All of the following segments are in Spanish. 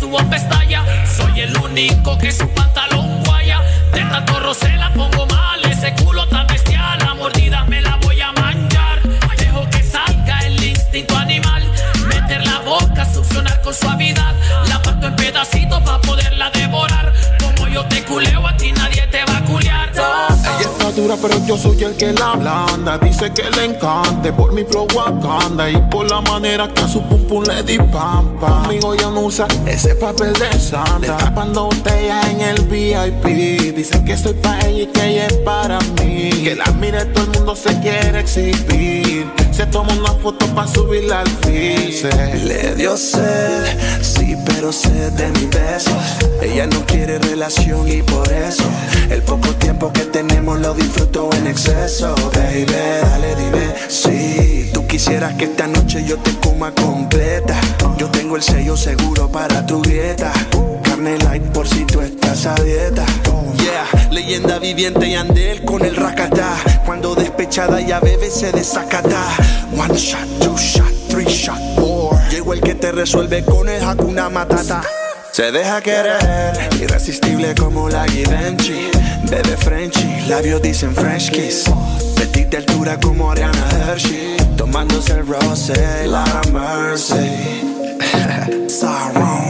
subo pestaña. Soy el único que su pantalón guaya. De tanto roce la pongo mal. Ese culo tan bestial. La mordida me la voy a manchar. Dejo que salga el instinto animal. Meter la boca, succionar con suavidad. La parto en pedacitos para poderla devorar. Como yo te culeo, a ti nadie te va a culear. Ella está dura, pero yo soy el que la blanda. Dice que le encante por mi flow Wakanda y por la manera que a su pum pum le di pampa. Conmigo ya no usa ese papel de santa. Tapando botella en el VIP. Dice que soy para ella y que ella es para mí. Que la mire todo el mundo se quiere exhibir. Se toma una foto para subirla al feed. Le dio sed, sí, pero sed de mis besos. Ella no quiere relación y por eso el poco tiempo que tenemos lo disfruto en exceso. Baby, dale, dime si tú quisieras que esta noche yo te coma completa. Yo tengo el sello seguro para tu dieta. Carne light por si tú estás a dieta. Yeah, leyenda viviente y andel con el racata. Cuando despechada ya bebe se desacata. One shot, two shot, three shot, four. Llegó el que te resuelve con el Hakuna Matata. Se deja querer, irresistible como la Givenchy. Bebe Frenchy, labios dicen French kiss. Petit de altura como Ariana Hershey. Tomándose el rosé, la mercy.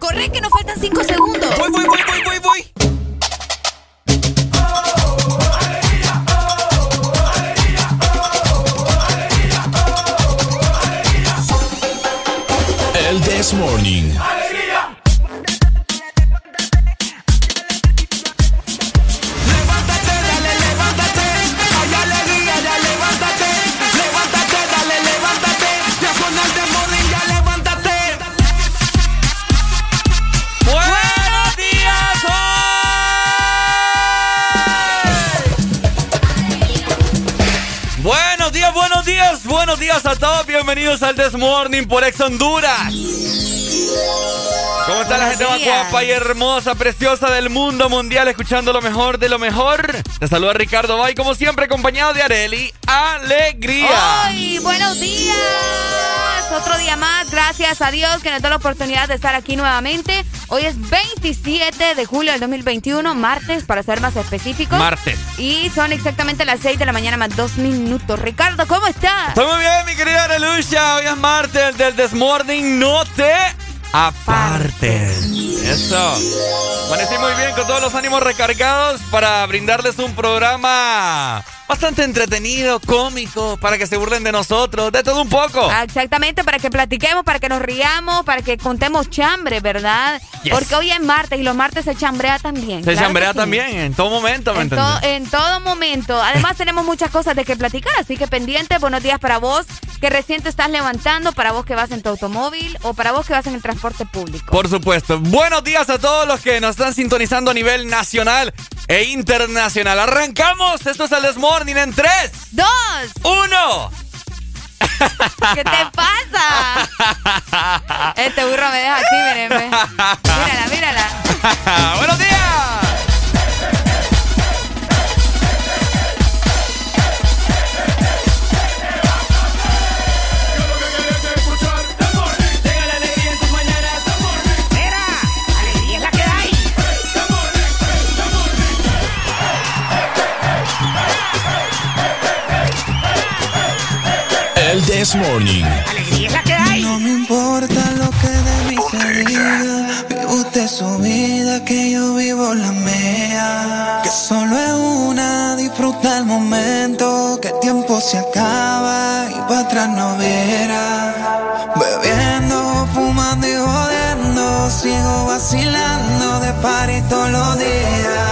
Corre que nos faltan cinco segundos. Voy, voy, voy, voy, voy, voy. El This Morning. Buenos días a todos. Bienvenidos al This Morning por Ex Honduras. ¿Cómo está la gente días. guapa y hermosa, preciosa del mundo mundial, escuchando lo mejor de lo mejor? Te saluda Ricardo Bay, como siempre, acompañado de Areli. ¡Alegría! ¡Ay, buenos días! Otro día más, gracias a Dios que nos da la oportunidad de estar aquí nuevamente. Hoy es 27 de julio del 2021, martes, para ser más específicos. Martes. Y son exactamente las 6 de la mañana más dos minutos. Ricardo, ¿cómo estás? Estoy muy bien, mi querida Arelucha. Hoy es martes del This Morning. No te apartes. Eso. Amanecí muy bien con todos los ánimos recargados para brindarles un programa bastante entretenido, cómico, para que se burlen de nosotros, de todo un poco. Ah, Exactamente, para que platiquemos, para que nos riamos, para que contemos chambre, ¿verdad? Yes. Porque hoy es martes y los martes se chambrea también. Se claro chambrea sí. también, en todo momento, ¿me En, to- en todo momento. Además, tenemos muchas cosas de que platicar, así que pendiente. Buenos días para vos que recién te estás levantando, para vos que vas en tu automóvil o para vos que vas en el transporte público. Por supuesto. Buenos días a todos los que nos están sintonizando a nivel nacional e internacional. Arrancamos. Esto es el This Morning en 3, ¡Dos! 1. ¿Qué te pasa? Este burro me deja así, mírenme. Mírala, mírala. Buenos días. This Morning. No me importa lo que de mí se diga. Vive usted su vida, que yo vivo la mía. Que solo es una, disfruta el momento. Que el tiempo se acaba y para atrás no viera. Bebiendo, fumando y jodiendo. Sigo vacilando de par y todos los días.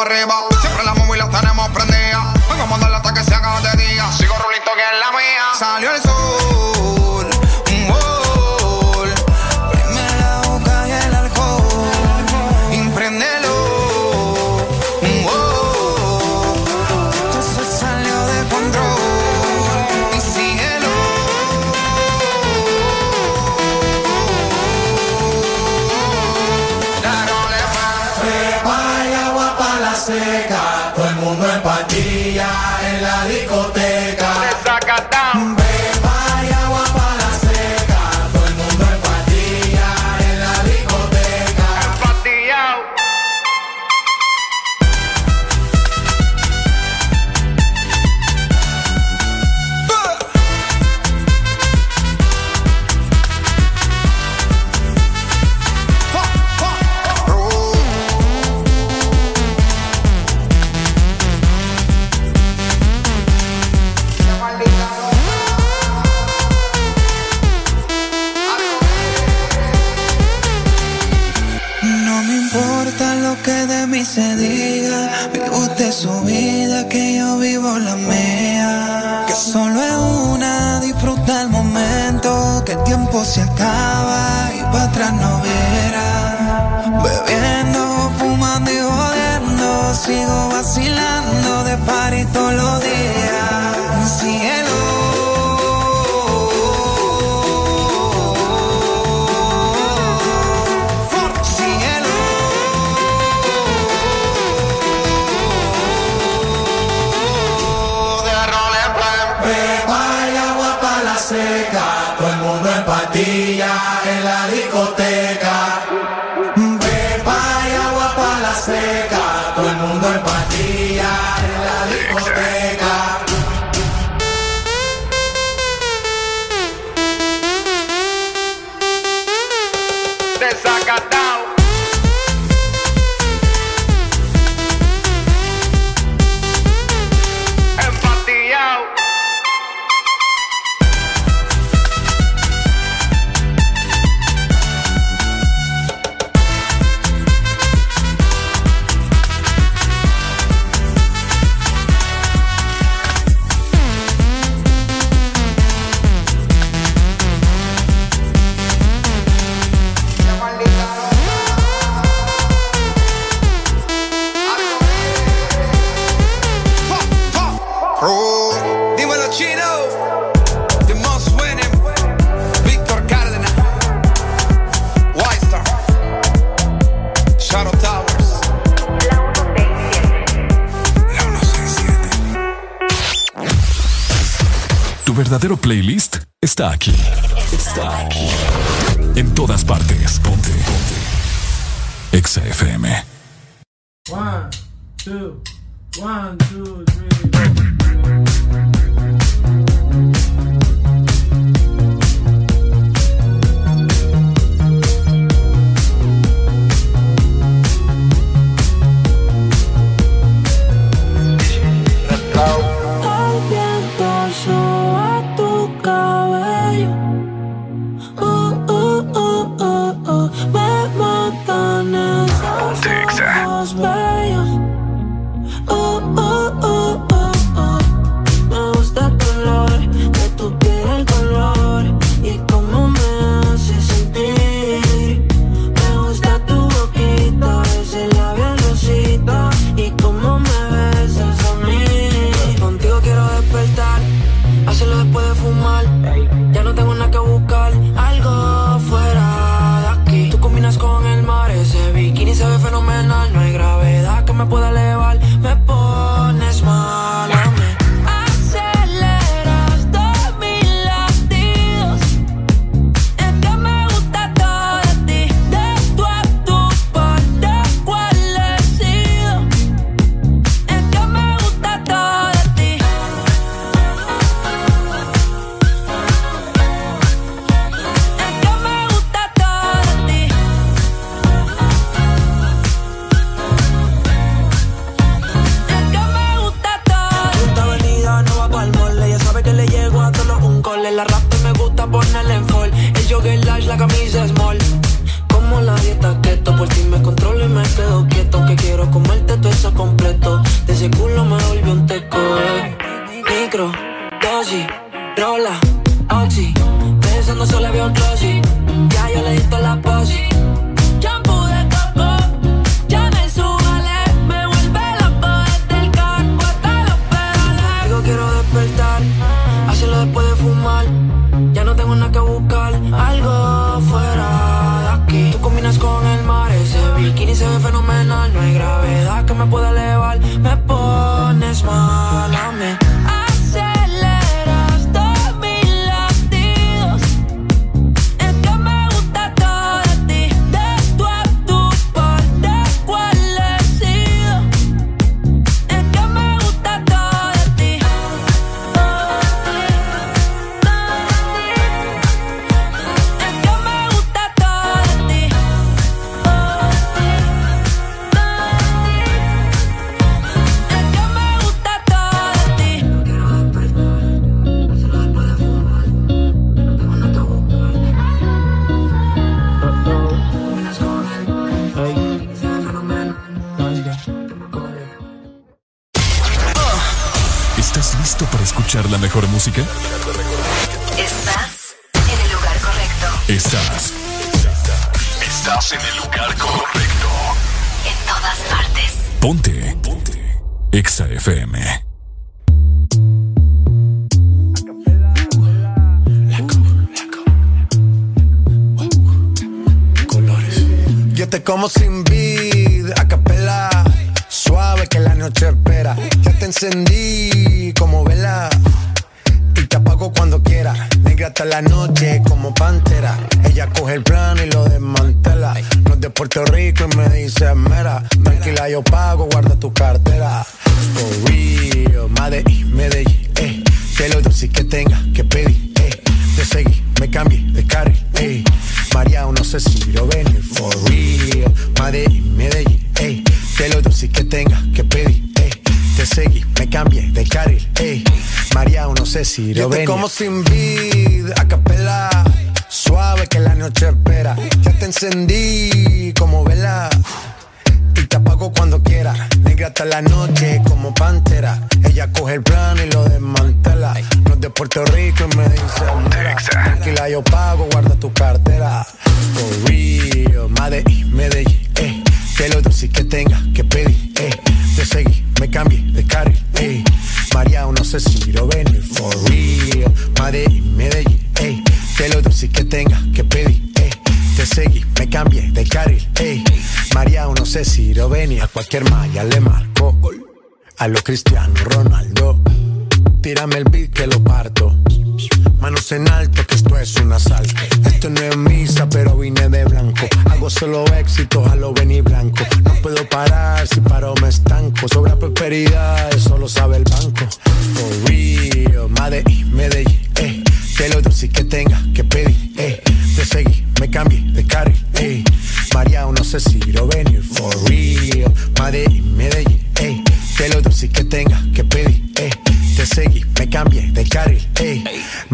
i'm arriba. se diga. Vive usted su vida, que yo vivo la mía. Que solo es una, disfruta el momento. Que el tiempo se acaba y para atrás no verá. Bebiendo, fumando y jodiendo. Sigo vacilando de par y todos los días. Si en la discoteca. está aquí. Está aquí. En todas partes. Ponte. Ponte. Exa FM. One, two, one, two, three. sin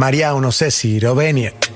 Mariano Ceci Rovenia.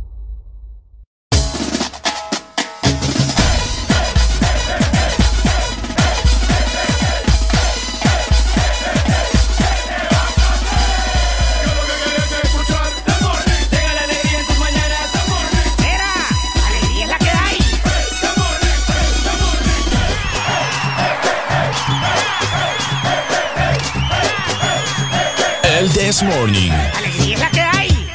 This Morning. Alegría es la que hay.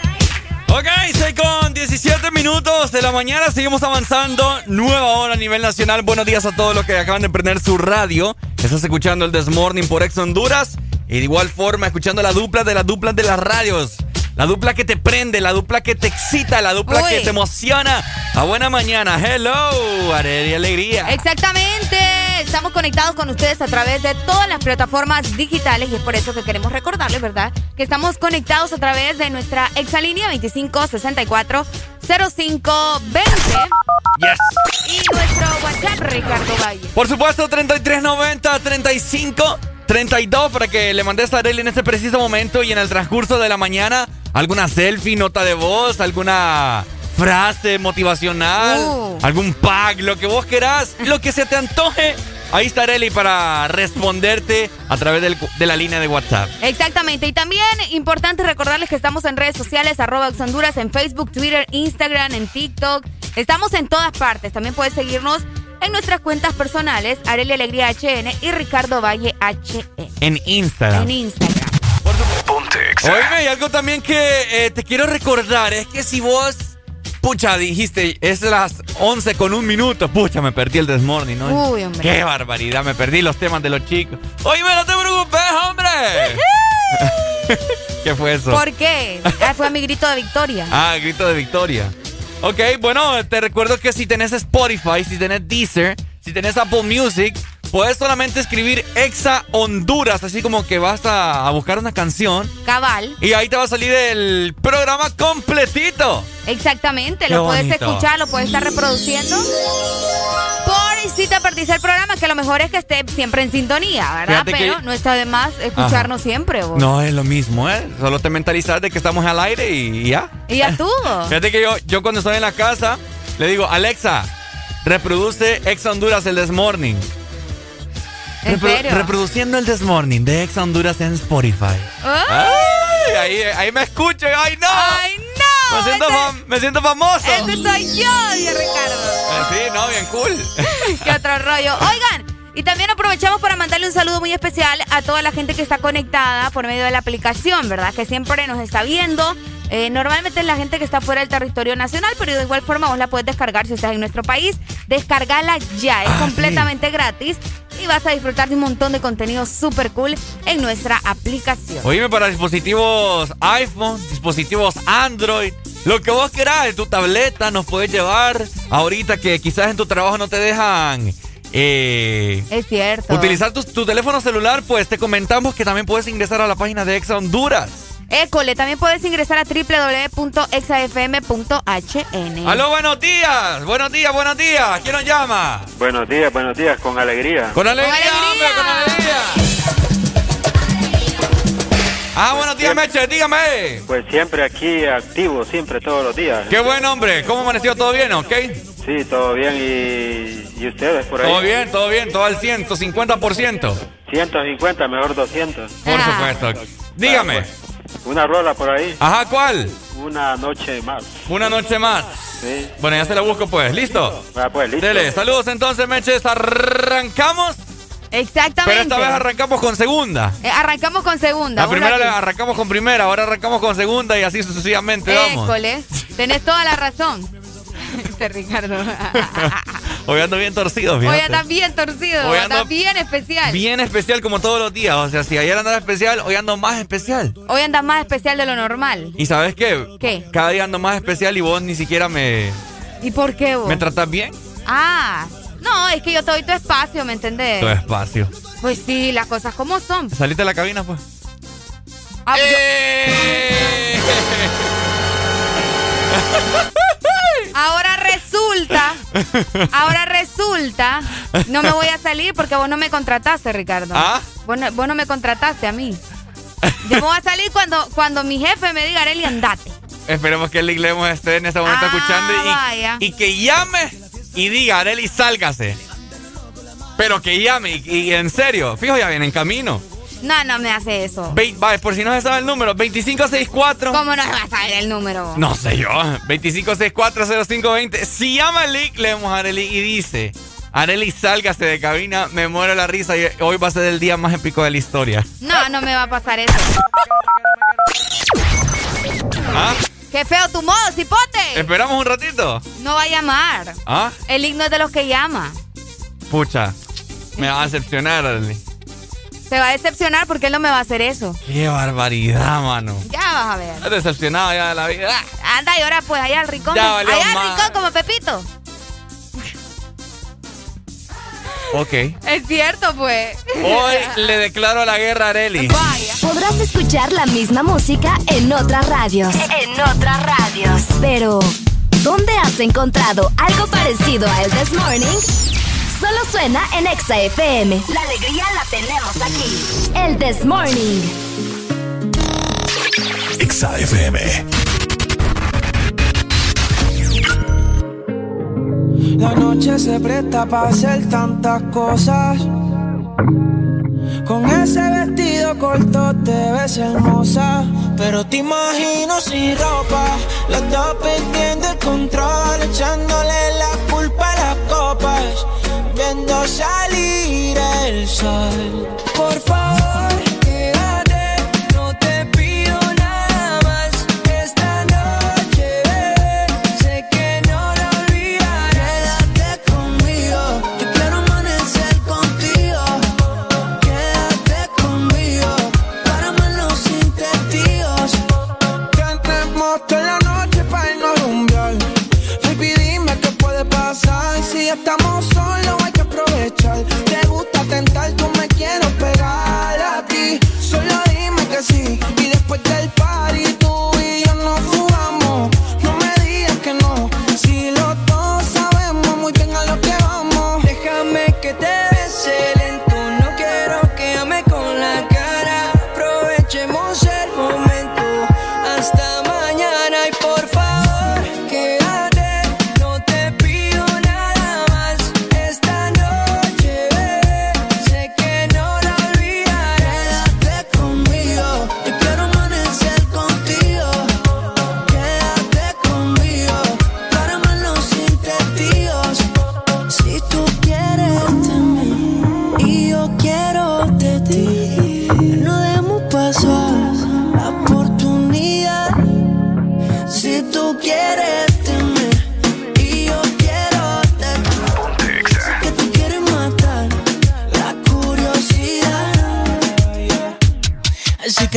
Ok, 6 con 17 minutos de la mañana. Seguimos avanzando. Nueva hora a nivel nacional. Buenos días a todos los que acaban de prender su radio. Estás escuchando el This Morning por Ex Honduras. Y de igual forma, escuchando la dupla de las duplas de las radios. La dupla que te prende, la dupla que te excita, la dupla Uy. que te emociona. A buena mañana. Hello, Alegría. Exactamente. Estamos conectados con ustedes a través de todas las plataformas digitales y es por eso que queremos recordarles, ¿verdad? Que estamos conectados a través de nuestra exalínea 2564 0520 Yes. y nuestro WhatsApp Ricardo Valle. Por supuesto, 3390 35 32 para que le mandes a Arely en este preciso momento y en el transcurso de la mañana alguna selfie, nota de voz, alguna frase motivacional, Uh. algún pack, lo que vos querás, lo que se te antoje. Ahí está Arely para responderte a través del- de la línea de WhatsApp. Exactamente. Y también importante recordarles que estamos en redes sociales, arroba Honduras, en Facebook, Twitter, Instagram, en TikTok. Estamos en todas partes. También puedes seguirnos en nuestras cuentas personales, Arely Alegría HN y Ricardo Valle HN. En Instagram. En Instagram. Oíme, y algo también que eh, te quiero recordar es que si vos, pucha, dijiste, es las 11 con un minuto, pucha, me perdí el desmorning, ¿no? Uy, hombre. Qué barbaridad, me perdí los temas de los chicos. Oíme, no te preocupes, hombre. ¿Qué fue eso? ¿Por qué? Ah, fue mi grito de victoria. Ah, grito de victoria. Ok, bueno, te recuerdo que si tenés Spotify, si tenés Deezer, si tenés Apple Music, puedes solamente escribir Exa Honduras, así como que vas a, a buscar una canción Cabal. y ahí te va a salir el programa completito. Exactamente. Qué Lo puedes escuchar, lo puedes estar reproduciendo. Por si te perdiste el programa, que lo mejor es que esté siempre en sintonía, ¿verdad? Fíjate que- Pero no está de más escucharnos siempre. vos. No es lo mismo, ¿eh? Solo te mentalizas de que estamos al aire y ya. Y ya estuvo. Fíjate que yo, yo cuando estoy en la casa, le digo, Alexa, reproduce Exa Honduras el This Morning. Reproduciendo el This Morning de Exa Honduras en Spotify. Ay, ahí, ahí me escucho. ¡Ay, no! ¡Ay, no! Me siento, Ese- fam- me siento famoso. Ese soy yo, dice Ricardo. Eh, sí, no, bien cool. Qué otro rollo. Oigan, y también aprovechamos para mandarle un saludo muy especial a toda la gente que está conectada por medio de la aplicación, ¿verdad? Que siempre nos está viendo. Eh, normalmente es la gente que está fuera del territorio nacional, pero de igual forma vos la puedes descargar si estás en nuestro país. Descargala ya, es Ah, completamente gratis y vas a disfrutar de un montón de contenido súper cool en nuestra aplicación. Oíme, para dispositivos iPhone, dispositivos Android, lo que vos querás, tu tableta nos puedes llevar ahorita que quizás en tu trabajo no te dejan eh, Es cierto. utilizar tu, tu teléfono celular, pues te comentamos que también puedes ingresar a la página de Exa Honduras. École, también puedes ingresar a www.exafm.hn. Aló, buenos días. Buenos días, buenos días. ¿Quién nos llama? Buenos días, buenos días, con alegría. Con alegría, hombre, con alegría. Ah, buenos días, Meche, dígame. Pues siempre aquí activo, siempre, todos los días. Qué buen hombre. ¿Cómo amaneció? ¿Todo bien, ok? Sí, todo bien. ¿Y, y ustedes por ahí? Todo bien, todo bien, todo al 150%. 150, mejor 200. Por supuesto. Dígame. Ah, pues, una rola por ahí. Ajá, ¿cuál? Una noche más. Una noche más. Sí. Bueno, ya se la busco pues. ¿Listo? Ah, pues, listo. Dele, saludos entonces, Meches. Arrancamos. Exactamente. Pero esta vez arrancamos con segunda. Eh, arrancamos con segunda. La primera la arrancamos con primera, ahora arrancamos con segunda y así sucesivamente vamos. École, tenés toda la razón. Este Ricardo. Hoy ando bien torcido, fíjate. Hoy andas bien torcido, Hoy ando bien especial. Bien especial como todos los días. O sea, si ayer andaba especial, hoy ando más especial. Hoy andas más especial de lo normal. ¿Y sabes qué? ¿Qué? Cada día ando más especial y vos ni siquiera me, ¿Y por qué vos? me tratás bien. Ah, no, es que yo te doy tu espacio, ¿me entendés? Tu espacio. Pues sí, las cosas como son. Saliste de la cabina, pues. Ah, yo- ¡Eh! Ahora resulta, ahora resulta, no me voy a salir porque vos no me contrataste, Ricardo. ¿Ah? Vos no, vos no me contrataste a mí. Yo me voy a salir cuando, cuando mi jefe me diga, Arely, andate. Esperemos que el Iglesias esté en este momento Ah, escuchando y, y que llame y diga, Areli, sálgase. Pero que llame y, y en serio, fijo, ya viene en camino. No, no me hace eso. Ve- va, por si no se sabe el número, 2564. ¿Cómo no me vas a saber el número? No sé yo, 25640520. Si llama el Lick, leemos a Areli y dice, Areli, sálgase de cabina, me muero la risa y hoy va a ser el día más épico de la historia. No, no me va a pasar eso. ¿Ah? Qué feo tu modo, cipote. ¿Esperamos un ratito? No va a llamar. ¿Ah? El himno es de los que llama. Pucha, me va a decepcionar, Areli. Te va a decepcionar porque él no me va a hacer eso. Qué barbaridad, mano. Ya vas a ver. Estoy decepcionado ya de la vida. Anda y ahora pues allá al rincón. Ya valió allá al rincón como Pepito. Ok. Es cierto, pues. Hoy le declaro la guerra a Areli. Podrás escuchar la misma música en otras radios. En otras radios. Pero, ¿dónde has encontrado algo parecido a El This Morning? Solo suena en Exa FM. La alegría la tenemos aquí. El This Morning. Exa FM. La noche se presta para hacer tantas cosas. Con ese vestido corto te ves hermosa. Pero te imagino sin ropa. Los dos perdiendo el control. Sol. Por favor,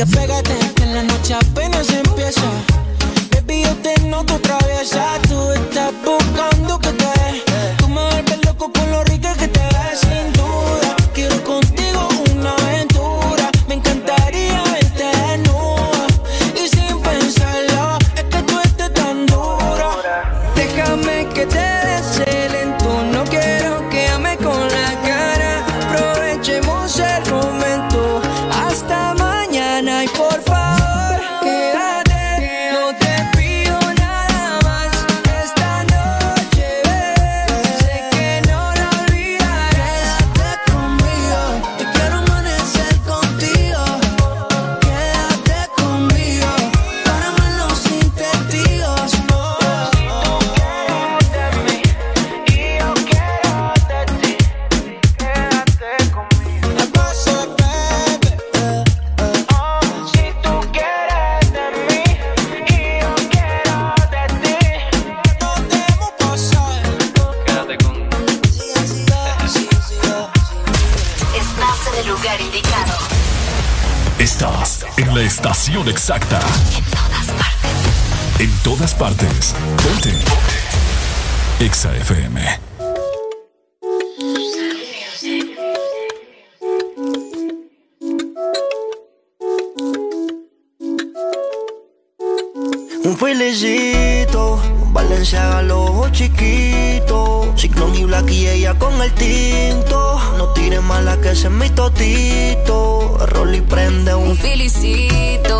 que pégate, exacta. En todas partes. En todas partes. Ponte. Exa FM. Un filecito, un Valenciaga los ojos chiquitos. Ciclón y Black y ella con el tinto. No tires mala que se es mi totito. Rolly prende un, un felicito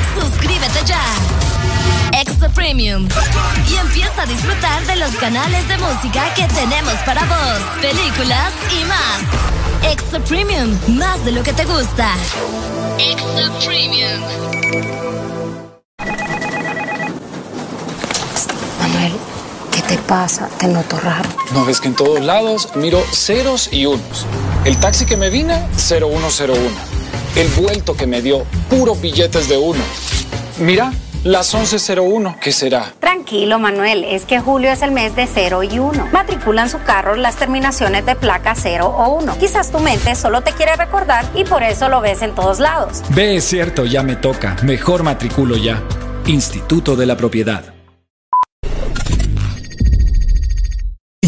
Suscríbete ya. Extra Premium. Y empieza a disfrutar de los canales de música que tenemos para vos, películas y más. Extra Premium, más de lo que te gusta. Extra Premium. Manuel, ¿qué te pasa? Te noto raro. No ves que en todos lados miro ceros y unos. El taxi que me vine, 0101. El vuelto que me dio, puros billetes de uno. Mira, las 11.01, ¿qué será? Tranquilo, Manuel, es que julio es el mes de 0 y 1. Matriculan su carro las terminaciones de placa 0 o 1. Quizás tu mente solo te quiere recordar y por eso lo ves en todos lados. Ve, es cierto, ya me toca. Mejor matriculo ya. Instituto de la Propiedad.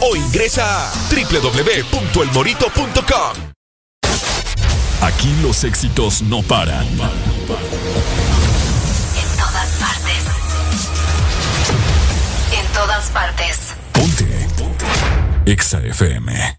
o ingresa a www.elmorito.com. Aquí los éxitos no paran. En todas partes. En todas partes. Ponte. Exa FM.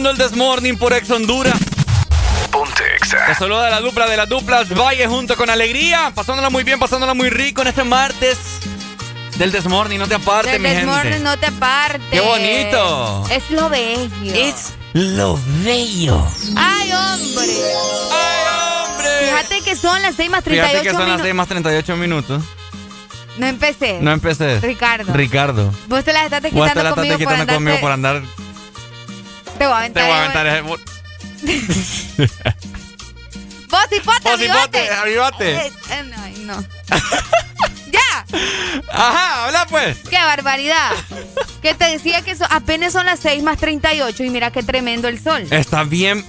Escuchando el This Morning por Ex Honduras. Ponte Te saluda la dupla de las duplas Valle junto con Alegría. Pasándola muy bien, pasándola muy rico en este martes del This Morning. No te apartes, Del mi gente. desmorning no te apartes. ¡Qué bonito! Es lo bello. Es lo bello. ¡Ay, hombre! ¡Ay, hombre! Fíjate que son las 6 más 38 Fíjate que son las minutos. 6 más 38 minutos. No empecé. No empecé. Ricardo. Ricardo. Vos te las estás Vos te quitando la estás conmigo por quitando andarte... conmigo por andar. Te voy a Te aventar. voy a aventar ese. Vos hipote, Vos hipote, avivate. Eh, eh, no. ¡Ya! Ajá, habla pues. ¡Qué barbaridad! Que te decía que so- apenas son las 6 más 38 y mira qué tremendo el sol. Está bien.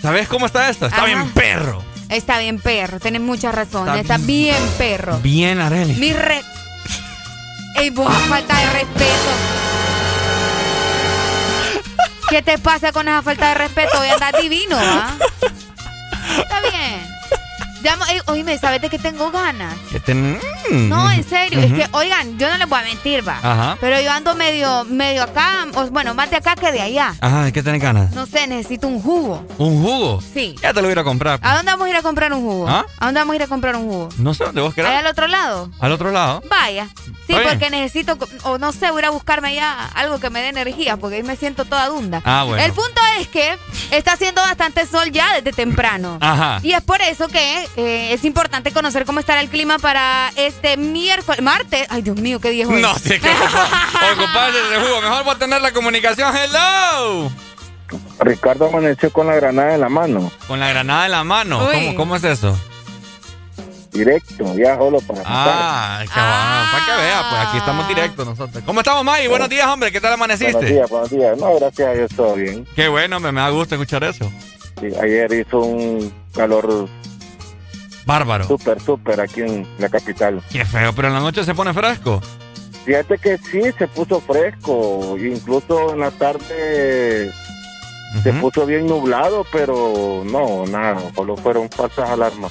¿Sabes cómo está esto? Está Ajá. bien perro. Está bien perro, tenés mucha razón. Está Está, bien perro. Bien, Areli. Mi re... Ey, vos, falta de respeto. ¿Qué te pasa con esa falta de respeto? Hoy andas divino, ¿ah? Está bien. Ey, oíme, ¿sabes de qué tengo ganas? Mm, No, en serio, es que, oigan, yo no les voy a mentir, va. Ajá. Pero yo ando medio, medio acá, o, bueno, más de acá que de allá. Ajá, ¿de qué tenés ganas? No sé, necesito un jugo. ¿Un jugo? Sí. Ya te lo voy a ir a comprar. ¿A dónde vamos a ir a comprar un jugo? ¿Ah? ¿A dónde vamos a ir a comprar un jugo? No sé dónde vos querés. ¿Allá al otro lado? Al otro lado. Vaya. Sí, Está bien. porque necesito, o no sé, voy a buscarme ya algo que me dé energía, porque ahí me siento toda dunda. Ah, bueno. El punto es que está haciendo bastante sol ya desde temprano. Ajá. Y es por eso que eh, es importante conocer cómo estará el clima para este miércoles, martes. Ay, Dios mío, qué día es hoy. No, sí, que ocuparse de jugo. Mejor voy a tener la comunicación. Hello. Ricardo amaneció con la granada en la mano, Con la granada en la mano. ¿Cómo, ¿Cómo es eso? directo, ya solo para Ah, cabrón. Para que vea, pues aquí estamos directos nosotros. ¿Cómo estamos, Maggie? Buenos días, hombre. ¿Qué tal amaneciste? Buenos días, buenos días. No, gracias a Dios, todo bien. Qué bueno, hombre. Me da gusto escuchar eso. Sí, ayer hizo un calor Bárbaro. súper, súper aquí en la capital. Qué feo, pero en la noche se pone fresco. Fíjate que sí, se puso fresco, incluso en la tarde se puso bien nublado, pero no, nada, solo fueron falsas alarmas.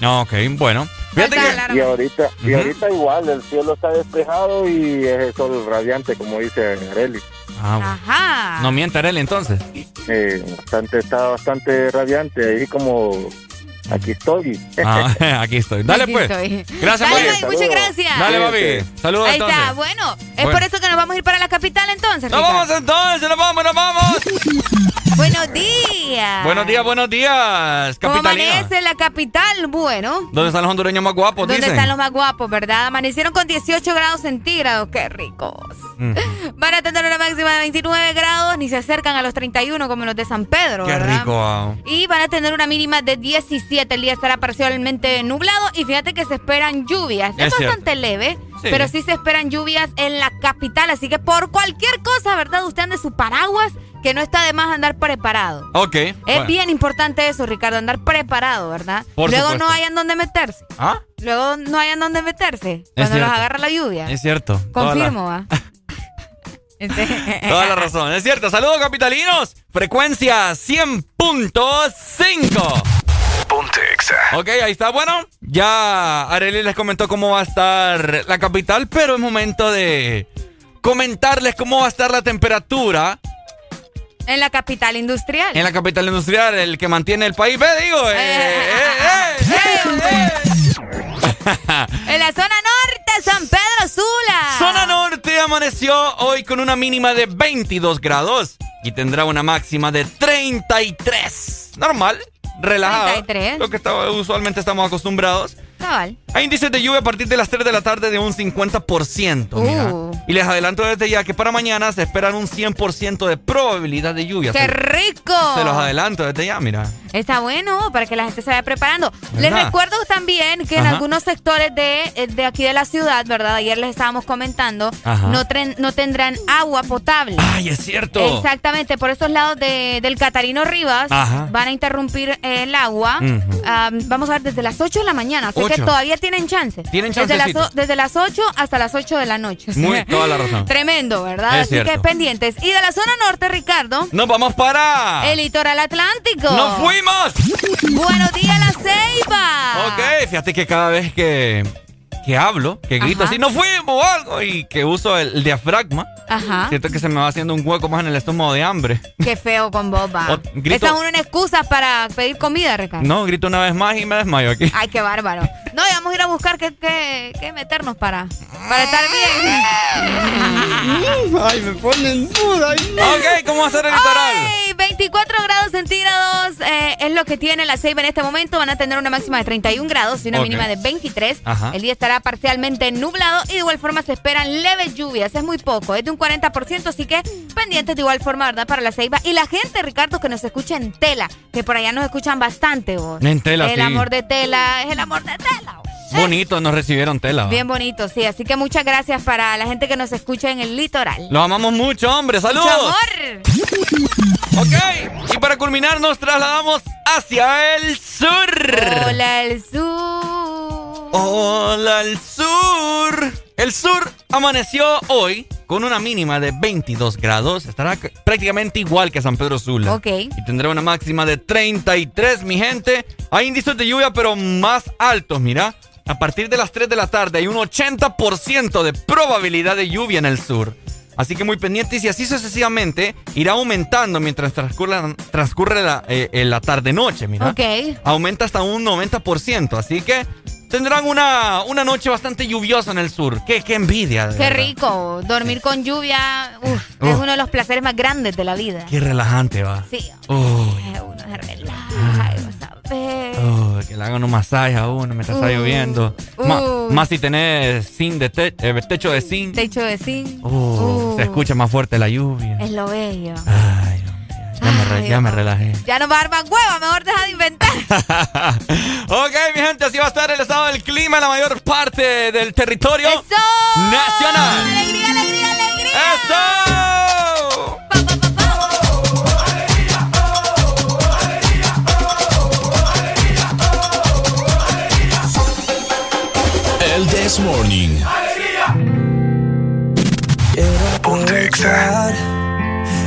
No, ok, bueno. Fíjate que... Y ahorita, y ahorita igual, el cielo está despejado y es el sol radiante, como dice Areli. Ah, bueno. Ajá. No miente, Arely, entonces. Eh, bastante, está bastante radiante, ahí como aquí estoy. Ah, aquí estoy. Dale, Aquí pues. estoy. Gracias, Dale. Maggie, muchas gracias. Dale, papi. Saludos, Ahí entonces. está, bueno, es Bueno. por eso que nos vamos a ir para la capital entonces. Nos Ricardo. vamos entonces, nos vamos, nos vamos. Buenos días. Buenos días, buenos días, ¿Cómo capitalina. amanece la capital? Bueno. ¿Dónde están los hondureños más guapos, ¿Dónde dicen? están los más guapos, verdad? Amanecieron con 18 grados centígrados. ¡Qué ricos! Mm. Van a tener una máxima de 29 grados, ni se acercan a los 31 como los de San Pedro, Qué ¿verdad? rico. ah. Y van a tener una mínima de 17. El día estará parcialmente nublado y fíjate que se esperan lluvias. Es, bastante leve, Sí. pero sí se esperan lluvias en la capital. Así que por cualquier cosa, ¿verdad? Usted ande su paraguas, que no está de más andar preparado. Ok. Es bueno. bien importante eso, Ricardo, andar preparado, ¿verdad? Por Luego supuesto. no hayan donde meterse. ¿Ah? Luego no hayan donde meterse. Cuando los agarra la lluvia. Es cierto. Confirmo, ¿va? Este- Toda la razón. Es cierto. Saludos, capitalinos. Frecuencia 100.5. Ponte Exa. Ok, ahí está. Bueno, ya Arely les comentó cómo va a estar la capital, pero es momento de comentarles cómo va a estar la temperatura En la capital industrial. en la capital industrial, el que mantiene el país. Ve, digo. eh, eh, eh, eh, En la zona norte, San Pedro Sula. Zona Norte amaneció hoy con una mínima de 22 grados y tendrá una máxima de 33. Normal, relajado. 33. Lo que usualmente estamos acostumbrados. Cabal. Hay índices de lluvia a partir de las 3 de la tarde de un 50%. mira. Uh. Y les adelanto desde ya que para mañana se esperan un 100% de probabilidad de lluvia. ¡Qué rico! Se los adelanto desde ya, mira. Está bueno para que la gente se vaya preparando. Les recuerdo también que en algunos sectores de, eh, de aquí de la ciudad, ¿verdad? Ayer les estábamos comentando, no, tren- no tendrán agua potable. Ay, es cierto. Exactamente, por esos lados de- del Catarino Rivas Ajá. van a interrumpir el agua. Vamos a ver desde las 8 de la mañana, así que todavía tienen chance. Tienen desde las, desde las 8 hasta las 8 de la noche. Muy, toda la razón. Tremendo, ¿verdad? Es así que pendientes. Y de la zona norte, Ricardo, Nos vamos para. el litoral atlántico. ¡Nos fuimos! Buenos días, la ceiba. Ok, fíjate que cada vez que, que hablo, que grito así, no fuimos o algo, y que uso el diafragma, Ajá. Siento que se me va haciendo un hueco más en el estómago de hambre. Qué feo con boba. Esa es una excusa para pedir comida, Ricardo. No, grito una vez más y me desmayo aquí. Ay, qué bárbaro. No, vamos a ir a buscar qué, qué, meternos para, para estar bien. Ay, me ponen duda. Ok, ¿cómo va a ser el litoral? Ay, 24 grados centígrados eh, es lo que tiene la Ceiba en este momento. Van a tener una máxima de 31 grados y una mínima de 23. El día estará parcialmente nublado y de igual forma se esperan leves lluvias. Es muy poco, es de un 40%, así que pendientes de igual forma, ¿verdad? Para la Ceiba. Y la gente, Ricardo, que nos escucha en tela, que por allá nos escuchan bastante, vos. En tela, El amor de tela es el amor de tela. Bonito, nos recibieron tela. Bien bonito, sí. Así que muchas gracias para la gente que nos escucha en el litoral. Lo amamos mucho, hombre. ¡Saludos! amor! Ok, y para culminar nos trasladamos hacia el sur. Hola, el sur. Hola, el sur. El sur amaneció hoy con una mínima de 22 grados. Estará prácticamente igual que San Pedro Sula. Ok. Y tendrá una máxima de 33, mi gente. Hay índices de lluvia, pero más altos, mira. A partir de las 3 de la tarde hay un 80% de probabilidad de lluvia en el sur. Así que muy pendientes y así sucesivamente irá aumentando mientras transcurre, transcurre la, eh, la tarde-noche, mira. Ok. Aumenta hasta un 90%, así que tendrán una, una noche bastante lluviosa en el sur. Qué, qué envidia. Qué rico. Dormir con lluvia es uno de los placeres más grandes de la vida. Qué relajante va. Sí. Uno se relaja, Oh, que le hagan un masaje a uno mientras está uh, lloviendo. Uh. más si tenés zinc de eh, techo de zinc. Techo de zinc. Uh, se escucha más fuerte la lluvia. Es lo bello. Ay, ya, me, relajé. Ya no va a dar más hueva, mejor deja de inventar. ok, mi gente, así va a estar el estado del clima en la mayor parte del territorio ¡Eso! nacional. ¡Alegría, alegría, alegría! ¡Eso! El This Morning. Quiero aprovechar,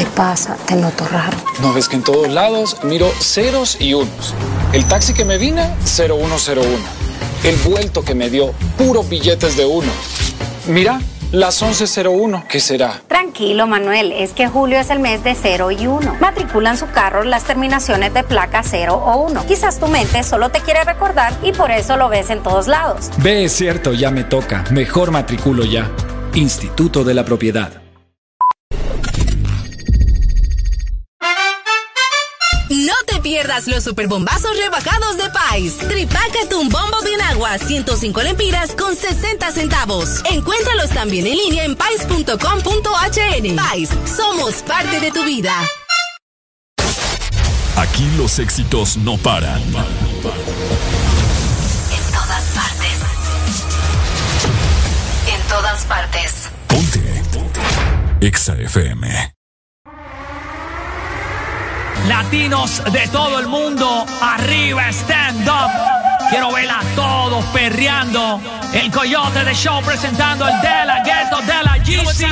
te pasa? Te noto raro. ¿No ves que en todos lados miro ceros y unos? El taxi que me vine, 0101. El vuelto que me dio, puros billetes de uno. Mira, las 1101, ¿qué será? Tranquilo, Manuel, es que julio es el mes de 0 y 1. Matriculan su carro las terminaciones de placa 0 o 1. Quizás tu mente solo te quiere recordar y por eso lo ves en todos lados. Ve, es cierto, ya me toca. Mejor matriculo ya. Instituto de la Propiedad. Pierdas los superbombazos rebajados de Pais. Tripácate un bombo bien agua, 105 lempiras con 60 centavos. Encuéntralos también en línea en pais.com.hn. Pais, somos parte de tu vida. Aquí los éxitos no paran. En todas partes. En todas partes. Ponte. EXA FM. Latinos de todo el mundo, arriba stand up. Quiero ver a todos perreando. El coyote de show presentando el de la ghetto de la GC.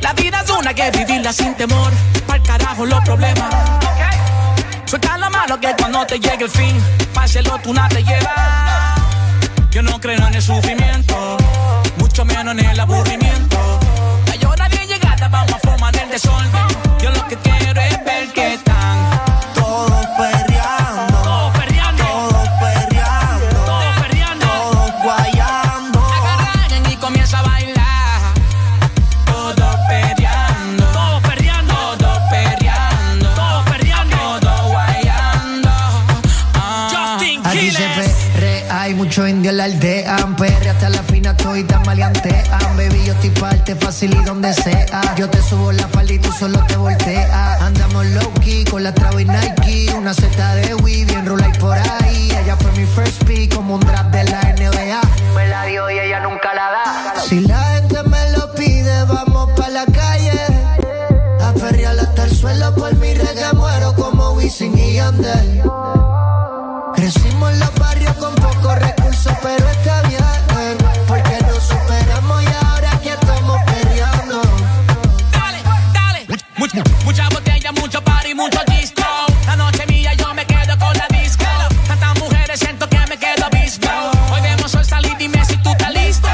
La vida es una que vivirla sin temor. Pa'l carajo los problemas. Suelta la mano que cuando te llegue el fin, páselo tú nada te lleva. Yo no creo en el sufrimiento, mucho menos en el aburrimiento. La llora bien llegada, vamos a formar el desorden. Yo lo que estoy tan maleantean. Baby, yo estoy parte fácil y donde sea. Yo te subo la falda y tú solo te volteas. Andamos low key con la traba y Nike. Una seta de Wii, bien roll por ahí. Ella fue mi first pick, como un draft de la NBA. Me la dio y ella nunca la da. Si la gente me lo pide, vamos pa' la calle. A perrear hasta el suelo por mi reggae muero como Wisin y Yandel. Crecimos en los barrios con pocos recursos, pero está bien. Mucha botella, mucho party, mucho disco. La noche mía, yo me quedo con la disco. Tantas mujeres, siento que me quedo visco. Hoy vemos el salir, dime si tú estás listo.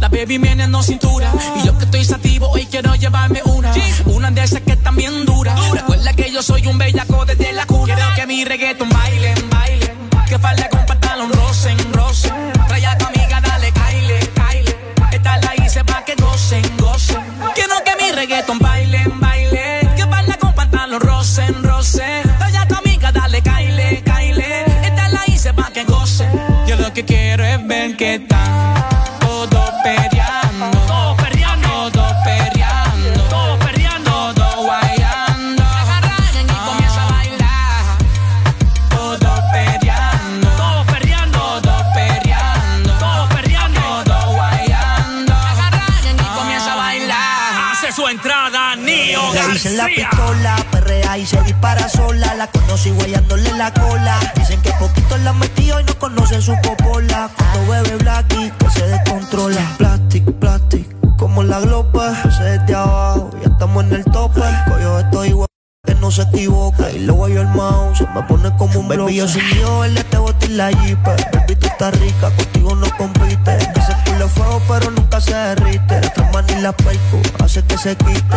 La baby viene en cintura. Y yo que estoy sativo, hoy quiero llevarme una. Una de esas que están bien duras. Recuerda que yo soy un bellaco desde la cuna. Quiero que mi reggaeton bailen, bailen. Que falda con pantalón rosen, rosen. Trae a tu amiga, dale, caile, caile. Esta la hice pa' que gocen, gocen. Reggaeton bailen, bailen. Que falda con pantalón rosen, rosen. Trae a tu amiga, dale, caile, caile. Esta la hice pa' que gocen. Yo lo que quiero es ver que están todos peleando. Dicen la pistola, perrea y se dispara sola. La conocí guayándole la cola. Dicen que poquito la metió y no no se supo pola. Cuando bebe Blacky, pues se descontrola. Plastic, plastic, como la glopa. Se desde abajo, ya estamos en el tope. Coyo, estoy igual que no se equivoca. Y luego yo el mouse, se me pone como un baby. Yo sin yo, él te boté la jeep. Baby, tú estás rica, contigo no compite. Que se pule fuego, pero nunca se derrite. La trama ni la perco, hace que se quite.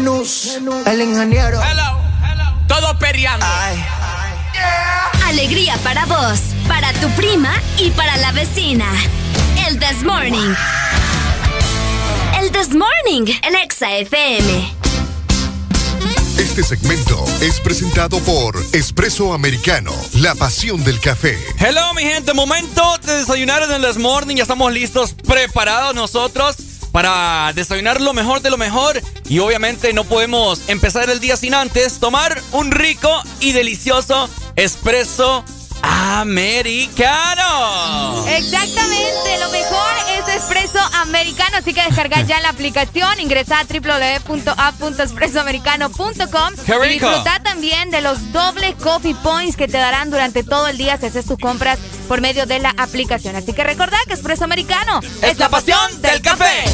El ingeniero. Hello. Todo perreando. Ay. Alegría para vos, para tu prima y para la vecina. El This Morning. El This Morning, el Exa FM. Este segmento es presentado por Espresso Americano, la pasión del café. Hello, mi gente. Momento de desayunar en el This Morning. Ya estamos listos, preparados nosotros para desayunar lo mejor de lo mejor. Y obviamente no podemos empezar el día sin antes tomar un rico y delicioso espresso americano. Exactamente, lo mejor es Espresso Americano, así que descarga ya la aplicación, ingresa a www.app.expresoamericano.com ¡Qué rico! y disfruta también de los dobles coffee points que te darán durante todo el día si haces tus compras por medio de la aplicación. Así que recordá que Espresso Americano Es la pasión del café.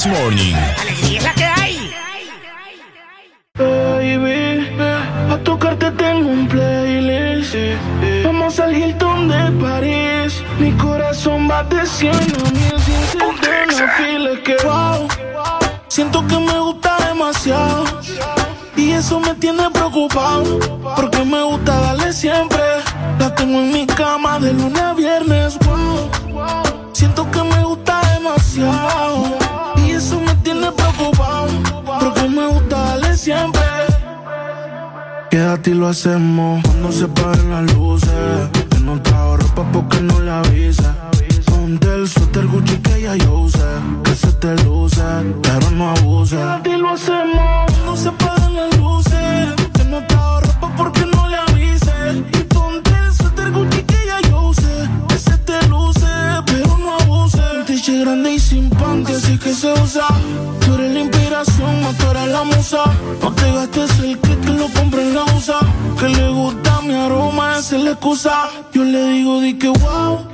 This Morning. Alegría es la que hay. Baby, a tocarte tengo un playlist. Vamos al Hilton de París. Mi corazón va de 100 a mil sin que wow. Siento que me gusta demasiado. Y eso me tiene preocupado. Porque me gusta darle siempre. La tengo en mi cama de lunes a viernes. Wow. Siento que me gusta demasiado. Quédate y lo hacemos cuando se paguen las luces. Que no ropa porque no le avisa. Ponte el suéter Gucci que ya yo usé. Que se te luce, pero no abuse. Quédate y lo hacemos cuando se paguen las luces. Que no ropa porque no le avise. Y ponte el suéter Gucci que ya yo usé. Que se te luce, pero no abuse. Un grande y sin que se usa. Tú eres la inspiración, no tú eres la musa. No te gastes el que lo compré en la USA. Que le gusta mi aroma, esa es la excusa. Yo le digo, di que wow.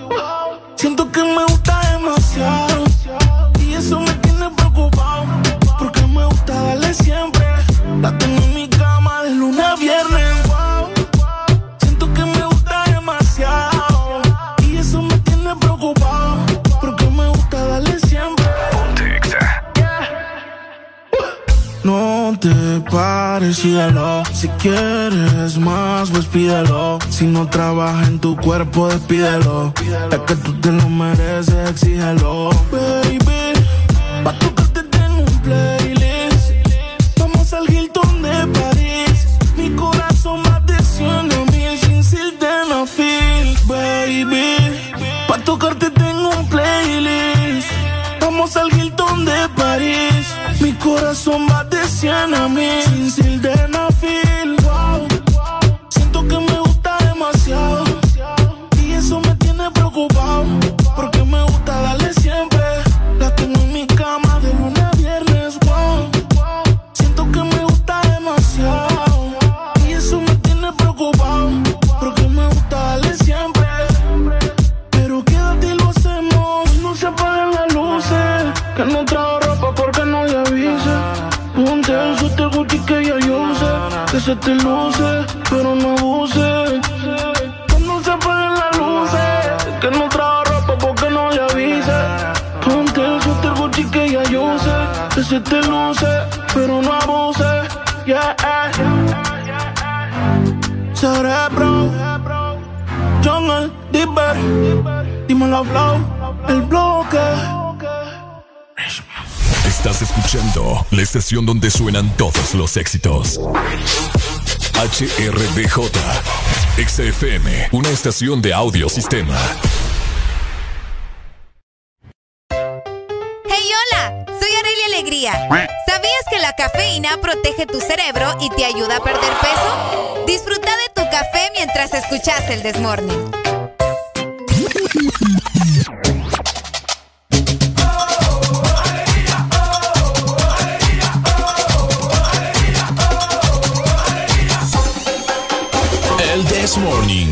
Siento que me gusta demasiado. No te pares, síguelo. Si quieres más, pues pídelo. Si no trabaja en tu cuerpo, despídelo. Es que tú te lo mereces, exígelo. Baby, pa' tocarte tengo un playlist. Vamos al Hilton de París. Mi corazón va de 100 a mil sin sildenafil. Baby, pa' tocarte tengo un playlist. Vamos al Hilton de París. Mi corazón va 100 a mil sin sildenafil. Wow. Se te luce, pero no abuse. Cuando se apaguen las luces Que no trajo ropa porque no le avise. Ponte el suéter Gucci que ya yo sé Que se te luce, pero no abuse. Yeah Cerebro. Jungle, Dipper Dímelo flow. El bloque la estación donde suenan todos los éxitos. HRDJ, XFM, una estación de audio sistema. Hey, hola, soy Arelia Alegría. ¿Sabías que la cafeína protege tu cerebro y te ayuda a perder peso? Disfruta de tu café mientras escuchas el Desmorning. This Morning.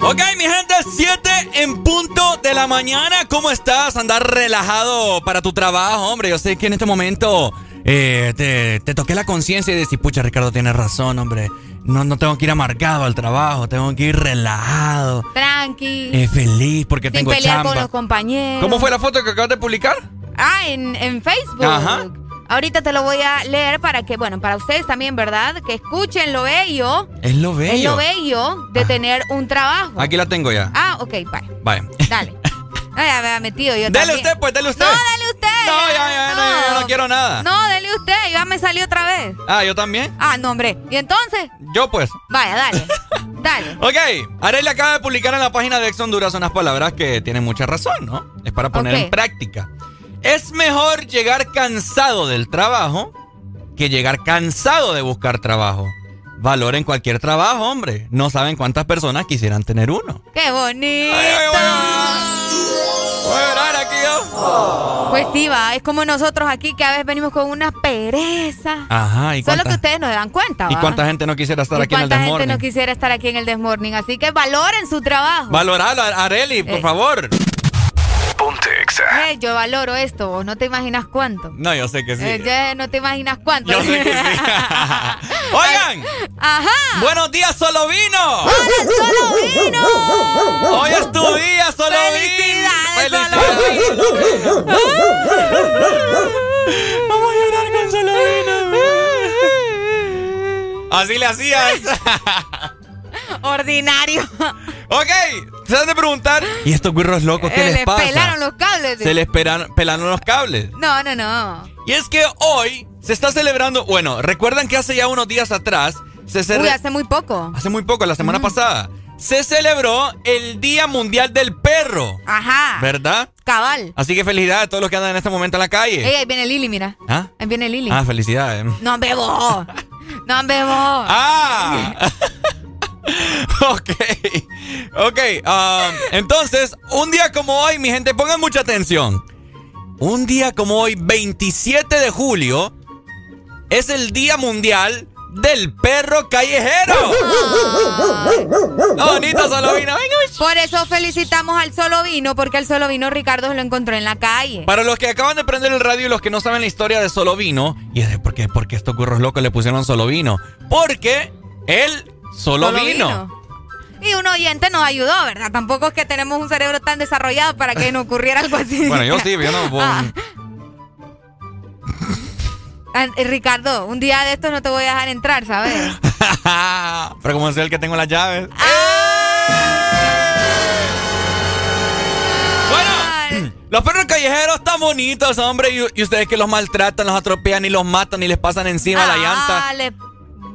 Ok, mi gente, 7 en punto de la mañana. ¿Cómo estás? Andar relajado para tu trabajo, hombre. Yo sé que en este momento eh, te, te toqué la conciencia y decís, pucha, Ricardo tiene razón, hombre. No, no tengo que ir amargado al trabajo, tengo que ir relajado, Tranqui. eh, feliz porque sin tengo pelear con chamba. los compañeros. ¿Cómo fue la foto que acabas de publicar? Ah, en, en Facebook. Ajá. Ahorita te lo voy a leer para que, bueno, para ustedes también, ¿verdad? Que escuchen lo bello. Es lo bello. Es lo bello de tener un trabajo. Aquí la tengo ya. Ah, ok, bye. Vaya. Dale. No, ya me ha metido yo Dele también. usted, pues, dele usted. No, dale usted. No, ya, ya, no, yo no quiero nada. No, dele usted. Ya me salió otra vez. Ah, yo también. Ah, no, hombre. ¿Y entonces? Yo pues. Vaya, dale. dale. Ok, Arely acaba de publicar en la página de Ex Honduras unas palabras que tienen mucha razón, ¿no? Es para poner en práctica. Es mejor llegar cansado del trabajo que llegar cansado de buscar trabajo. Valoren cualquier trabajo, hombre. No saben cuántas personas quisieran tener uno. ¡Qué bonito! Voy a llorar aquí yo. Pues sí, va. Es como nosotros aquí que a veces venimos con una pereza. Ajá, ¿y Solo cuánta, que ustedes no se dan cuenta, ¿y cuánta gente no quisiera estar ¿Y aquí en el cuánta gente Desmorning? no quisiera estar aquí en el Desmorning? Así que valoren su trabajo. Valoralo, Areli, por Eh. favor. Ponte Exa. Eh, yo valoro esto, vos no te imaginas cuánto. No, yo sé que sí. Eh, yo no te imaginas cuánto. Yo sé que sí. Oigan, Ajá. buenos días, solo vino. ¡Hola, solo vino! Hoy es tu día, solo ¡Felicidades, vino. Solo Vamos a llorar con solo vino. Así le hacías. Ordinario. ok, se han de preguntar. ¿Y estos güirros locos qué Eh, les les pasa? pelaron los cables. Se les pelan- pelaron los cables. No, no, no. Y es que hoy se está celebrando. Bueno, recuerdan que hace ya unos días atrás se Uy, celebró. hace muy poco. Hace muy poco, la semana pasada. Se celebró el Día Mundial del Perro. Ajá. ¿Verdad? Cabal. Así que felicidades a todos los que andan en este momento en la calle. Ey, ahí viene Lili, mira. ¿Ah? Ahí viene Lili. Ah, felicidades. No bebo. No bebo. Ah. ok. Ok. um, entonces, un día como hoy, mi gente, pongan mucha atención. Un día como hoy, 27 de julio, es el Día Mundial del Perro Callejero. No, bonito, solo vino. Venga, Por eso felicitamos al solo vino, porque al solo vino Ricardo se lo encontró en la calle. Para los que acaban de prender el radio y los que no saben la historia de Solo Vino, y es de por qué, por qué estos curros locos le pusieron Solo Vino. Porque él solo, vino. Y un oyente nos ayudó, ¿verdad? Tampoco es que tenemos un cerebro tan desarrollado para que nos ocurriera algo así. Bueno, yo sí, yo no. vos- Ah. Ah, Ricardo, un día de estos no te voy a dejar entrar, ¿sabes? Pero como soy el que tengo las llaves. Bueno, los perros callejeros están bonitos, hombre. Y, y ustedes que los maltratan, los atropellan y los matan y les pasan encima la llanta. Ah, le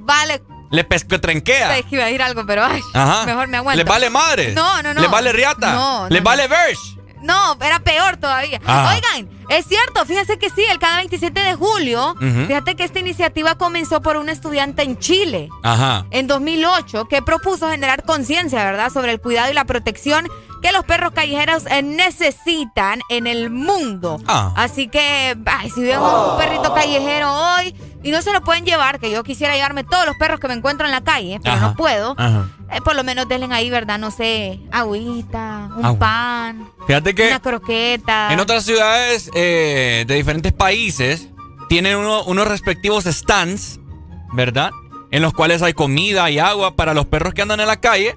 vale. Les pescotrenquea. Que iba a decir algo, pero ay, Ajá. mejor me aguanto. ¿Les vale madre? No, no, no. ¿Les vale riata? No, no, ¿Les no. vale verge? No, era peor todavía. Oigan, es cierto, fíjense que sí, el cada 27 de julio, fíjate que esta iniciativa comenzó por un estudiante en Chile. Ajá. En 2008, que propuso generar conciencia, ¿verdad?, sobre el cuidado y la protección que los perros callejeros eh, necesitan en el mundo. Ah. Así que, ay, si vemos un perrito callejero hoy y no se lo pueden llevar, que yo quisiera llevarme todos los perros que me encuentro en la calle, pero Ajá. no puedo, Ajá. eh, por lo menos denle ahí, ¿verdad? No sé, agüita, un Agua. pan, Fíjate que una croqueta. en otras ciudades eh, de diferentes países tienen unos respectivos stands, ¿verdad? En los cuales hay comida y agua para los perros que andan en la calle.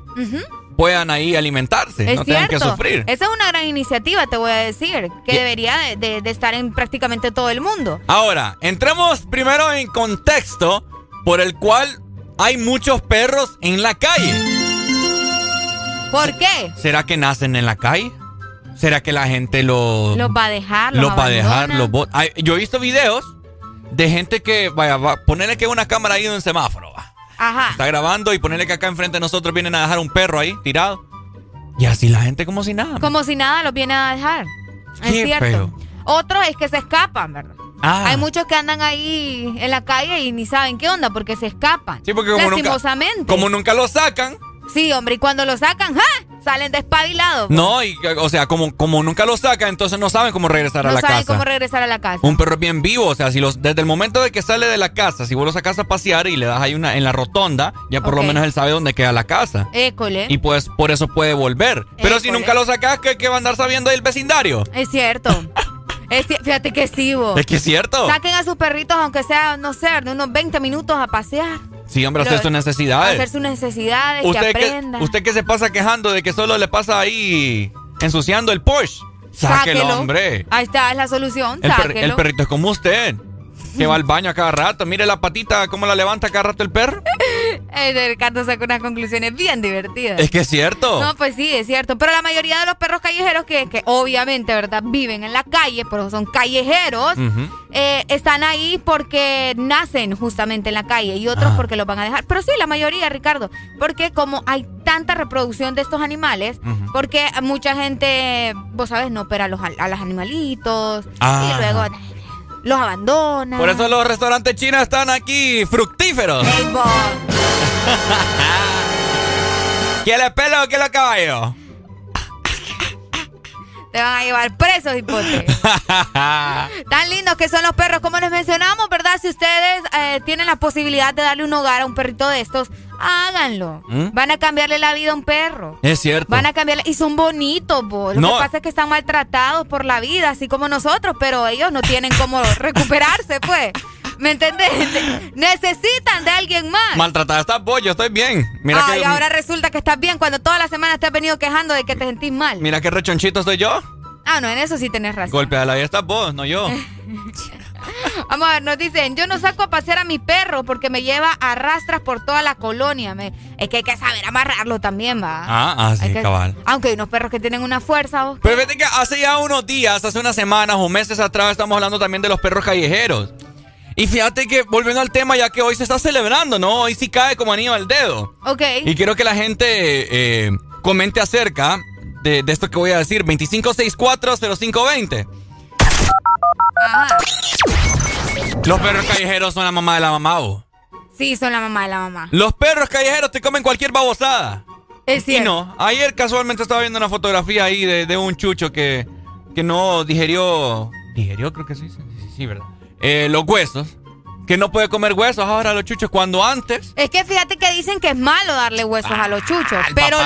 Puedan ahí alimentarse, no tengan que sufrir. Esa es una gran iniciativa, te voy a decir, que debería de, de estar en prácticamente todo el mundo. Ahora, entremos primero en contexto por el cual hay muchos perros en la calle. ¿Por qué? ¿Será que nacen en la calle? ¿Será que la gente los... Los va a dejar, los, los va a dejar, los Yo he visto videos de gente que, vaya, va, ponerle que una cámara ahí en un semáforo. Va. Ajá. Está grabando y ponerle que acá enfrente de nosotros vienen a dejar un perro ahí tirado. Y así la gente como si nada. Como si nada los viene a dejar. Es cierto. Otro es que se escapan, ¿verdad? Ah. Hay muchos que andan ahí en la calle y ni saben qué onda porque se escapan. Sí, porque como nunca, como nunca lo sacan. Sí, hombre, y cuando lo sacan, ¡ja! Salen despabilados. No, y, o sea, como, como nunca lo sacan, entonces no saben cómo regresar a la casa. No saben cómo regresar a la casa. Un perro es bien vivo, o sea, si los, desde el momento de que sale de la casa, si vos lo sacas a pasear y le das ahí una en la rotonda, ya por lo menos él sabe dónde queda la casa. École. Y pues por eso puede volver. Pero si nunca lo sacas, ¿qué, ¿qué, va a andar sabiendo el vecindario? Es cierto. Es, fíjate que sí, vos. Es que es cierto. Saquen a sus perritos, aunque sea, no sé, de unos 20 minutos a pasear. Sí, hombre, hacer sus necesidades. Hacer sus necesidades, usted que aprenda. usted que se pasa quejando de que solo le pasa ahí ensuciando el Porsche. Sáquelo, hombre. Ahí está, es la solución. El, el perrito es como usted que va al baño a cada rato. Mire la patita, cómo la levanta cada rato el perro. El Ricardo saca unas conclusiones bien divertidas. Es que es cierto. No, pues sí, es cierto. Pero la mayoría de los perros callejeros que, que obviamente, ¿verdad? Viven en la calle, pero son callejeros, eh, están ahí porque nacen justamente en la calle y otros ah. porque los van a dejar. Pero sí, la mayoría, Ricardo. Porque como hay tanta reproducción de estos animales, porque mucha gente, vos sabes, no opera a los, a los animalitos y ah. luego los abandonan. Por eso los restaurantes chinos están aquí fructíferos. Hey, ¿Quiere pelo o quiere caballo? Te van a llevar presos, hipote. Tan lindos que son los perros, como les mencionamos, ¿verdad? Si ustedes eh, tienen la posibilidad de darle un hogar a un perrito de estos, háganlo. ¿Mm? Van a cambiarle la vida a un perro. Es cierto. Van a cambiarle. Y son bonitos, bo. Lo que pasa es que están maltratados por la vida, así como nosotros, pero ellos no tienen cómo recuperarse, pues. ¿Me entendés? Necesitan de alguien más. Maltratada estás vos, yo estoy bien. Mira Ay, ahora resulta que estás bien cuando toda la semana te has venido quejando de que te sentís mal. Mira qué rechonchito estoy yo. Ah, no, en eso sí tenés razón. Golpe a la vida estás vos, no yo. Vamos a ver, nos dicen, yo no saco a pasear a mi perro porque me lleva a rastras por toda la colonia. es que hay que saber amarrarlo también, va. Ah, ah sí, cabal. Aunque hay unos perros que tienen una fuerza. Pero fíjate que hace ya unos días, hace unas semanas o meses atrás, estamos hablando también de los perros callejeros. Y fíjate que, volviendo al tema, ya que hoy se está celebrando, ¿no? Hoy sí cae como anillo al dedo. Ok. Y quiero que la gente eh, comente acerca de, esto que voy a decir. 25640520. Ajá. Los perros callejeros son la mamá de la mamá, ¿o? Sí, son la mamá de la mamá. Los perros callejeros te comen cualquier babosada. Es cierto. Y no, ayer casualmente estaba viendo una fotografía ahí de, un chucho que, que no digerió. ¿Digerió? Creo que sí, sí, sí ¿verdad? Eh, los huesos. Que no puede comer huesos ahora a los chuchos cuando antes. Es que fíjate que dicen que es malo darle huesos a los chuchos. Ah, pero,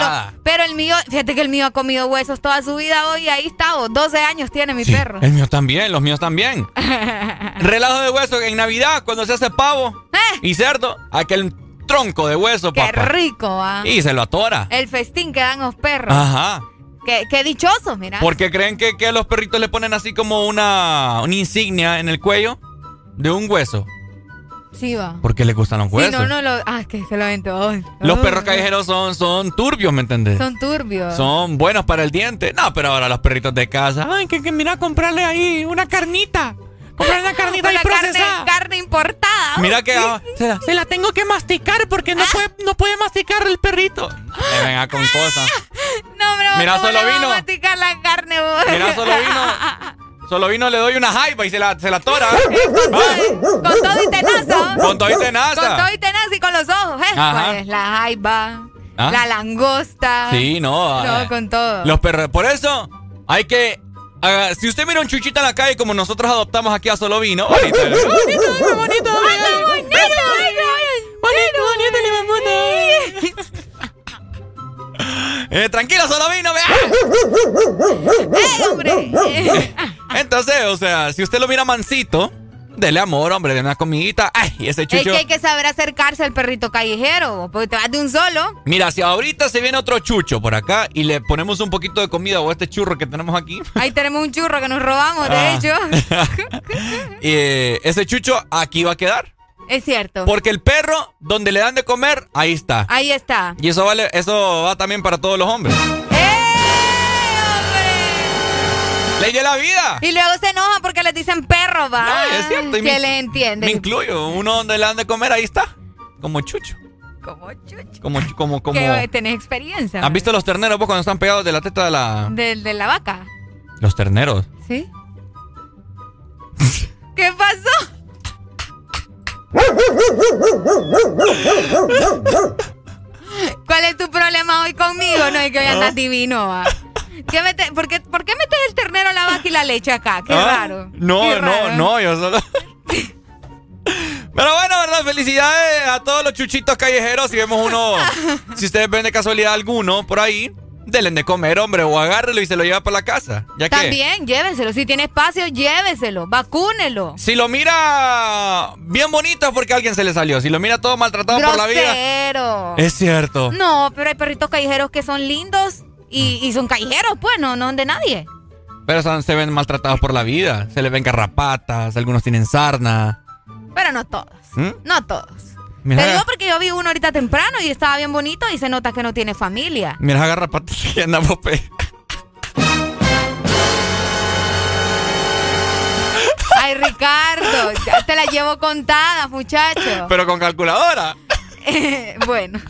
pero el mío, fíjate que el mío ha comido huesos toda su vida hoy. Ahí está, 12 años tiene mi perro. El mío también, los míos también. Relajo de huesos en Navidad, cuando se hace pavo ¿Eh? y cerdo, aquel tronco de hueso, Qué rico, ¿ah? Y se lo atora. El festín que dan los perros. Ajá. Qué, qué dichosos, mira. Porque creen que, que a los perritos le ponen así como una, una insignia en el cuello de un hueso. Sí, va. Porque le gustan los huesos. Sí, no, no, lo, ah, que se lo Los perros callejeros son, son turbios, ¿me entendés? Son turbios. Son buenos para el diente. No, pero ahora los perritos de casa. Ay, que, que mira, comprarle ahí una carnita. Comprarle una carnita y procesada. Carne, carne importada. Mira que se, la, tengo que masticar porque no, ah. puede, no puede masticar el perrito. Le venga con cosas. No, bro. Mira, solo vino. masticar la carne, Mira, solo vino. Solo vino, le doy una jaiba y se la, se la tora. con, todo y tenaza. Con todo y tenaza. Con todo y tenaza y con los ojos, ¿eh? Pues, la jaiba, ¿Ah? la langosta. Sí, no. No, con todo. Los perros. Por eso hay que si usted mira un chuchito en la calle como nosotros adoptamos aquí a Solo Vino, bonito, bonito, bonito, bonito, bonito, bonito, eh, tranquilo, solo vino, vea. ¡Eh, hombre! Entonces, o sea, si usted lo mira mansito, Dele amor, hombre, de una comidita. Ay, ese chucho. Es que hay que saber acercarse al perrito callejero, porque te vas de un solo. Mira, si ahorita se viene otro chucho por acá y le ponemos un poquito de comida o este churro que tenemos aquí. Ahí tenemos un churro que nos robamos, de Ah. hecho. eh, ese chucho aquí va a quedar. Es cierto. Porque el perro, donde le dan de comer, ahí está. Ahí está. Y eso vale, eso va también para todos los hombres. ¡Ley de la vida! Y luego se enojan porque les dicen perro, va. No, es cierto. y Que le entienden. Me incluyo. Uno donde le dan de comer, ahí está. Como chucho. Como chucho. Como, como, como. Que tenés experiencia. ¿Has visto los terneros vos cuando están pegados de la teta de la. De la vaca. Los terneros. ¿Sí? ¿Qué pasó? ¿Cuál es tu problema hoy conmigo? No, es que hoy andas divino. va. ¿Qué mete- por, qué, por qué metes el ternero, la vaca y la leche acá? Qué ¿Ah? raro. No, Qué no, raro. no, yo solo. Pero bueno, ¿verdad? Felicidades a todos los chuchitos callejeros. Si vemos uno, si ustedes ven de casualidad alguno por ahí, denle de comer, hombre, o agárrelo y se lo lleva para la casa. Ya que. También, lléveselo. Si tiene espacio, lléveselo. Vacúnelo. Si lo mira bien bonito es porque a alguien se le salió. Si lo mira todo maltratado por la vida. Es cierto. No, pero hay perritos callejeros que son lindos y, y son callejeros, pues, no, no de nadie. Pero son- se ven maltratados por la vida. Se les ven garrapatas, algunos tienen sarna. Pero no todos. ¿Mm? No todos. Mira, Te digo porque yo vi uno ahorita temprano y estaba bien bonito y se nota que no tiene familia. mira esa garrapata que anda Pope. Ay, Ricardo, ya te la llevo contada, muchacho. Pero con calculadora. bueno.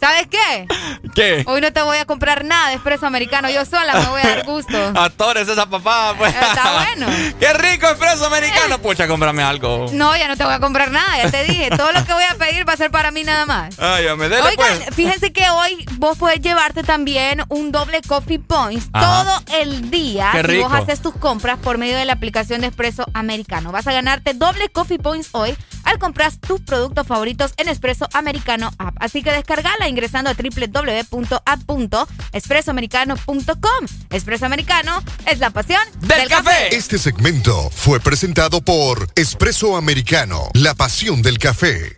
¿Sabes qué? ¿Qué? Hoy no te voy a comprar nada de espresso americano. Yo sola me voy a dar gusto. Atores esa papá, pues. Está bueno. Qué rico espresso americano. Pucha, cómprame algo. No, ya no te voy a comprar nada, ya te dije. Todo lo que voy a pedir va a ser para mí nada más. Ay, me dele, Oigan, pues. fíjense que hoy vos puedes llevarte también un doble coffee points Ajá. todo el día Qué si rico. vos haces tus compras por medio de la aplicación de Espresso Americano. Vas a ganarte doble coffee points hoy al comprar tus productos favoritos en Espresso Americano App. Así que descargala ingresando a www.app.espressoamericano.com. Espresso Americano es la pasión del, café. Este segmento fue presentado por Espresso Americano, la pasión del café.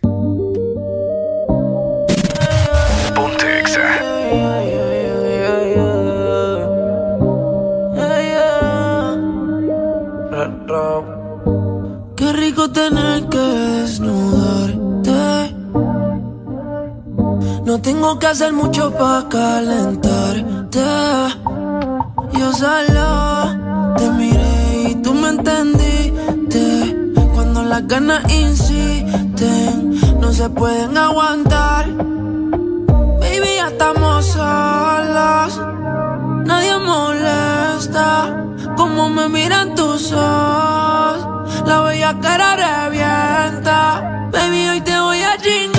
Ponte Exa. Tener que desnudarte. No tengo que hacer mucho para calentarte. Yo solo te miré y tú me entendiste. Cuando las ganas insisten, no se pueden aguantar. Baby, ya estamos solos. Nadie molesta como me miran tus ojos. La bella cara revienta. Baby, hoy te voy a chingar.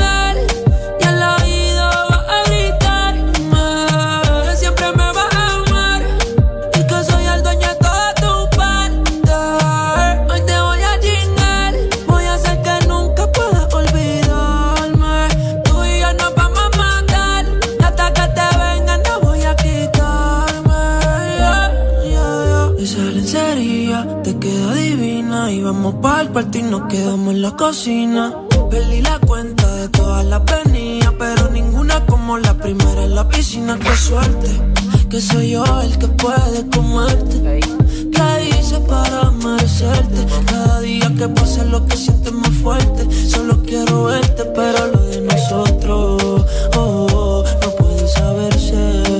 Cuarto y nos quedamos en la cocina. Perdí la cuenta de todas las venidas, pero ninguna como la primera en la piscina. Qué suerte, que soy yo el que puede comerte. ¿Qué hice para merecerte? Cada día que pasa lo que sientes más fuerte. Solo quiero verte, pero lo de nosotros oh, oh, no puede saberse.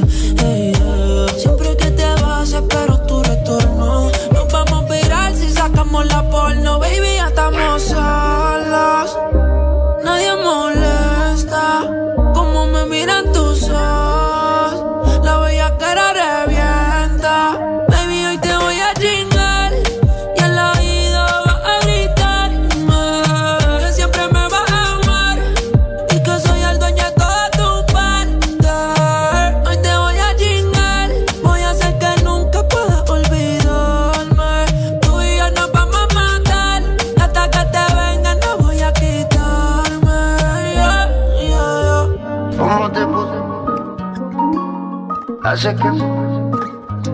Hace que.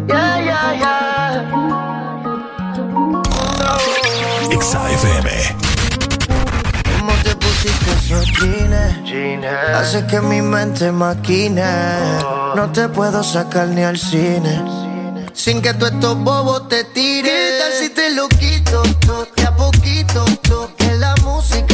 Ya, ya, ya. Exa FM. ¿Cómo te pusiste esos jeans? Hace que mi mente maquine. No te puedo sacar ni al cine. Sin que tú estos bobos te tires. ¿Qué tal si te lo quito? todo de a poquito. todo? Que la música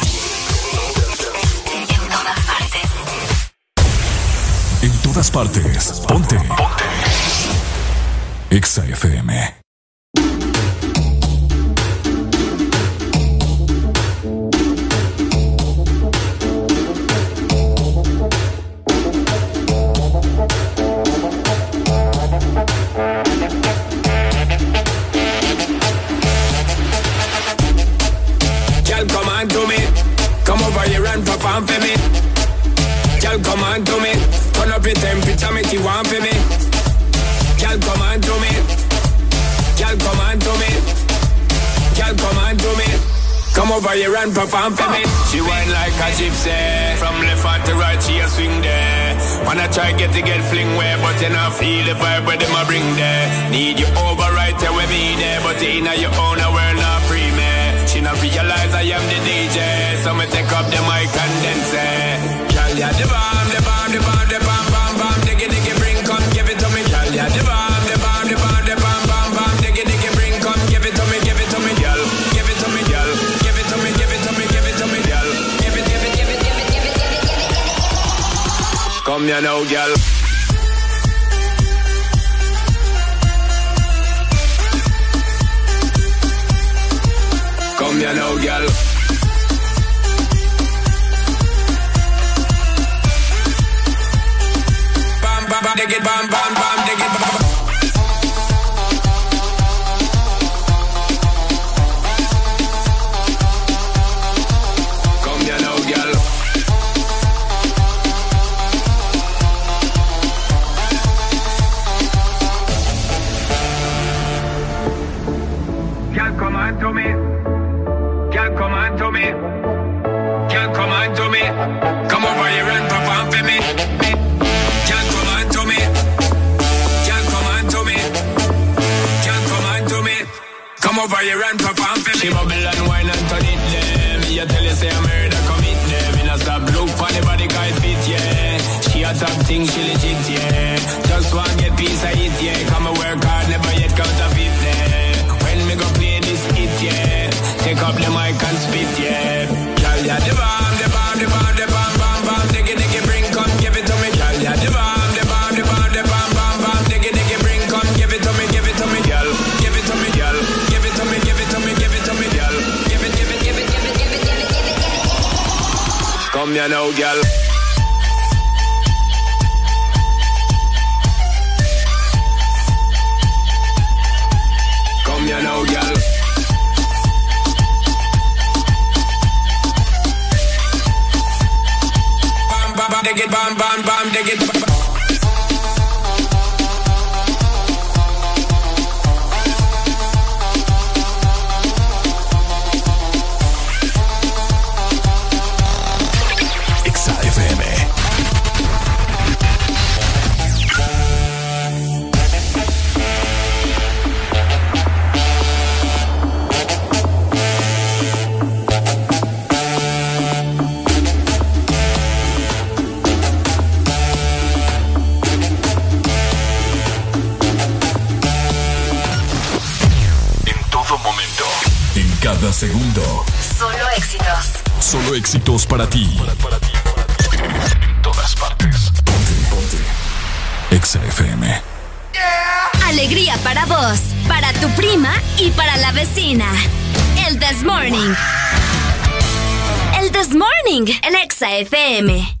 En todas partes. Ponte. Ponte. Exa FM. Perform for me. She whine like a gypsy. From left hand to right, she a swing there. Wanna try get to get fling where, but you not feel the vibe where them a bring there. Need you over right there with me there, but in your own world not free me. She not realize I am the DJ, so me take up the mic and then say, Girl, ya the bomb, the bomb, the bomb, the bomb, bomb, bomb, Come here now, girl. Come here now, girl. Bam, bam, bam, it, bam, bam, bam, over here and perform for me. She bubble and wine and turn it. Me a tell you say I'm murder commit there. Me not stop look for the body guy fit yeah. She a top thing, she legit yeah. It. Come here now, girl. Come here now, girl. Bam, bam, bam, dig it, bam, bam, bam, dig it. Bam, bam. Segundo. Solo éxitos. Solo éxitos para ti. En todas partes. Ponte, ponte. Exa FM. Alegría para vos, para tu prima y para la vecina. El This Morning. El This Morning, el Exa FM.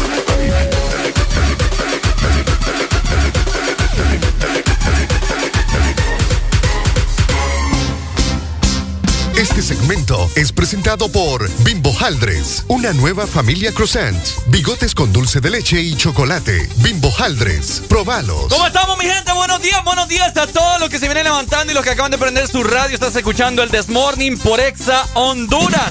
Este segmento es presentado por Bimbo Haldres, una nueva familia croissant, bigotes con dulce de leche y chocolate. Bimbo Haldres, probalos. ¿Cómo estamos, mi gente? Buenos días, buenos días a todos los que se vienen levantando y los que acaban de prender su radio. Estás escuchando el Desmorning por Exa Honduras.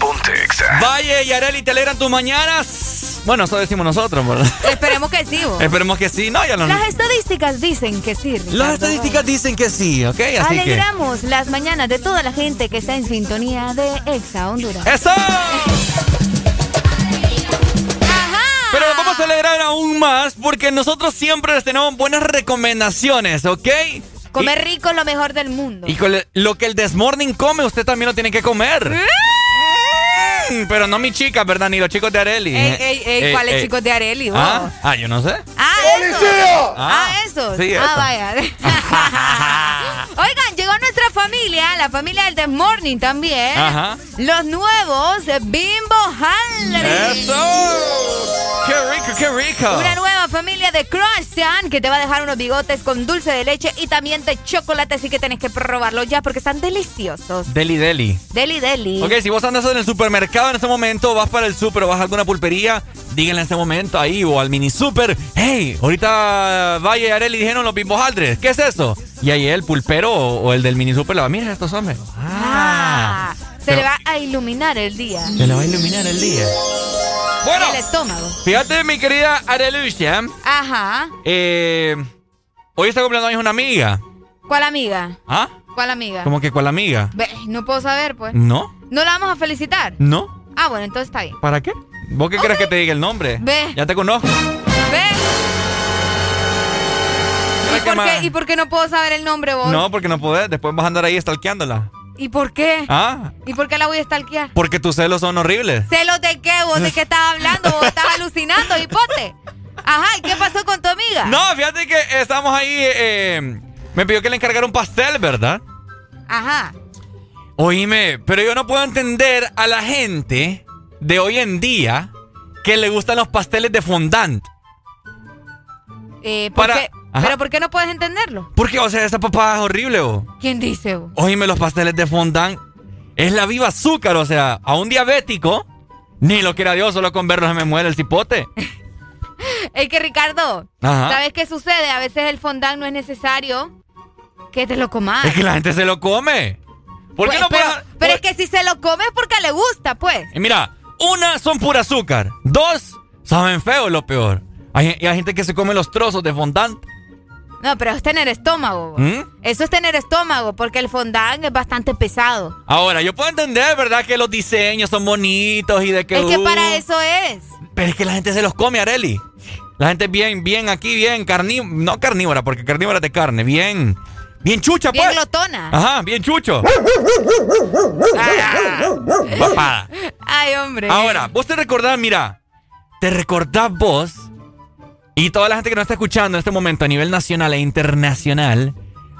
Ponte Exa. Valle y Areli te alegran tus mañanas. Bueno, eso decimos nosotros, ¿verdad? Esperemos que sí. vos. Esperemos que sí. No, ya no. Las estadísticas dicen que sí. Ricardo. Las estadísticas dicen que sí, ¿ok? Así que. Alegramos las mañanas de toda la gente que está en sintonía de Exa Honduras. ¡Eso! Pero nos vamos a alegrar aún más porque nosotros siempre les tenemos buenas recomendaciones, ¿ok? Comer rico es lo mejor del mundo. Y con le- lo que el Desmorning come, usted también lo tiene que comer. ¿Eh? Mm, Pero no mi chica, ¿verdad? Ni los chicos de Areli. Ey, ey, ey, Eh, ¿cuáles eh, chicos de Areli? vos? ¿Ah? ah, yo no sé. Ah, esos. Ah, Ah, esos. sí, ah, eso. vaya. Oigan, llegó nuestra familia, la familia del The Morning también. Ajá. Los nuevos de Bimbo Halley. ¡Eso! ¡Qué rico, qué rico! Una nueva familia de croissant que te va a dejar unos bigotes con dulce de leche y también de chocolate, así que tenés que probarlo ya porque están deliciosos. Deli Deli. Deli Deli. Ok, si vos andas en el supermercado en este momento, vas para el super o vas a alguna pulpería, díganle en este momento ahí o al mini super, hey, ahorita Valle y Areli dijeron los bimbos aldres, ¿qué es eso? Y ahí el pulpero o, o el del mini super le va, mira estos hombres. Ah, se Pero- le va a iluminar el día. Se le va a iluminar el día. Bueno. El estómago. Fíjate, mi querida Arelucia, Ajá. eh, hoy está cumpliendo años una amiga. ¿Cuál amiga? ¿Ah? ¿Cuál amiga? ¿Cómo que cuál amiga? Ve, no puedo saber, pues. ¿No? ¿No la vamos a felicitar? ¿No? Ah, bueno, entonces está bien. ¿Para qué? ¿Vos qué crees que te diga el nombre? Ve. Ya te conozco. Ve. ¿Y ¿Qué por, qué, ¿Y por qué no puedo saber el nombre vos? No, porque no podés. Después vas a andar ahí stalkeándola. ¿Y por qué? ¿Ah? ¿Y por qué la voy a stalkear? Porque tus celos son horribles. ¿Celos de qué? ¿Vos de qué estás hablando? ¿Vos estás alucinando, hipote? Ajá, ¿y qué pasó con tu amiga? No, fíjate que estamos ahí. eh, me pidió que le encargara un pastel, ¿verdad? Ajá. Oíme, pero yo no puedo entender a la gente de hoy en día que le gustan los pasteles de fondant. Eh, ¿por Para- qué? ¿Pero por qué no puedes entenderlo? Porque, o sea, esa papá es horrible, o. ¿Quién dice? vos? Oíme, los pasteles de fondant es la viva azúcar, o sea, a un diabético, ni lo quiera Dios, solo con verlos se me muere el cipote. Es que, Ricardo, Ajá. ¿sabes qué sucede? A veces el fondant no es necesario que te lo comas. Es que la gente se lo come. ¿Por qué Pues, no pero, pero es que si se lo come es porque le gusta, pues. Y mira, una son pura azúcar. Dos, saben feo lo peor. Hay, y hay gente que se come los trozos de fondant. No, pero es tener estómago. ¿Mm? Eso es tener estómago, porque el fondant es bastante pesado. Ahora, yo puedo entender, ¿verdad? Que los diseños son bonitos y de que... es que uh, para eso es. Pero es que la gente se los come, Areli. La gente bien, bien aquí, bien carnívora. No carnívora, porque carnívora es de carne. Bien, bien chucha, Bien pues. glotona. Ajá, bien chucho. Papada. Ay, hombre. Ahora, vos te recordás, mira, te recordás vos y toda la gente que nos está escuchando en este momento a nivel nacional e internacional,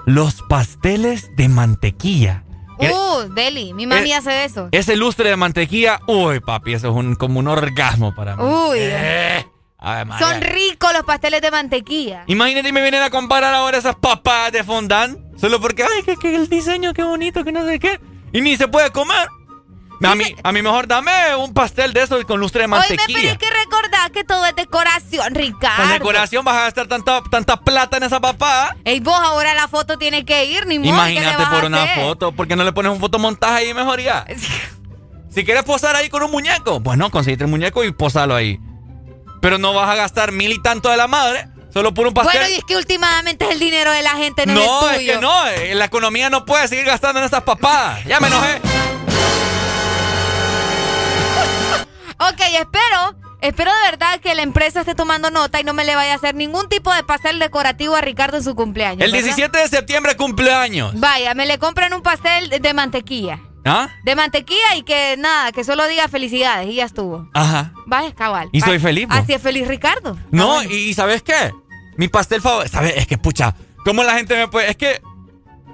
los pasteles de mantequilla. Uh, Deli, mi mami Eh, hace eso. Ese lustre de mantequilla, uy, papi, eso es un, como un orgasmo para mí. Uy. Eh, Ay. Son ricos los pasteles de mantequilla. Imagínate y me vienen a comparar ahora esas papas de fondant. Solo porque, ay, que, que el diseño, qué bonito, que no sé qué. Y ni se puede comer. A mí, a mí mejor dame un pastel de esos con lustre de Hoy me mantequilla. que recordar que todo es decoración, Ricardo. Con decoración vas a gastar tanta, tanta plata en esa papá. Ey, vos ahora la foto tiene que ir, ni modo. ¿qué le Imagínate por una foto. ¿Por qué no le pones un fotomontaje ahí mejor ya? Si quieres posar ahí con un muñeco, bueno, conseguiste el muñeco y posalo ahí. Pero no vas a gastar mil y tanto de la madre solo por un pastel. Bueno, y es que últimamente es el dinero de la gente, no, no, es el es tuyo. que no. eh, La economía no puede seguir gastando en estas papadas. Ya me enojé. Ok, espero, espero de verdad que la empresa esté tomando nota y no me le vaya a hacer ningún tipo de pastel decorativo a Ricardo en su cumpleaños. El ¿verdad? 17 de septiembre cumpleaños. Vaya, me le compran un pastel de mantequilla. ¿Ah? De mantequilla y que nada, que solo diga felicidades y ya estuvo. Ajá. Vaya, cabal. Y soy Ah, feliz, po. Así es feliz Ricardo. No, y, y ¿sabes qué? Mi pastel favorito. ¿Sabes? Es que, pucha, ¿cómo la gente me puede.? Es que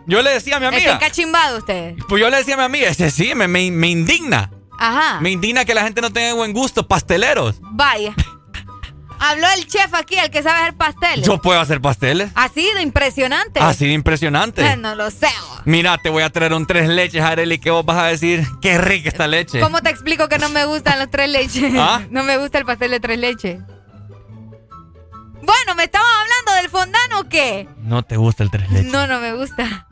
yo le decía a mi Está amiga. encachimbado usted. Pues yo le decía a mi amiga, ese sí, me, me, me indigna. Ajá. Me indigna que la gente no tenga buen gusto, pasteleros. Vaya. Habló el chef aquí, el que sabe hacer pasteles. Yo puedo hacer pasteles. Así de impresionante. Así de impresionante. Eh, No lo sé. Mira, te voy a traer un tres leches, Arely, que vos vas a decir, qué rica esta leche. ¿Cómo te explico que no me gustan los tres leches? ¿Ah? No me gusta el pastel de tres leches. Bueno, ¿me estabas hablando del fondano o qué? No te gusta el tres leches. No, no me gusta.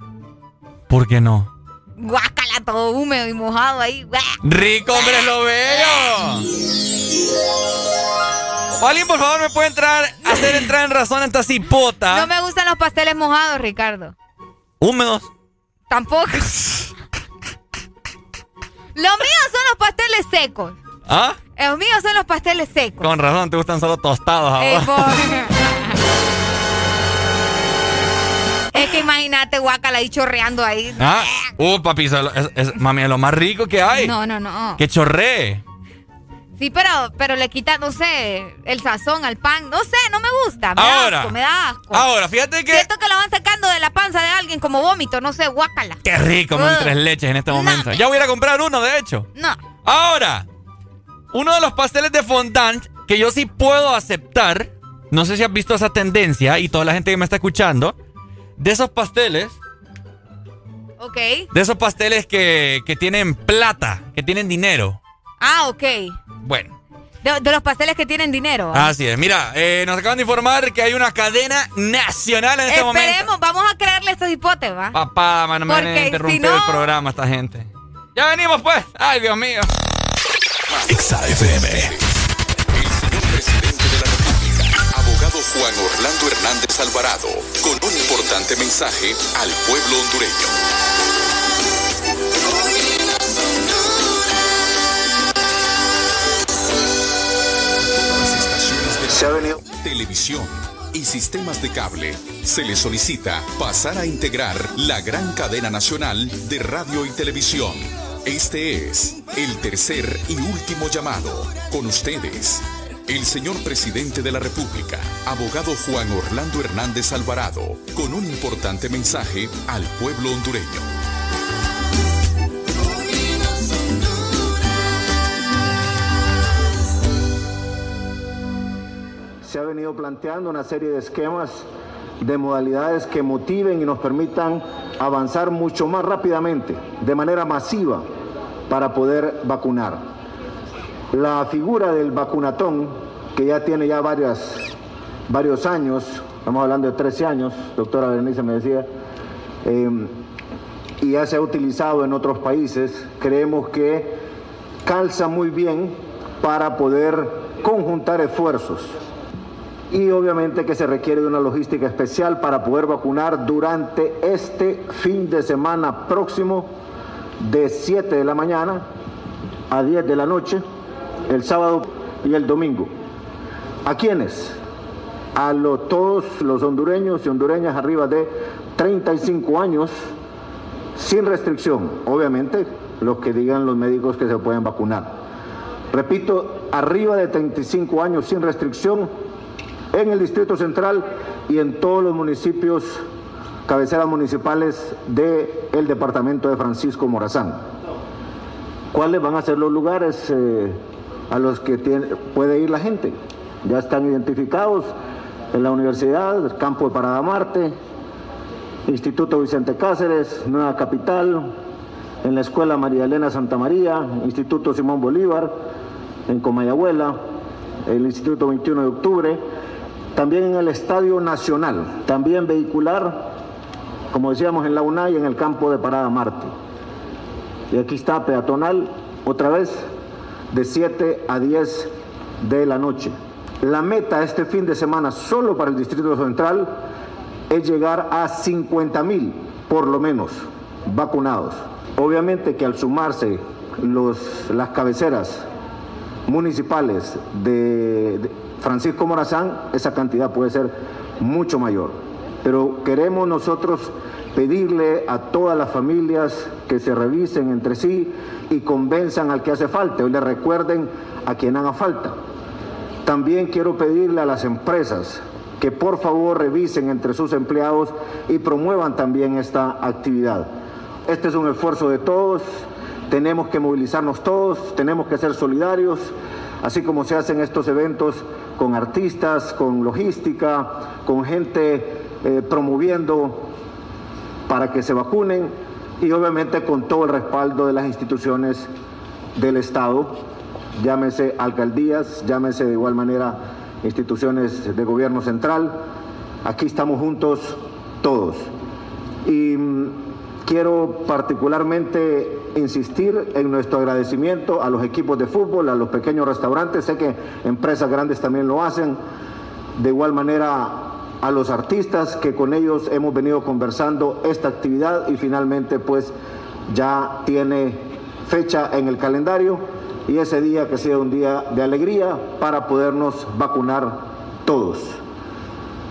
¿Por qué no? Guácala, todo húmedo y mojado ahí. ¡Rico, hombre, lo bello! O alguien, por favor, me puede entrar, hacer entrar en razón a esta cipota. No me gustan los pasteles mojados, Ricardo. Húmedos. Tampoco. Los míos son los pasteles secos. ¿Ah? Los míos son los pasteles secos. Con razón, te gustan solo tostados a Ey, vos. por- es que imagínate, guácala ahí chorreando ahí. ¿Ah? Uh, papi, es, es- mami, es lo más rico que hay. No, no, no. Que chorree. Sí, pero, pero le quita, no sé, el sazón al pan. No sé, no me gusta. Me da Ahora. asco, me da asco. Ahora, fíjate que. Siento que lo van sacando de la panza de alguien como vómito, no sé, guácala. Qué rico, man, Ugh. tres leches en este momento. Ya voy a comprar uno, de hecho. No. Ahora, uno de los pasteles de fondant que yo sí puedo aceptar. No sé si has visto esa tendencia y toda la gente que me está escuchando. De esos pasteles, Ok. de esos pasteles que, que tienen plata, que tienen dinero. Ah, ok. Bueno, De, de los pasteles que tienen dinero. así es. Mira, eh, nos acaban de informar que hay una cadena nacional en este momento. Esperemos, vamos a creerle estos hipotes, ¿va? Papá, mano, me van Porque a interrumpir si no- el programa esta gente. Ya venimos, pues. Ay, Dios mío. XAFM. Juan Orlando Hernández Alvarado, con un importante mensaje al pueblo hondureño. Las estaciones de televisión y sistemas de cable se les solicita pasar a integrar la gran cadena nacional de radio y televisión. Este es el tercer y último llamado. Con ustedes, el señor presidente de la República, abogado Juan Orlando Hernández Alvarado, con un importante mensaje al pueblo hondureño. Se ha venido planteando una serie de esquemas, de modalidades que motiven y nos permitan avanzar mucho más rápidamente, de manera masiva, para poder vacunar. La figura del vacunatón, que ya tiene ya varias, varios años, estamos hablando de 13 años, doctora Berenice me decía, eh, y ya se ha utilizado en otros países, creemos que calza muy bien para poder conjuntar esfuerzos. Y obviamente que se requiere de una logística especial para poder vacunar durante este fin de semana próximo de 7 de la mañana a 10 de la noche, el sábado y el domingo. ¿A quiénes? A lo- todos los hondureños y hondureñas arriba de 35 años sin restricción, obviamente, los que digan los médicos que se pueden vacunar. Repito, arriba de 35 años sin restricción en el Distrito Central y en todos los municipios, cabeceras municipales del departamento de Francisco Morazán. ¿Cuáles van a ser los lugares eh, a los que tiene- puede ir la gente? Ya están identificados en la universidad, el campo de Parada Marte, Instituto Vicente Cáceres, Nueva Capital, en la Escuela María Elena Santa María, Instituto Simón Bolívar, en Comayagüela, el Instituto 21 de Octubre, también en el Estadio Nacional, también vehicular, como decíamos en la UNAI, en el campo de Parada Marte. Y aquí está peatonal, otra vez, de 7 a 10 de la noche. La meta este fin de semana solo para el Distrito Central es llegar a 50 mil, por lo menos, vacunados. Obviamente que al sumarse los, las cabeceras municipales de, de Francisco Morazán, esa cantidad puede ser mucho mayor. Pero queremos nosotros pedirle a todas las familias que se revisen entre sí y convenzan al que hace falta le recuerden a quien haga falta. También quiero pedirle a las empresas que por favor revisen entre sus empleados y promuevan también esta actividad. Este es un esfuerzo de todos, tenemos que movilizarnos todos, tenemos que ser solidarios, así como se hacen estos eventos con artistas, con logística, con gente eh, promoviendo para que se vacunen y obviamente con todo el respaldo de las instituciones del Estado, llámese alcaldías, llámese de igual manera instituciones de gobierno central. Aquí estamos juntos todos. Y mm, quiero particularmente insistir en nuestro agradecimiento a los equipos de fútbol, a los pequeños restaurantes, sé que empresas grandes también lo hacen, de igual manera a los artistas que con ellos hemos venido conversando esta actividad y finalmente pues ya tiene fecha en el calendario y ese día que sea un día de alegría para podernos vacunar todos.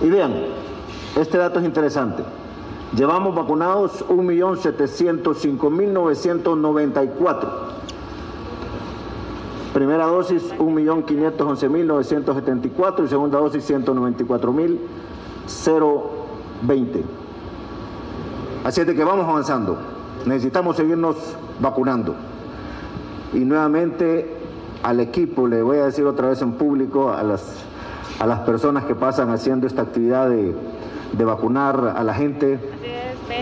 Y vean, este dato es interesante. Llevamos vacunados 1.705.994. Primera dosis 1.511.974 y segunda dosis 194.020. Así es de que vamos avanzando. Necesitamos seguirnos vacunando. Y nuevamente al equipo, le voy a decir otra vez en público, a las, a las personas que pasan haciendo esta actividad de, de vacunar a la gente,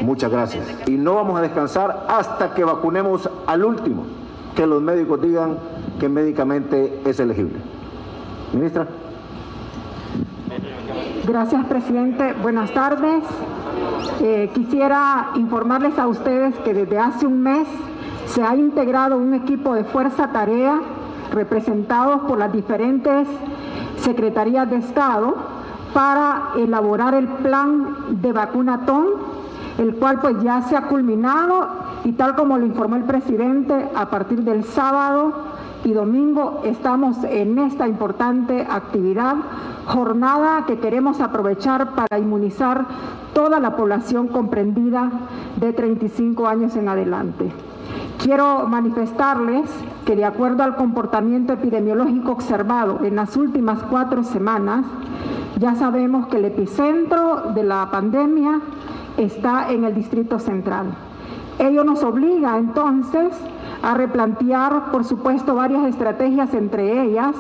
muchas gracias. Y no vamos a descansar hasta que vacunemos al último, que los médicos digan que médicamente es elegible. Ministra. Gracias, presidente. Buenas tardes. Eh, quisiera informarles a ustedes que desde hace un mes se ha integrado un equipo de fuerza tarea representados por las diferentes secretarías de Estado para elaborar el plan de vacunatón, el cual pues ya se ha culminado y tal como lo informó el presidente, a partir del sábado y domingo estamos en esta importante actividad, jornada que queremos aprovechar para inmunizar toda la población comprendida de 35 años en adelante. Quiero manifestarles que de acuerdo al comportamiento epidemiológico observado en las últimas cuatro semanas, ya sabemos que el epicentro de la pandemia está en el Distrito Central. Ello nos obliga entonces a replantear, por supuesto, varias estrategias, entre ellas,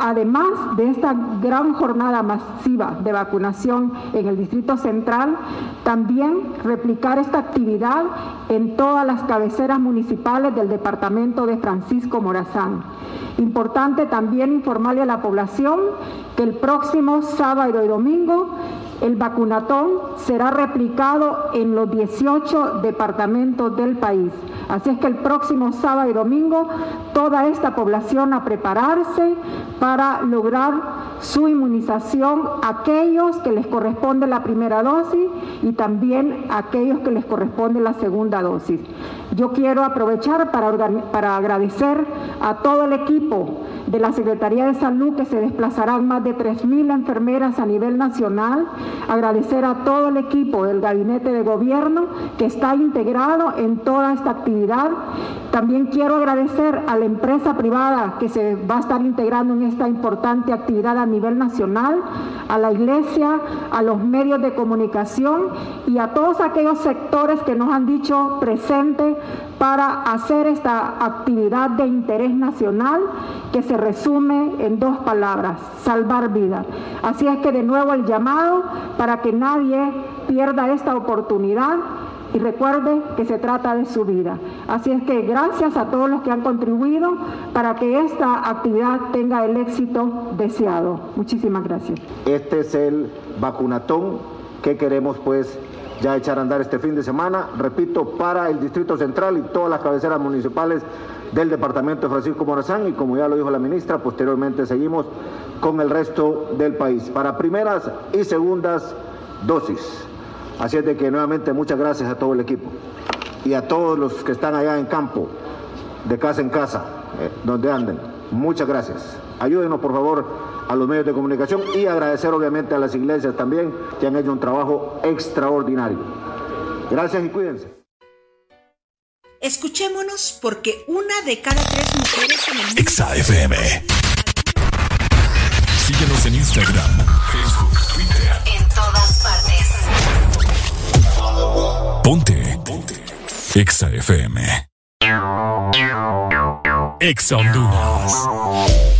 además de esta gran jornada masiva de vacunación en el Distrito Central, también replicar esta actividad en todas las cabeceras municipales del departamento de Francisco Morazán. Importante también informarle a la población que el próximo sábado y domingo el vacunatón será replicado en los 18 departamentos del país. Así es que el próximo sábado y domingo toda esta población a prepararse para lograr su inmunización, aquellos que les corresponde la primera dosis y también aquellos que les corresponde la segunda dosis. Yo quiero aprovechar para, para agradecer a todo el equipo de la Secretaría de Salud que se desplazarán más de 3.000 enfermeras a nivel nacional, agradecer a todo el equipo del gabinete de gobierno que está integrado en toda esta actividad. También quiero agradecer a la empresa privada que se va a estar integrando en esta importante actividad a nivel nacional, a la iglesia, a los medios de comunicación y a todos aquellos sectores que nos han dicho presente para hacer esta actividad de interés nacional que se resume en dos palabras, salvar vidas. Así es que de nuevo el llamado para que nadie pierda esta oportunidad y recuerde que se trata de su vida. Así es que gracias a todos los que han contribuido para que esta actividad tenga el éxito deseado. Muchísimas gracias. Este es el vacunatón que queremos pues ya echar a andar este fin de semana, repito, para el Distrito Central y todas las cabeceras municipales del departamento de Francisco Morazán y como ya lo dijo la ministra, posteriormente seguimos con el resto del país para primeras y segundas dosis. Así es de que nuevamente muchas gracias a todo el equipo y a todos los que están allá en campo, de casa en casa, eh, donde anden. Muchas gracias. Ayúdenos por favor a los medios de comunicación y agradecer obviamente a las iglesias también que han hecho un trabajo extraordinario. Gracias y cuídense. Escuchémonos porque una de cada tres mujeres en el mundo... Exa FM. Síguenos en Instagram, Facebook, Twitter. En todas partes. Ponte. Ponte. Exa FM. Exa Honduras.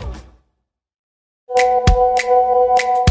Thank you.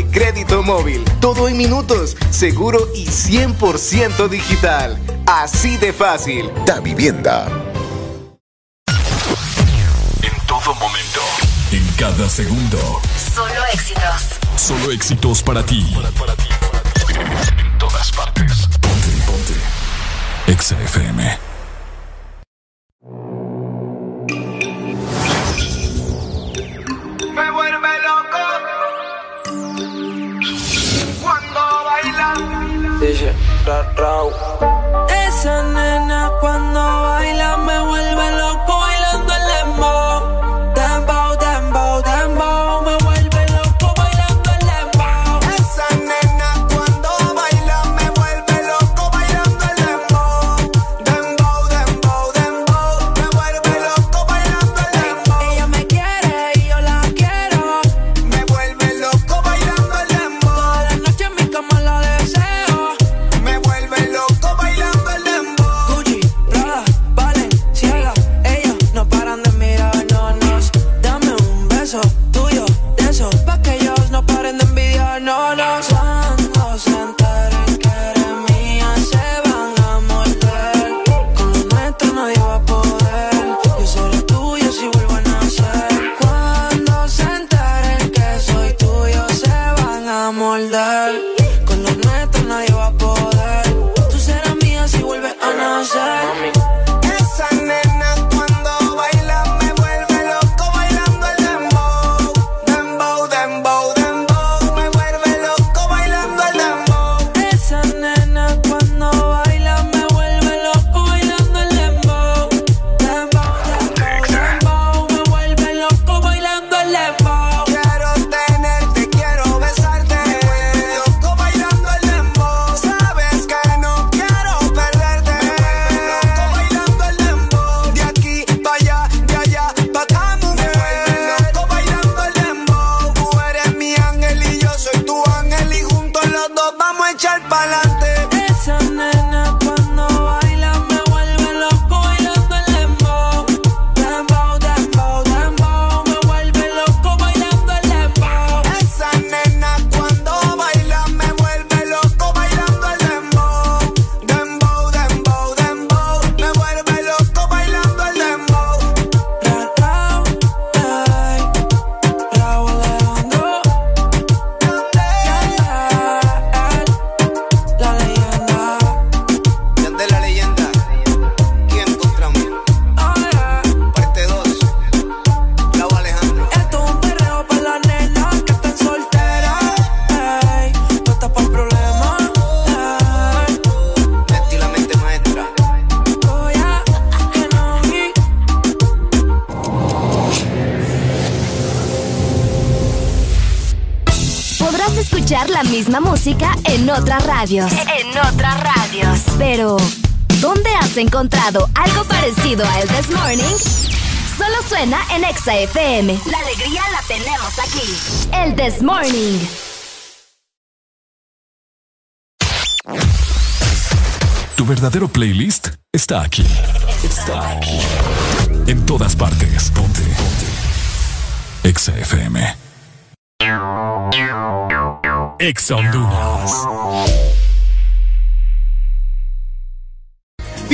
crédito móvil. Todo en minutos, seguro y 100% digital. Así de fácil. Da Vivienda. En todo momento. En cada segundo. Solo éxitos. Solo éxitos para ti. En todas partes. Ponte, ponte. Exa FM. Esa nena cuando baila me vuelve loco un radios. En otras radios. Pero, ¿dónde has encontrado algo parecido a El This Morning? Solo suena en Exa FM. La alegría la tenemos aquí. El This Morning. Tu verdadero playlist está aquí. Está aquí. En todas partes. Ponte. Ponte. Exa FM. Exa Honduras.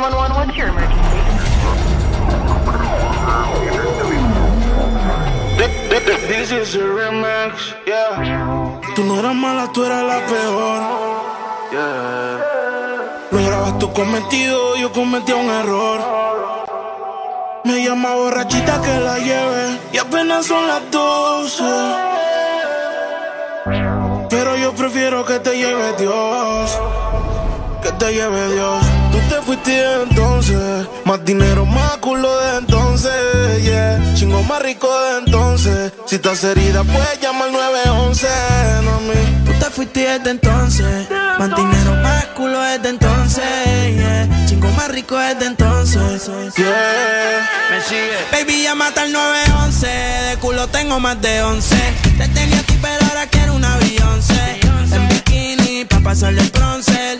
911, what's your emergency? This is a remix, yeah. Tú no eras mala, tú eras la peor. Yeah. Lograbas tu cometido, yo cometí un error. Me llama borrachita que la lleve y apenas son las 12. Pero yo prefiero que te lleve Dios. Que te lleve Dios. Tú te fuiste entonces. Más dinero, más culo de entonces. Yeah. Chingo más rico de entonces. Si estás herida, puedes llamar al 911. No mí. Tú te fuiste desde entonces. Más dinero, más culo desde entonces. Yeah. Chingo más rico desde entonces. Yeah. Me sigue. Baby, llámate al 911. De culo tengo más de 11. Te tenía a ti, pero ahora quiero una Beyoncé. En bikini, pa' pasarle el bronce.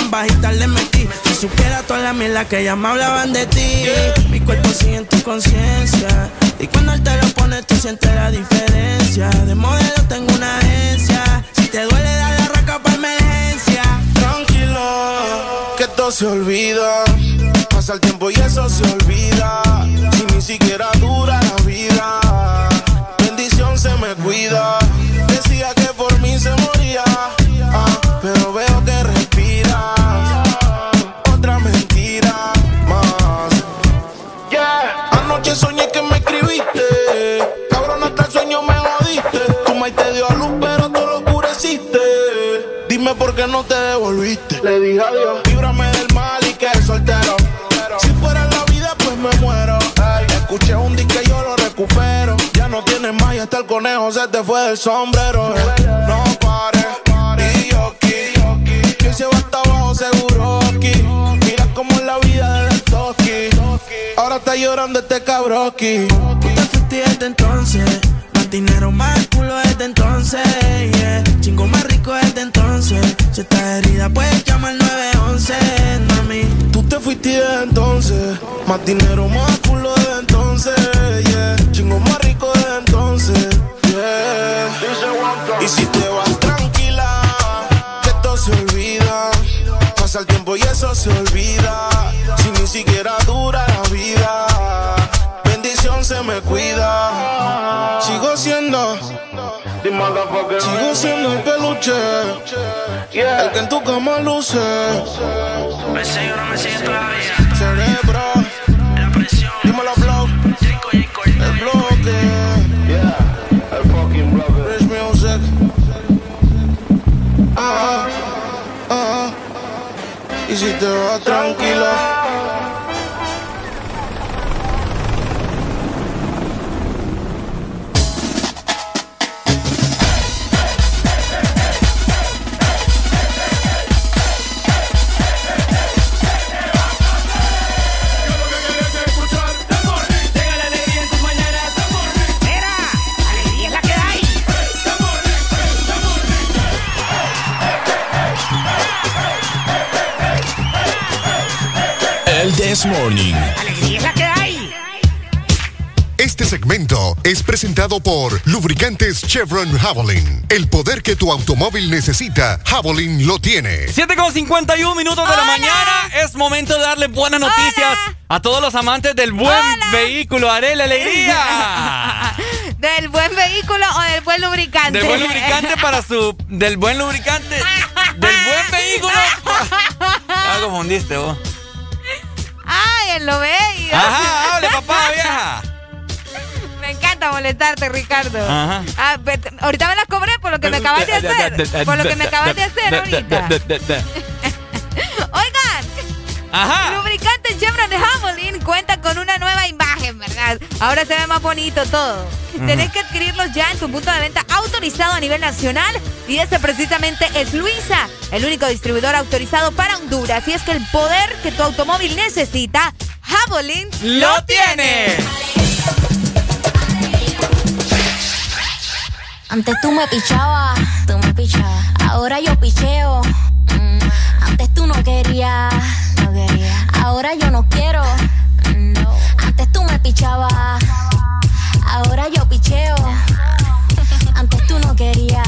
en bajita le metí. Si supiera toda la mierda que ya me hablaban de ti. Mi cuerpo sigue en tu conciencia. Y cuando él te lo pone, tú sientes la diferencia. De modelo tengo una agencia. Si te duele, dale arranca para emergencia. Tranquilo, que todo se olvida. Pasa el tiempo y eso se olvida. Si ni siquiera dura la vida. Bendición se me cuida. Dime por qué no te devolviste. Le dije adiós. Líbrame del mal y que soltero. Si fuera la vida, pues me muero. Ey, escuché un disco y yo lo recupero. Ya no tienes más y hasta el conejo se te fue del sombrero. No pares. Y yo aquí. Que se va hasta abajo seguro aquí. Mira cómo es la vida del toki. Ahora está llorando este cabroki. Tú te fuiste desde entonces. Más dinero, más culo desde entonces. Yeah. Si estás herida, puedes llamar 911, mami. Tú te fuiste de entonces. Más dinero, más culo de entonces. Chingo más rico de entonces. Y si te vas tranquila, que esto se olvida. Pasa el tiempo y eso se olvida. Sigo siendo el peluche. El que en tu cama luce. Me sigue o no me sigue todavía. Cerebro. La presión. Dímelo, flow. El bloque. El fucking bloque. Rich music. Ah, ah, ah. Y si te vas tranquilo. This Morning. Alegría es la que hay. Este segmento es presentado por Lubricantes Chevron Javelin. El poder que tu automóvil necesita, Javelin lo tiene. 7 con 51 minutos de la mañana. Es momento de darle buenas noticias a todos los amantes del buen vehículo. Haré la alegría. ¿Del buen vehículo o del buen lubricante? Del buen lubricante para su. Del buen lubricante. Del buen vehículo. Ah, confundiste vos. Ay, él lo ve. y- Ajá, hable, papá, vieja. Me encanta molestarte, Ricardo. Ajá. Ah, pero ahorita me las cobré por lo que me acabas de hacer. Por lo que me acabas de hacer ahorita. Oigan, Ajá. Lubricante Chevron de Javelin cuenta con una nueva imagen, ¿verdad? Ahora se ve más bonito todo. Tenés que adquirirlos ya en tu punto de venta autorizado a nivel nacional y ese precisamente es Luisa, el único distribuidor autorizado para Honduras. Y es que el poder que tu automóvil necesita, Javelin ¡Lo tiene! Antes tú me pichabas, tú me pichabas. Ahora yo picheo. Mm, Antes tú no querías, no quería. Ahora yo no quiero. Ahora yo picheo. Antes tú no querías.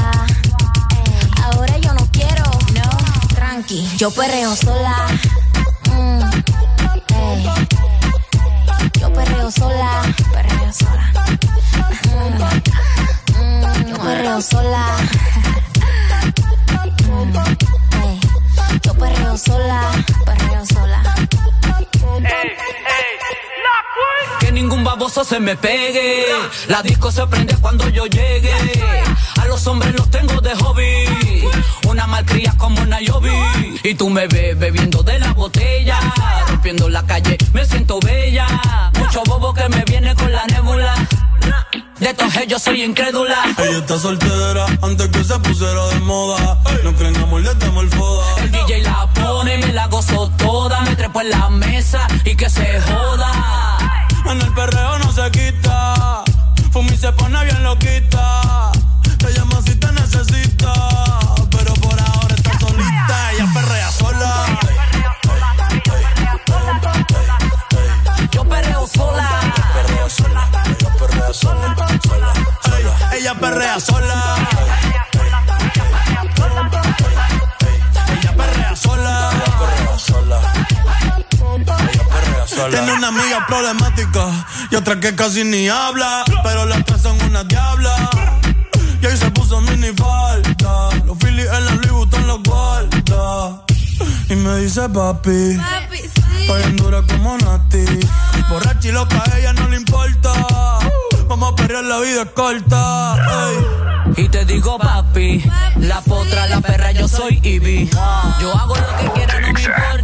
Ahora yo no quiero. No. Tranqui, yo perreo sola. Mm. Yo perreo sola. Perreo sola. Mm, yo perreo sola. Mm. Yo perreo sola. Perreo sola. Baboso se me pegue. La disco se prende cuando yo llegue. A los hombres los tengo de hobby. Una malcria como una Yobi. Y tú me ves bebiendo de la botella. Rompiendo la calle, me siento bella. Mucho bobo que me viene con la nébula. De estos yo soy incrédula. Ella está soltera antes que se pusiera de moda. No creen amor, le damos el foda. El DJ la pone, me la gozo toda. Me trepo en la mesa y que se joda. En el perreo no se quita. Fumi se pone bien loquita. Te llama si te necesita. Pero por ahora está solita. Ella perrea sola. Yo perreo sola. Ella perrea sola. sola, sola. Ella perrea sola. Sola. Tiene una amiga problemática y otra que casi ni habla. Pero las tres son una diabla. Y ahí se puso mini falta. Los Phillies en la Louis Vuitton los guarda. Y me dice papi. Estoy en dura como Nati. Borracha y loca, a ella no le importa. Vamos a perrear, la vida es corta. ey. Y te digo papi, la potra, la perra, yo soy Ivy. Yo hago lo que quiera, no me importa.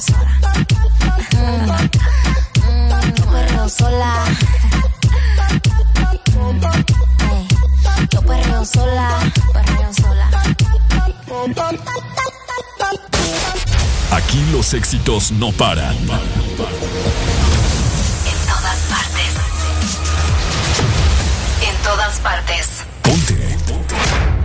sola. Mm, mm, yo perreo sola. Yo perreo sola. Perreo sola. Aquí los éxitos no paran. En todas partes. todas partes. Ponte.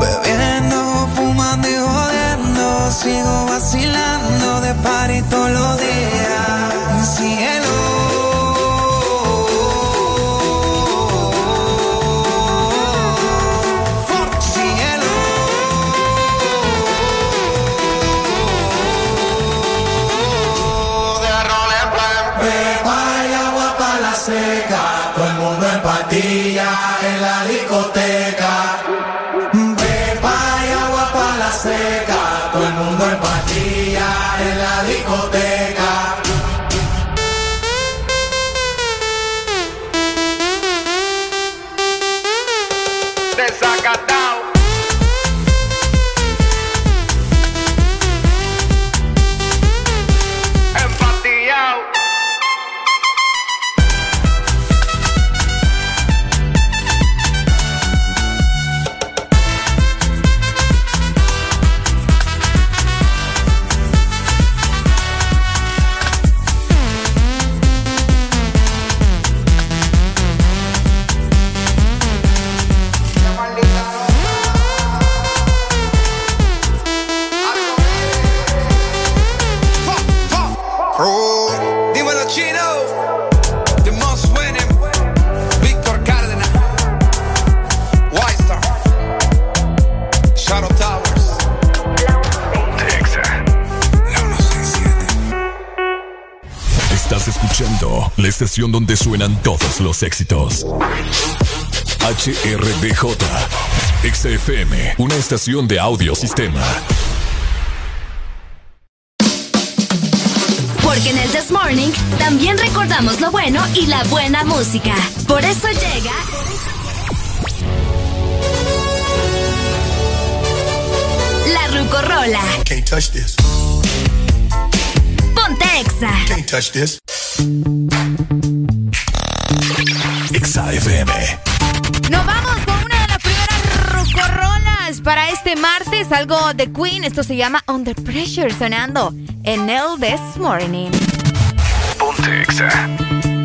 Bebiendo, fumando y jodiendo. Sigo vacilando de par todos los días. Discoteca. estación donde suenan todos los éxitos. HRDJ, XFM, una estación de audiosistema. Porque en el This Morning también recordamos lo bueno y la buena música. Por eso llega... La Rucorola. Can't touch this. Ponte Exa. Can't touch this. Nos vamos con una de las primeras rucorrolas para este martes. Algo de Queen. Esto se llama Under Pressure sonando en el This Morning. Ponte Exa.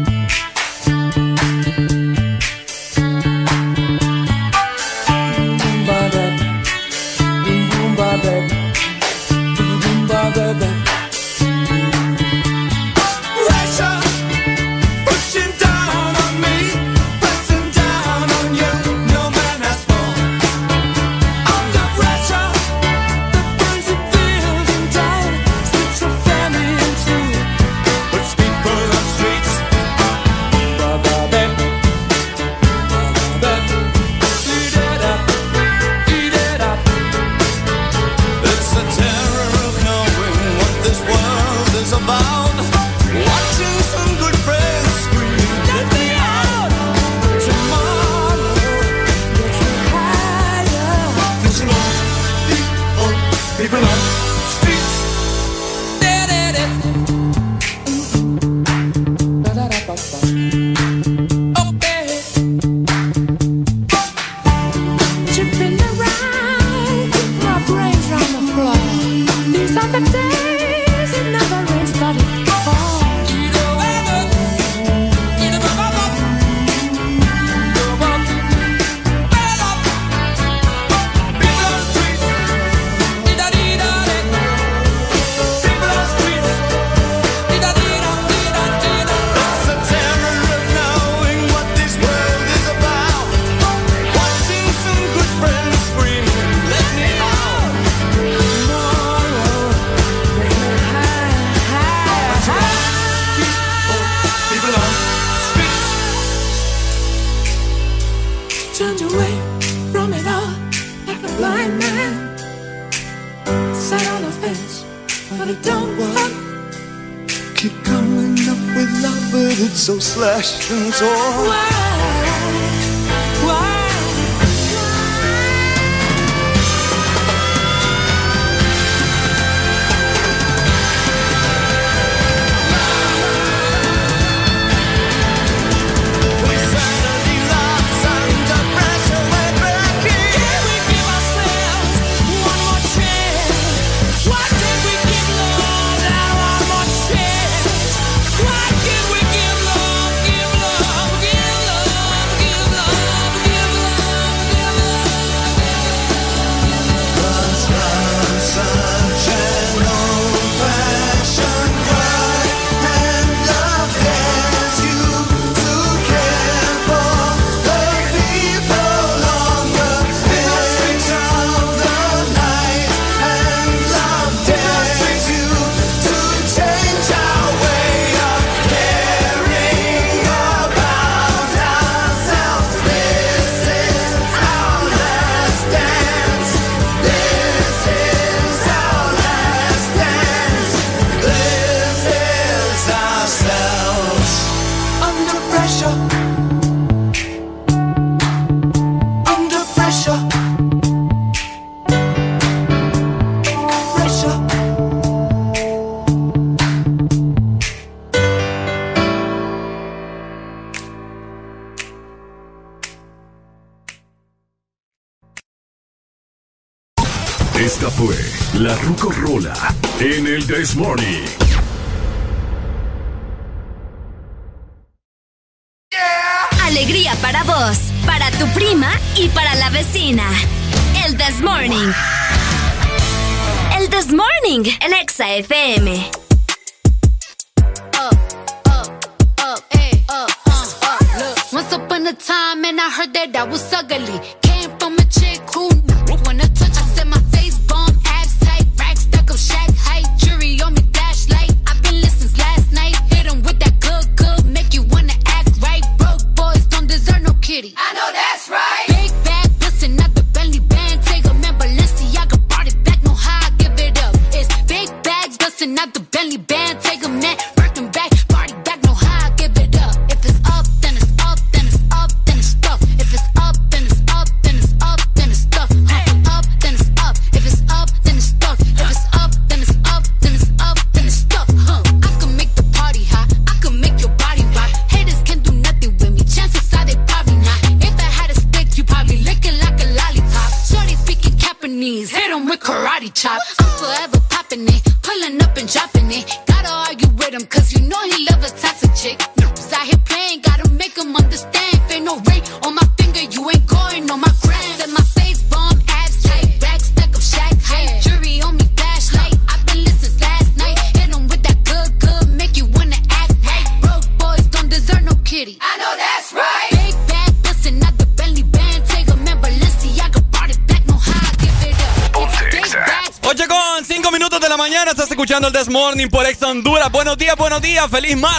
Buenos días,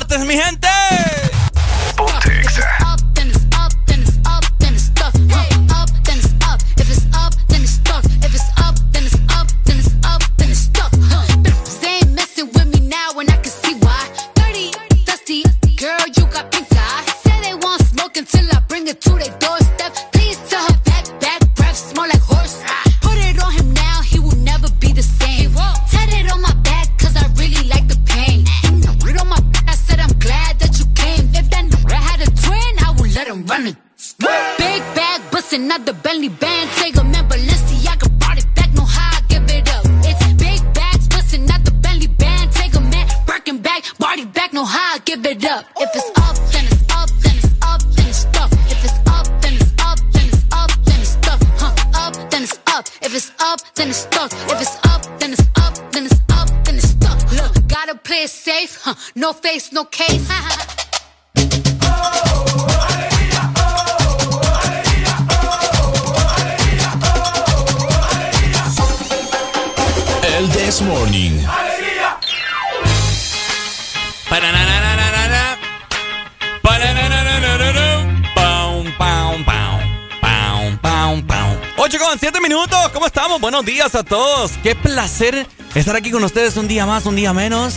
todos. Qué placer estar aquí con ustedes un día más, un día menos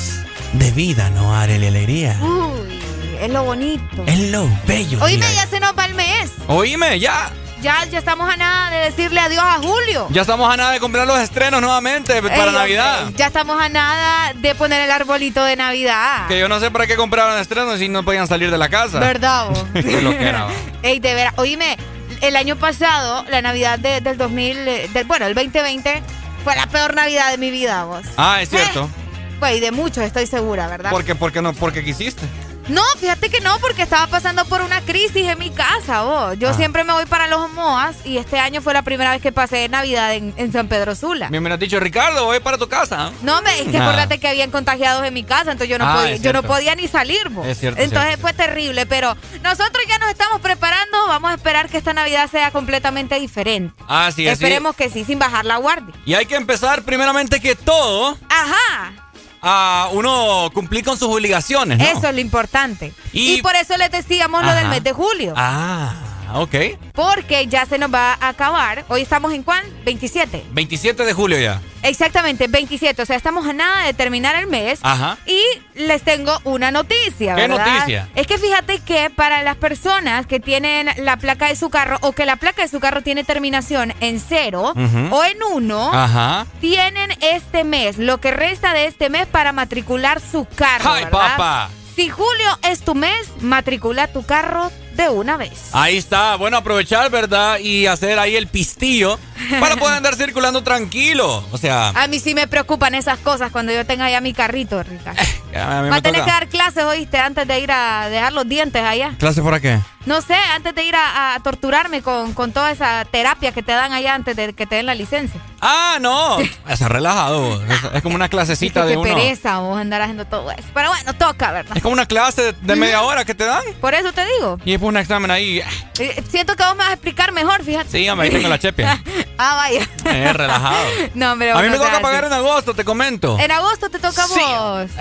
de vida, ¿no? Arele alegría. Uy, es lo bonito. Es lo bello. Oíme, mira. ya se nos va el mes. Oíme, ya. Ya, ya estamos a nada de decirle adiós a Julio. Ya estamos a nada de comprar los estrenos nuevamente para Ey, Navidad. hombre, Ya estamos a nada de poner el arbolito de Navidad. Que yo no sé para qué compraron estrenos si no podían salir de la casa. ¿Verdad? Qué lo que era. va. Ey, de veras. Oíme, el año pasado, la Navidad de- del 2000, eh, bueno, el 2020, fue la peor Navidad de mi vida, vos. Ah, es cierto. Pues, y de muchos, estoy segura, ¿verdad? ¿Por qué? ¿Por qué no? Porque quisiste. No, fíjate que no, porque estaba pasando por una crisis en mi casa, vos. Yo Ah. siempre me voy para los Moas y este año fue la primera vez que pasé Navidad en, en San Pedro Sula. Me hubieras dicho, Ricardo, voy para tu casa. No, me, es que Ah. acuérdate que habían contagiados en mi casa, entonces yo no, Ah, podía, yo no podía ni salir, vos. Es cierto, es Entonces cierto. fue terrible, pero nosotros ya nos estamos preparando, vamos a esperar que esta Navidad sea completamente diferente. Ah, sí, así. Esperemos que sí, sin bajar la guardia. Y hay que empezar primeramente que todo Ajá, a uno cumplir con sus obligaciones, ¿no? eso es lo importante. Y- Y, por eso les decíamos lo del mes de julio. Ah, ok. Porque ya se nos va a acabar. Hoy estamos en cuál? 27. 27 de julio ya. Exactamente, 27. O sea, estamos a nada de terminar el mes. Ajá. Y les tengo una noticia, ¿Qué ¿verdad? noticia? Es que fíjate que para las personas que tienen la placa de su carro o que la placa de su carro tiene terminación en cero o en uno, Ajá. tienen este mes, lo que resta de este mes para matricular su carro. ¡Ay, papá! Si julio es tu mes, matricula tu carro de una vez. Ahí está, bueno, aprovechar, ¿verdad? Y hacer ahí el pistillo para poder andar circulando tranquilo. O sea, A mí sí me preocupan esas cosas cuando yo tenga ya mi carrito, Ricardo. a mí Va a tener que dar clases, oíste, antes de ir a dejar los dientes allá. ¿Clase para qué? No sé, antes de ir a, a torturarme con, con toda esa terapia que te dan allá antes de que te den la licencia. Ah, no. Es relajado. Es, es como una clasecita Qué de uno. pereza vos andar haciendo todo eso. Pero bueno, toca, ¿verdad? Es como una clase de, media hora que te dan. Por eso te digo. Y un examen ahí. Eh, Siento que vos me vas a explicar mejor, fíjate. Sí, hombre, ahí tengo la chepia. ah, vaya. Es relajado. No, hombre, A mí me no toca pagar en agosto, te comento. En agosto te toca a Sí. vos.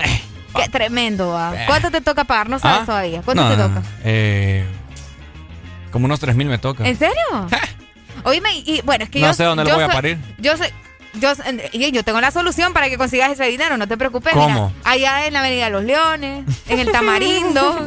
Qué tremendo, va. ¿Cuánto te toca pagar? No sabes ¿Ah? todavía. ¿Cuánto No, te no, toca? Eh, como unos 3 mil me toca. ¿En serio? Oíme, y, bueno, es que No yo... sé dónde lo voy a parir. Yo soy... Yo, yo tengo la solución para que consigas ese dinero, no te preocupes. ¿Cómo? Mira, allá en la Avenida Los Leones, en el Tamarindo.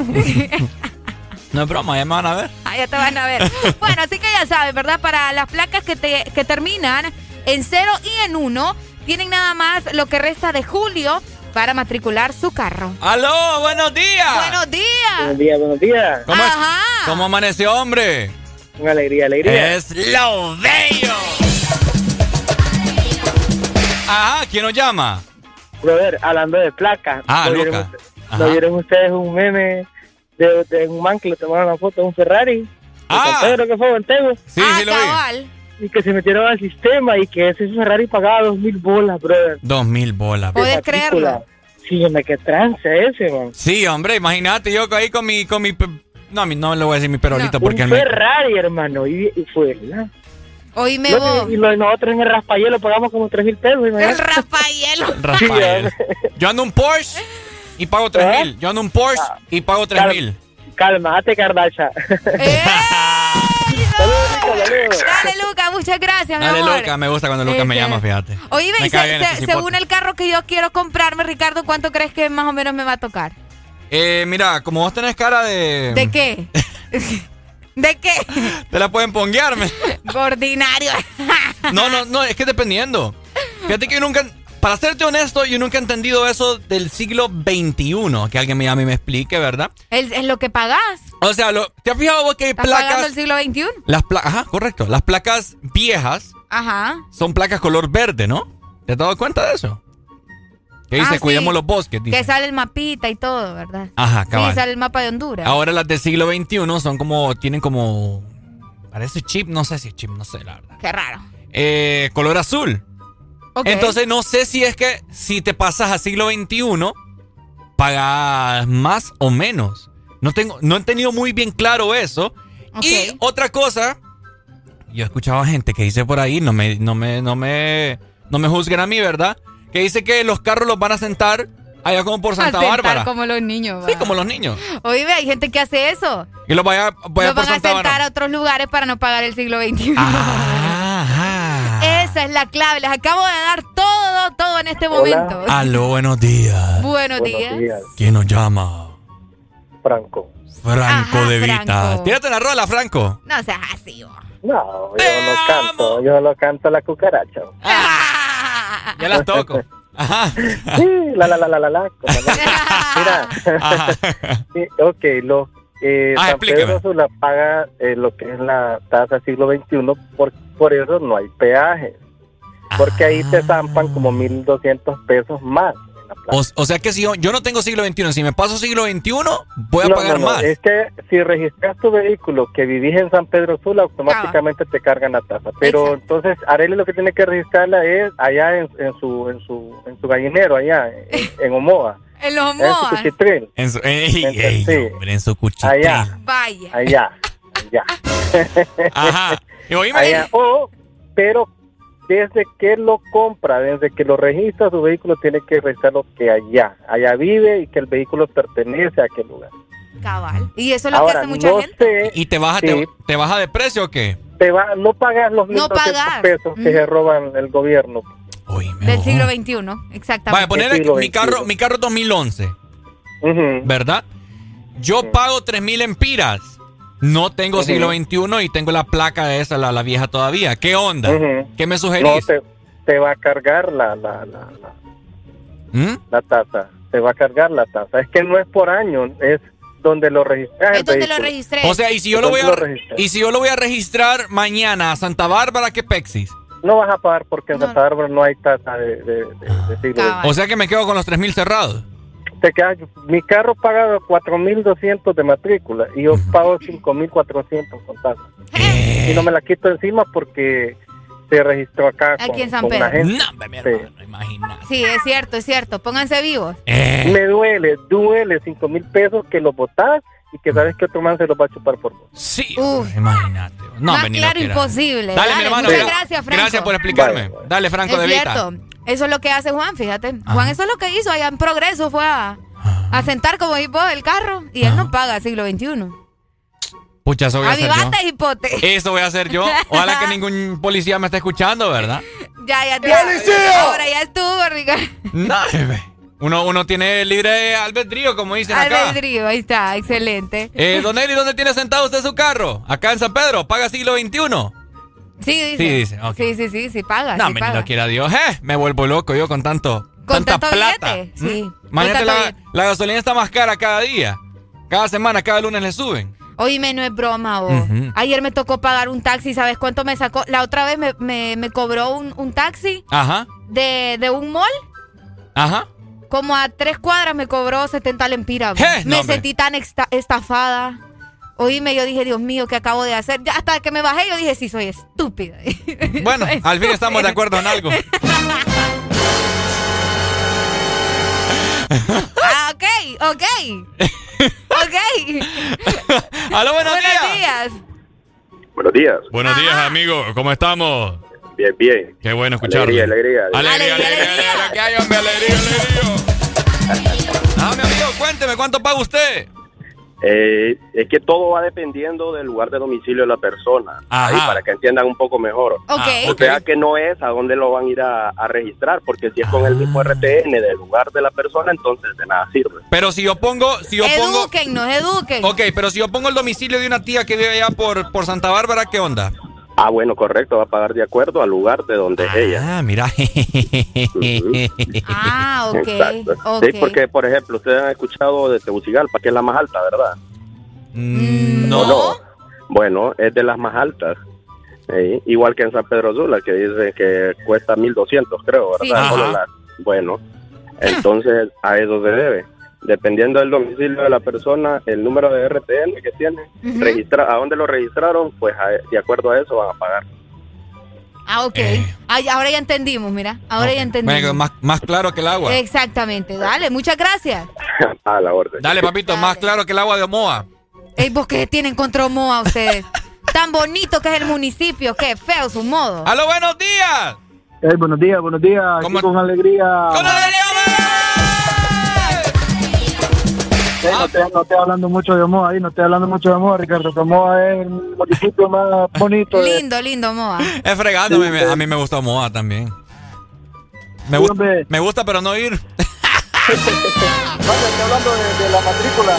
No es broma, ya me van a ver. Allá te van a ver. Bueno, así que ya sabes, ¿verdad? Para las placas que, te, que terminan en 0 y en 1, tienen nada más lo que resta de julio para matricular su carro. ¡Aló! ¡Buenos días! ¡Buenos días! Buenos días, buenos días. ¿Cómo, es- Ajá. ¿Cómo amaneció, hombre? Una alegría, alegría. Es lo bello. Ajá, ¿quién nos llama? Brother, hablando de placas. Ah, ¿no Luca. vieron. ¿No vieron ustedes un meme de, de un man que le tomaron una foto de un Ferrari? Ah. San Pedro que fue Bentego. Sí, sí lo vi. Cabal. Y que se metieron al sistema y que ese Ferrari pagaba dos mil bolas, brother. Dos mil bolas. de ¿Puedes creerlo? Sí, hombre, qué trance ese, man. Sí, hombre, imagínate yo ahí con mi, con mi, no, mi- no le voy a decir mi perolito porque un me- Ferrari, hermano. Y, y fue, ¿verdad? Oíme No, vos. y lo nosotros en el Raspayelo pagamos como tres mil pesos. El imagínate. Rafael. Rafael. Yo ando un Porsche y pago tres ¿Eh? mil. Yo ando un Porsche y pago tres Cal- mil. Cálmate, Cardacha. Dale, Luca, muchas gracias, mi Dale, amor. Luca, me gusta cuando Luca me Este, llama, fíjate. Oye, Me se- se- este según el carro que yo quiero comprarme, Ricardo, ¿cuánto crees que más o menos me va a tocar? Eh, mira, como vos tenés cara de... ¿De qué? ¿De qué? Te la pueden ponguearme. Ordinario. No, no, no, es que dependiendo. Fíjate que yo nunca... Para serte honesto, yo nunca he entendido eso del siglo XXI. Que alguien me llame y me explique, ¿verdad? Es, es lo que pagás. O sea, lo- ¿te has fijado vos que hay ¿Estás pagando placas... el siglo XXI? Las placas... Ajá, correcto. Las placas viejas Ajá. son placas color verde, ¿no? ¿Te has dado cuenta de eso? Que dice, Ah, sí. cuidemos los bosques. dice. Que sale el mapita y todo, ¿verdad? Ajá, Sí, cabal. sale el mapa de Honduras. Ahora las del siglo XXI son como... Tienen como... Parece chip, no sé si es chip, no sé, la verdad. Qué raro. Eh, color azul. Entonces no sé si es que si te pasas a siglo XXI, pagas más o menos. No tengo, no he tenido muy bien claro eso. Y otra cosa, yo he escuchado a gente que dice por ahí, no me, no me, no me, no me juzguen a mí, ¿verdad? Que dice que los carros los van a sentar allá como por Santa A sentar Bárbara. como los niños. Sí, va. como los niños. Oye, hay gente que hace eso. Y los vaya, vaya Los por van a sentar Bárbara. a otros lugares para no pagar el siglo XXI. Esa es la clave. Les acabo de dar todo, todo en este momento. Aló, buenos días. Buenos días. ¿Quién nos llama? Franco. Franco Ajá, de Vita. Franco. Tírate una rola, Franco. No seas así, vos. No, yo no canto, yo lo canto la cucaracha. Ya las toco. Ajá. Sí, la la la la la la. la- Mira, sí, ok, lo, eh, Ah, San. Pedro Sula paga eh, lo que es la tasa siglo XXI, por, por eso no hay peaje. Porque ahí te zampan como 1.200 pesos más. O, o sea que si yo, yo no tengo siglo XXI, si me paso siglo XXI, voy a No, pagar no, no, más. Es que si registras tu vehículo que vivís en San Pedro Sula, automáticamente te cargan la tasa. Pero entonces, Arely lo que tiene que registrarla es allá en, en su en su en su gallinero, allá en, en Omoa. En los En su cuchitril. En su, ey, En- ey, sí. hombre, en su cuchitril. Allá, Vaya. allá, allá. Ajá. Y oíme. Allá. O, pero desde que lo compra, desde que lo registra, su vehículo tiene que registrarlo que allá, allá vive y que el vehículo pertenece a aquel lugar. Cabal. Y eso es lo que hace mucha no gente. sé ¿Y te baja, Sí. te, te baja de precio o qué? te va, no pagas los No 1.200 pagar. pesos que se roban el gobierno. Del siglo XXI. Exactamente. Vaya, poner mi carro, mi carro 2011, ¿verdad? Yo pago 3000 empiras. No tengo siglo XXI y tengo la placa de esa, la, la vieja todavía. ¿Qué onda? ¿Qué me No, sugerís? te, te va a cargar la, la, la, la, ¿Mm? la tasa. Te va a cargar la tasa. Es que no es por año, es donde lo registras. el vehículo. O sea, y si yo Es lo voy donde a y si yo lo voy a registrar mañana a Santa Bárbara, ¿qué pexis? No vas a pagar porque en Santa Bárbara no hay tasa de, de, de- de siglo XXI. O sea que me quedo con los 3000 cerrados. Te quedas- mi carro paga 4.200 de matrícula y yo pago 5.400 con tasa. Y no me la quito encima porque se registró acá Aquí con, en San con una Pedro. agencia. Sí. Sí, es cierto, es cierto. Pónganse vivos. Me duele, duele 5 mil pesos que lo botás y que sabes que otro man se los va a chupar por vos. Sí, Uf. imagínate. No, Más claro lo imposible. Dale, mi hermano. Muchas gra- gracias, Franco. Gracias por explicarme. Dale, Franco es de Vita. cierto. Eso es lo que hace Juan, fíjate. Juan, eso es lo que hizo allá en Progreso. Fue a, a sentar como hipo el carro y él no paga siglo XXI. Pucha, eso voy a hacer yo. Avivate, hipote. Eso voy a hacer yo. Ojalá que ningún policía me esté escuchando, ¿verdad? Ya, ya, ya. ¡Policía! Ahora ya estuvo, Ricardo. No, bebé. Uno, uno tiene libre albedrío, como dicen acá. Albedrío, ahí está, excelente. Eh, don Eli, ¿dónde tiene sentado usted su carro? Acá en San Pedro, paga siglo XXI. Sí, dice. Sí, dice. Sí, sí, sí, sí paga. No, sí me paga. lo quiera Dios. Eh, me vuelvo loco yo con tanto. Con tanta tanto plata. billete, sí. ¿Mm? Con Imagínate, la, la gasolina está más cara cada día. Cada semana, cada lunes le suben. Oíme, no es broma, vos. Ayer me tocó pagar un taxi, ¿sabes cuánto me sacó? La otra vez me, me, me cobró un, un taxi Ajá, de, de un mall. ajá. Como a tres cuadras me cobró 70 lempiras. me sentí tan estafada. Oíme, yo dije, Dios mío, ¿qué acabo de hacer? Ya hasta que me bajé, yo dije, sí, soy estúpida. Bueno, Soy al fin estamos de acuerdo en algo. Ah, ok, ok. ok. Aló, buenos, Buenos días. Buenos días. Buenos días, amigo. ¿Cómo estamos? Bien, bien. Qué bueno escucharlo. Alegría, alegría. Alegría, alegría, alegría. ¿Qué hay, hombre? Alegría, alegría. Ah, mi amigo, cuénteme, ¿cuánto paga usted? Eh, es que todo va dependiendo del lugar de domicilio de la persona. Ajá. Ahí, para que entiendan un poco mejor. Ok. O sea que no es a dónde lo van a ir a, a registrar, porque si es con el mismo RTN del lugar de la persona, entonces de nada sirve. Pero si yo pongo, si yo pongo... Eduquennos, eduquen. Ok, pero si yo pongo el domicilio de una tía que vive allá por, por Santa Bárbara, ¿qué onda? Ah, bueno, correcto, va a pagar de acuerdo al lugar de donde es ella. Ah, mira. Ah, ok. Exacto. ok. Sí, porque, por ejemplo, ustedes han escuchado de Tegucigalpa, que es la más alta, ¿verdad? No. ¿O no? Bueno, es de las más altas. Sí, Igual que en San Pedro Sula, que dicen que cuesta 1200, creo, ¿verdad? Sí. Bueno, entonces a eso se debe. Dependiendo del domicilio de la persona, el número de RTN que tiene, Ujú. registra, a dónde lo registraron, pues a- de acuerdo a eso van a pagar. Ah, ok. Ay, ahora ya entendimos, mira. Ahora ya entendimos. Venga, más, más claro que el agua. Exactamente. Dale, muchas gracias. a la orden. Dale, papito, más claro que el agua de Omoa. Ey, ¿vos qué tienen contra Omoa ustedes? Tan bonito que es el municipio, qué feo su modo. ¡Aló, buenos días! Hey, buenos días, buenos días. Aquí con alegría. ¡Con alegría, No, estoy, no estoy hablando mucho de Omoa ahí, no estoy hablando mucho de Omoa, Ricardo. que Omoa es el municipio más bonito. de- Lindo, lindo Omoa. Es fregando, Sí, a mí, me gusta Omoa también. Me, Sí, gusta, hombre. me gusta, pero no ir. Vaya, estoy hablando de, de la matrícula.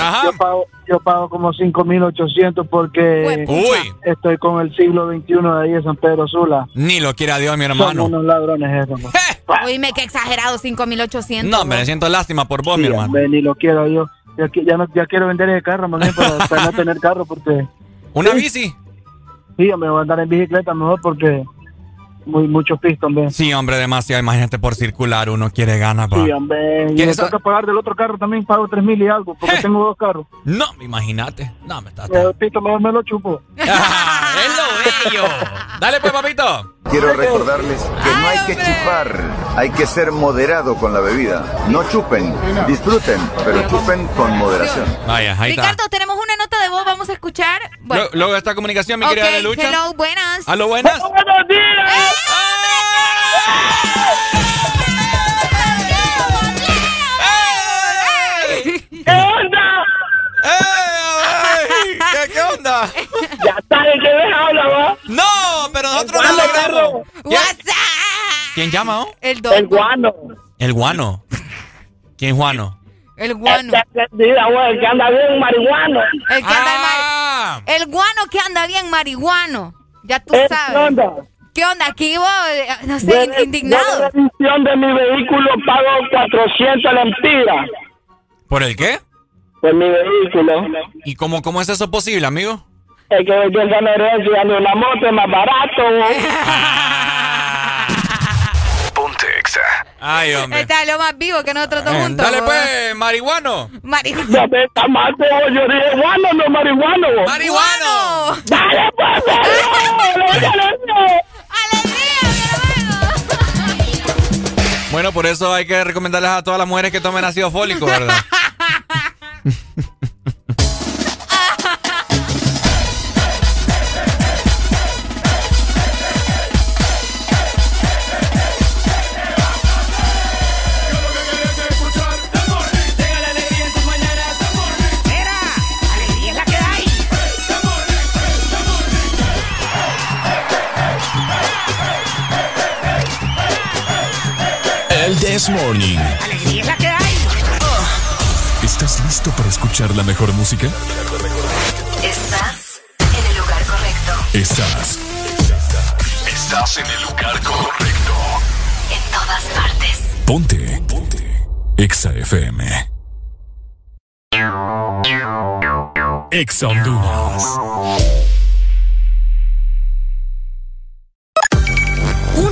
Ajá. Yo pago, yo pago como 5.800 porque Uy. estoy con el siglo XXI de ahí de San Pedro Sula. Ni lo quiera Dios, mi Son hermano. unos ladrones esos. ¿no? Oíme, qué exagerado, 5.800. No, me siento lástima por vos, mi Sí, hermano. hombre, ni lo quiero yo. Ya, ya, no, ya quiero vender el carro, más bien, para, para no tener carro, porque... ¿Una Sí. bici? Sí, yo me voy a andar en bicicleta mejor porque muy mucho pisto, hombre. Sí, hombre, demasiado. Imagínate por circular, uno quiere ganas. Sí, hombre. Y pagar del otro carro también, pago tres mil y algo, porque tengo dos carros. No, imagínate. No, me está. El pito mejor me lo chupo. Ah, es lo bello. Dale, pues, papito. Quiero recordarles que no hay que chupar, hay que ser moderado con la bebida. No chupen, disfruten, pero chupen con moderación. Vaya, ahí está. Ricardo, tenemos una nota de voz, vamos a escuchar. Bueno, Luego de esta comunicación, mi querida Lucha. hello, buenas. ¿Aló, buenas? ¡Buenos días! ¿Qué onda? ¡Ey! ¿Qué, qué onda? Ya sabes que me habla, va. No, pero nosotros no guano, logramos. ¿Quién, WhatsApp. quién llama? oh? El El guano. El guano. ¿Quién Juano? El guano. Güey, que anda bien marihuano. El que anda en Ah. mari- El guano que anda bien marihuano. Ya tú sabes. ¿Qué onda? ¿Qué onda? Aquí vos, eh, no sé, de- indignado. de revisión de mi vehículo pago 400 lempiras ¿Por el qué? por mi vehículo. ¿Y cómo, cómo es eso posible, amigo? Es que yo en herencia de una moto es más barato. Ponte Exa. Ay, hombre. Está lo más vivo que nosotros todos Eh, juntos. Dale, pues, marihuano. Marihuano. Ya me está mal, yo dije guano, no marihuano. ¡Marihuano! Dale, pues, dale, dale, dale. Bueno, por eso hay que recomendarles a todas las mujeres que tomen ácido fólico, ¿verdad? Morning. ¡Alegría es la que hay! ¿Estás listo para escuchar la mejor música? Estás en el lugar correcto. Estás. Estás en el lugar correcto. En todas partes. Ponte. Ponte. Exa FM. Exa Honduras.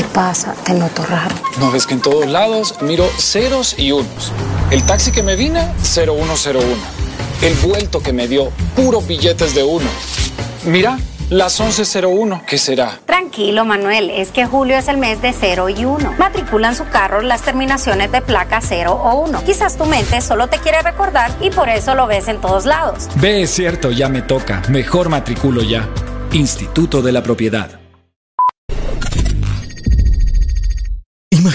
Te pasa? Te noto raro. No ves que en todos lados miro ceros y unos. El taxi que me vine, 0101. El vuelto que me dio, puros billetes de uno. Mira, las 1101, ¿qué será? Tranquilo, Manuel, es que julio es el mes de 0 y 1. Matriculan su carro las terminaciones de placa 0 o 1. Quizás tu mente solo te quiere recordar y por eso lo ves en todos lados. Ve, es cierto, ya me toca. Mejor matriculo ya. Instituto de la Propiedad.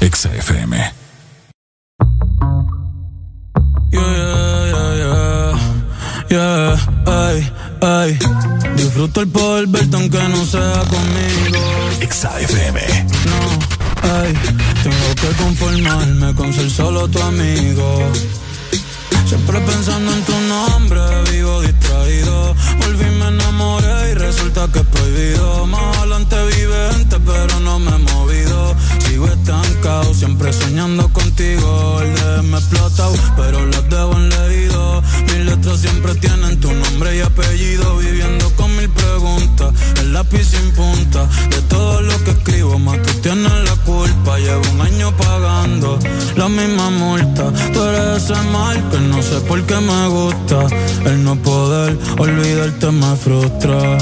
Exa FM. Yeah, yeah, yeah, yeah, ay, ay. Disfruto el poder verte aunque no sea conmigo. Exa FM. No, ay, tengo que conformarme con ser solo tu amigo. Siempre pensando en tu nombre, vivo distraído. Volví, me enamoré y resulta que es prohibido. Más adelante vive gente, pero no me he movido. Sigo estancado, siempre soñando contigo. El me explotado, pero las debo en leído. Mis letras siempre tienen tu nombre y apellido. Viviendo con mil preguntas, el lápiz sin punta. De todo lo que escribo, más tú tienes la culpa. Llevo un año pagando la misma multa. Tú eres ese mal que no sé por qué me gusta. El no poder olvidarte me frustra.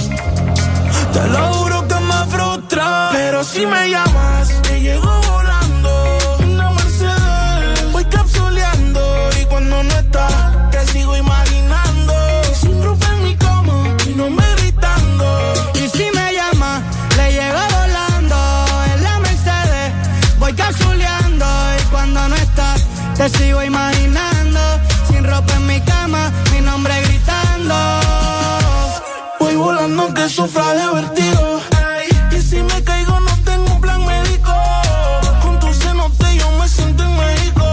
Te lo juro que me frustra. Pero si me llamas, te llego volando. Una Mercedes, voy capsuleando. Y cuando no estás, te sigo imaginando. Sin ropa en mi cama, y no me gritando. Y si me llama, le llego volando en la Mercedes. Voy cazuleando y cuando no estás, te sigo imaginando. Mi nombre gritando. Voy volando que sufra de vertigo. Y si me caigo, no tengo un plan médico. Con tu cenote yo me siento en México.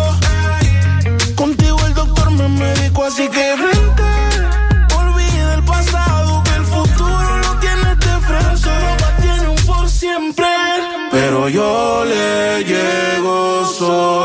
Contigo el doctor me médico, así que vente. Olvida el pasado, que el futuro lo tienes de frente. Solo tiene un por siempre. Pero yo le llego, solo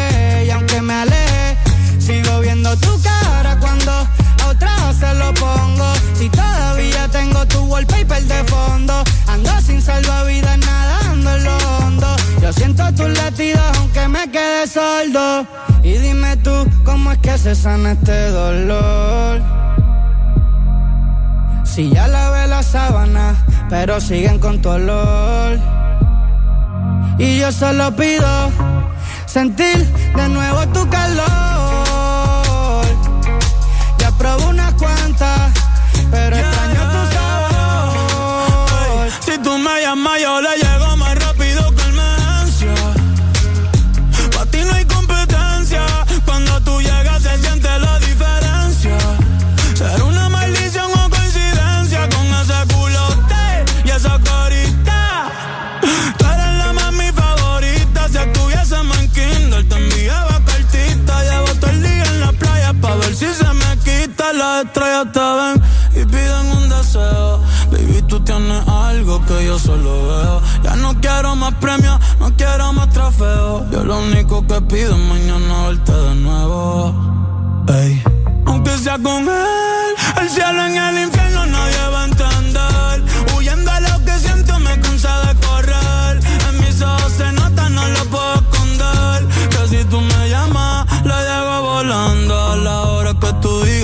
Me aleje, sigo viendo tu cara cuando a otra se lo pongo. Si todavía tengo tu wallpaper de fondo, ando sin salvavidas nadando en lo hondo. Yo siento tus latidos aunque me quede sordo. Y dime tú, ¿cómo es que se sana este dolor? Si ya lavé la sábana, pero siguen con tu olor. Y yo solo pido sentir de nuevo tu calor. Ya probé unas cuantas, pero extraño tu sabor. Si tú me llamas, yo le llamo. estrellas te ven y piden un deseo. Baby, tú tienes algo que yo solo veo. Ya no quiero más premios, no quiero más trofeos. Yo lo único que pido es mañana verte de nuevo. Ey. Aunque sea con él, el cielo en el infierno nadie va a entender. Huyendo a lo que siento me cansa de correr. En mis ojos se nota, no lo puedo esconder. Que si tú me llamas, la llego volando.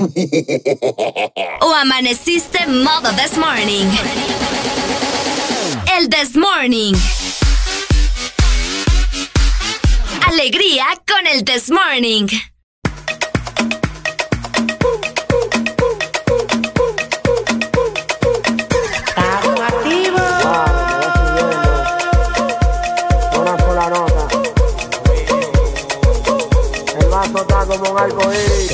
¿O amaneciste modo this morning? El this morning. Alegría con el this morning. como un.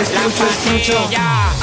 escucho, escucho.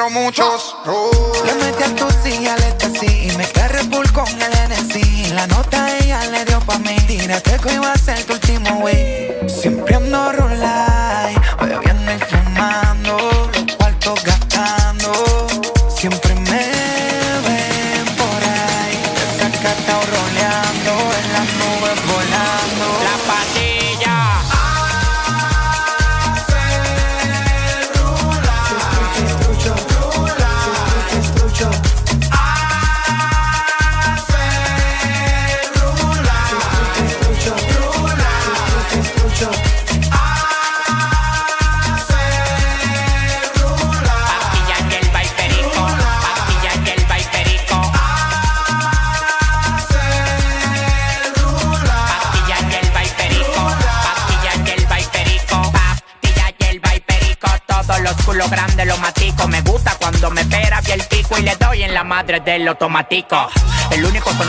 pero muchos. El único con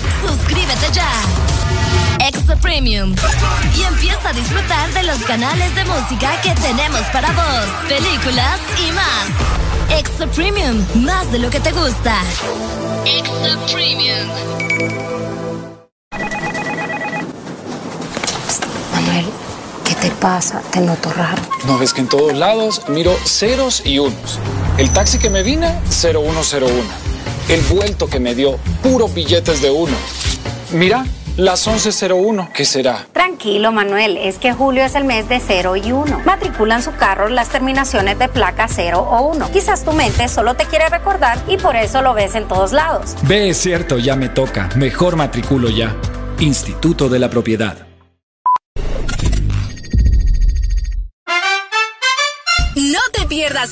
Suscríbete ya. Exa Premium. Y empieza a disfrutar de los canales de música que tenemos para vos, películas y más. Exa Premium, más de lo que te gusta. Exa Premium. Manuel, ¿qué te pasa? Te noto raro. No ves que en todos lados miro ceros y unos. El taxi que me vine, 0101. El vuelto que me dio, puros billetes de uno. Mira, las 11.01, ¿qué será? Tranquilo, Manuel, es que julio es el mes de 0 y 1. Matriculan su carro las terminaciones de placa 0 o 1. Quizás tu mente solo te quiere recordar y por eso lo ves en todos lados. Ve, es cierto, ya me toca. Mejor matriculo ya. Instituto de la Propiedad.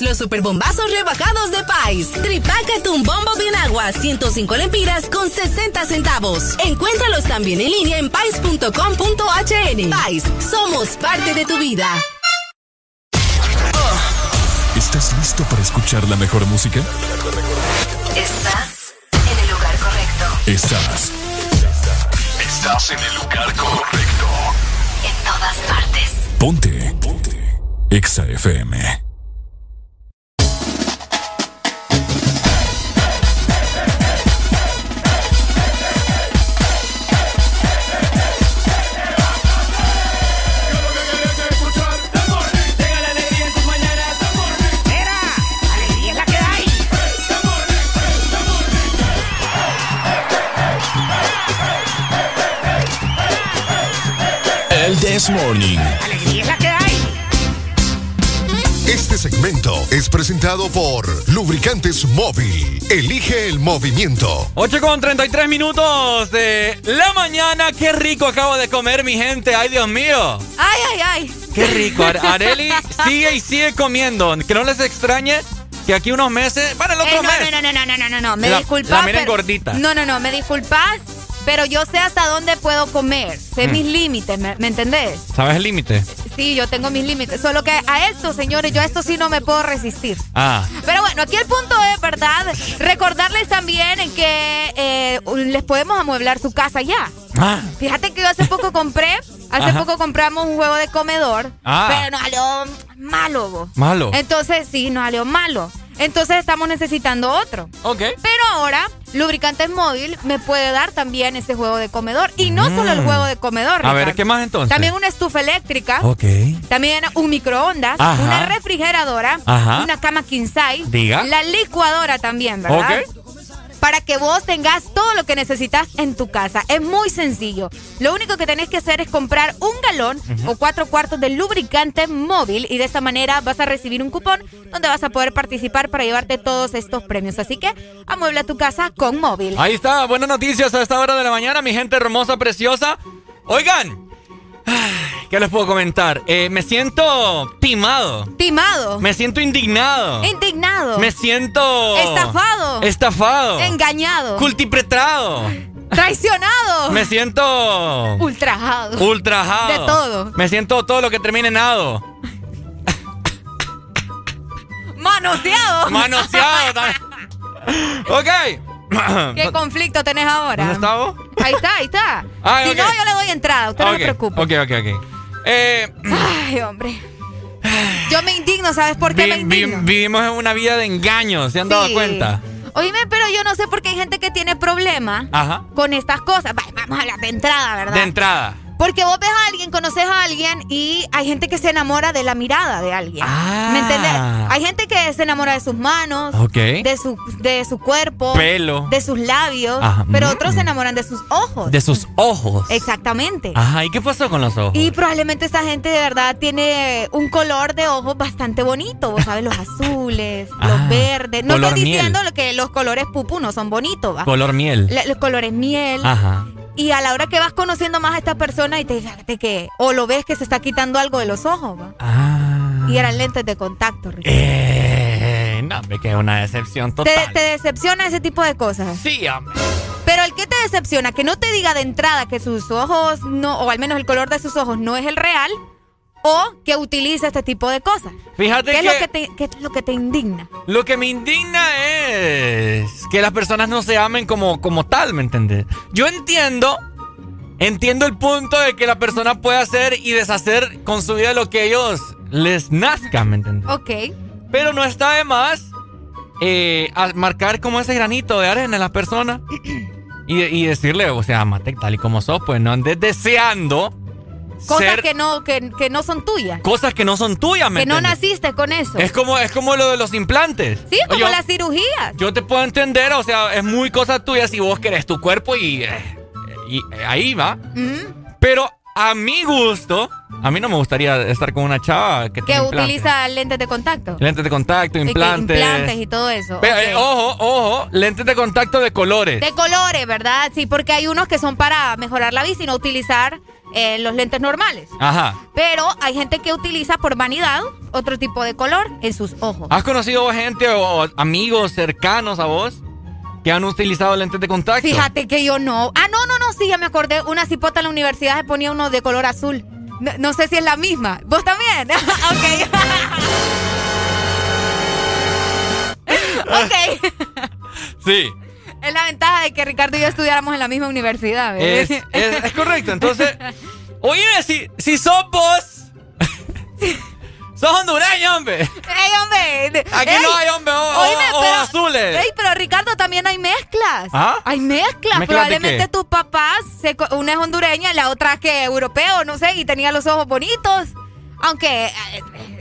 Los superbombazos rebajados de Pais. Tripácate un bombo de agua, 105 lempiras con 60 centavos. Encuéntralos también en línea en pais.com.hn. Pais, somos parte de tu vida. ¿Estás listo para escuchar la mejor música? Estás en el lugar correcto. Estás. Estás en el lugar correcto. En todas partes. Ponte. Ponte. Exa FM. This Morning. Alegría que hay. Este segmento es presentado por Lubricantes Móvil. Elige el movimiento. 8 con 33 minutos de la mañana. Qué rico acabo de comer, mi gente. Ay, Dios mío. Ay, ay, ay. Qué rico. Areli sigue y sigue comiendo. Que no les extrañe que aquí unos meses. Para el otro eh, no, mes. No, no, no, no, no, no, no. Me la, disculpas. La miren gordita. No, no, no. Me disculpas pero yo sé hasta dónde puedo comer. Sé mm. mis límites, ¿me, entendés? ¿Sabes el límite? Sí, yo tengo mis límites. Solo que a esto, señores, yo a esto sí no me puedo resistir. Ah. Pero bueno, aquí el punto es, ¿verdad? Recordarles también que eh, les podemos amueblar su casa ya. Ah. Fíjate que yo hace poco compré, hace poco compramos un juego de comedor, ah. pero no salió malo. Malo. Entonces, sí, no salió malo. Entonces estamos necesitando otro. Ok. Pero ahora, Lubricantes Móvil me puede dar también ese juego de comedor. Y no solo el mm. juego de comedor. A ver, ¿qué más entonces? También una estufa eléctrica. Ok. También un microondas. Una refrigeradora. Ajá. Una cama king size. Diga. La licuadora también, ¿verdad? Para que vos tengas todo lo que necesitas en tu casa. Es muy sencillo. Lo único que tenés que hacer es comprar un galón o cuatro cuartos de lubricante móvil y de esta manera vas a recibir un cupón donde vas a poder participar para llevarte todos estos premios. Así que amuebla tu casa con móvil. Ahí está, buenas noticias a esta hora de la mañana, mi gente hermosa, preciosa. Oigan, ¿Qué les puedo comentar? Eh, me siento timado. Timado. Me siento indignado. Indignado. Me siento... Estafado. Estafado. Engañado. Cultipretado. Traicionado. Me siento... Ultrajado. Ultrajado. De todo. Me siento todo lo que termine en ado. Manoseado. Manoseado. ok. ¿Qué conflicto tenés ahora? ¿Dónde está vos? Ahí está, ahí está. Ah, si no, yo le doy entrada, usted no Ok, se preocupe. Ok, ok, ok. Eh, Ay, hombre. Yo me indigno, ¿sabes por qué vi- me vi- indigno? vivimos en una vida de engaños, ¿se han dado cuenta? Oíme, pero yo no sé por qué hay gente que tiene problemas con estas cosas. Va, Vamos a hablar de entrada, ¿verdad? De entrada. Porque vos ves a alguien, conoces a alguien y hay gente que se enamora de la mirada de alguien. Ah. ¿Me entendés? Hay gente que se enamora de sus manos, de, su, de su cuerpo, Pelo. de sus labios, Ajá. pero Mm. otros se enamoran de sus ojos. De sus ojos. Exactamente. Ajá, ¿y qué pasó con los ojos? Y probablemente esta gente de verdad tiene un color de ojos bastante bonito, vos sabes, los azules, Ah, los verdes. No estoy miel. diciendo lo que los colores pupu no son bonitos, ¿va? Color miel. Los colores miel. Ajá. Y a la hora que vas conociendo más a esta persona y te fíjate que, o lo ves que se está quitando algo de los ojos, ¿va? Ah. Y eran lentes de contacto, Ricardo. Eh, no, me queda una decepción ¿Te, total. te decepciona ese tipo de cosas? Sí, hombre. Pero el que te decepciona, que no te diga de entrada que sus ojos no, o al menos el color de sus ojos no es el real, o que utiliza este tipo de cosas. Fíjate ¿Qué es que- lo que te, qué es lo que te indigna? Lo que me indigna es que las personas no se amen como, como tal, ¿me entiendes? Yo entiendo, entiendo el punto de que la persona puede hacer y deshacer con su vida lo que ellos les nazca, ¿me entiendes? Ok. Pero no está de más eh, a- marcar como ese granito de arena en la persona y, y decirle, o sea, amate tal y como sos, pues no andes deseando Cosas ser que no, que, que no son tuyas. cosas que no son tuyas, ¿me Que no naciste con eso. Es como, es como lo de los implantes. Sí, como Yo- las cirugías. Yo te puedo entender, o sea, es muy cosa tuya si vos querés tu cuerpo y, eh, y eh, ahí va. Mm, Pero a mi gusto, a mí no me gustaría estar con una chava que que utiliza lentes de contacto. Lentes de contacto, Y implantes. implantes y todo eso. Pero, eh, ojo, ojo, lentes de contacto de colores. De colores, ¿verdad? Sí, porque hay unos que son para mejorar la vista y no utilizar eh, los lentes normales. Ajá. Pero hay gente que utiliza por vanidad otro tipo de color en sus ojos. ¿Has conocido gente o, amigos cercanos a vos que han utilizado lentes de contacto? Fíjate que yo no. Ah, no, no, no, sí, ya me acordé. Una cipota en la universidad se ponía uno de color azul. No, no sé si es la misma. ¿Vos también? ok. ok. Sí. Es la ventaja de que Ricardo y yo estudiáramos en la misma universidad. Es, es- es correcto. Entonces, oye, si, si sos vos, sos hondureño, hombre. ¡Ey, hombre! Aquí Ey, no hay, hombre, o- oíme, o- ojos pero- azules. Ey, pero Ricardo, también hay mezclas. ¿Ah? Hay mezclas. ¿Mezclas Probablemente tus papás, se una es hondureña la otra que europeo, no sé, y tenía los ojos bonitos. Aunque eh,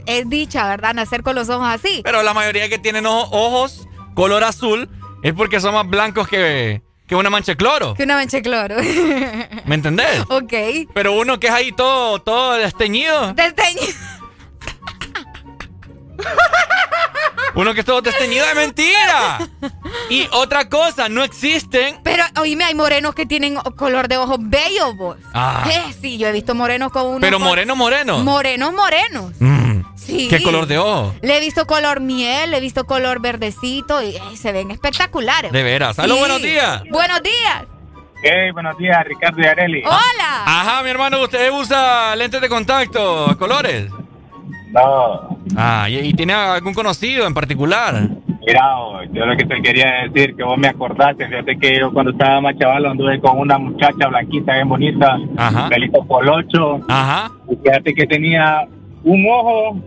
es dicha, ¿verdad? Nacer con los ojos así. Pero la mayoría que tienen ojo- ojos color azul es porque son más blancos que, que una mancha de cloro. Que una mancha de cloro. ¿Me entendés? ok. Pero uno que es ahí todo, todo desteñido. Desteñido. Uno que es todo desteñido es mentira. Y otra cosa, no existen. Pero, oíme, hay morenos que tienen color de ojos bellos, vos. Ah. Eh, sí, yo he visto morenos con unos... Pero moreno, moreno. Morenos, morenos. Mm. Sí. ¿Qué color de ojo? Le he visto color miel, le he visto color verdecito y eh, se ven espectaculares. De veras. Aló, buenos días. Buenos días. Hey, buenos días, Ricardo y Areli. Hola. Ajá, mi hermano, ¿usted usa lentes de contacto, colores? No, Ah, ¿y, y tiene algún conocido en particular? mira, yo lo que te quería decir, que vos me acordaste, fíjate que yo cuando estaba más chaval anduve con una muchacha blanquita, bien bonita, Ajá. pelito colocho, Ajá. y fíjate que tenía un ojo,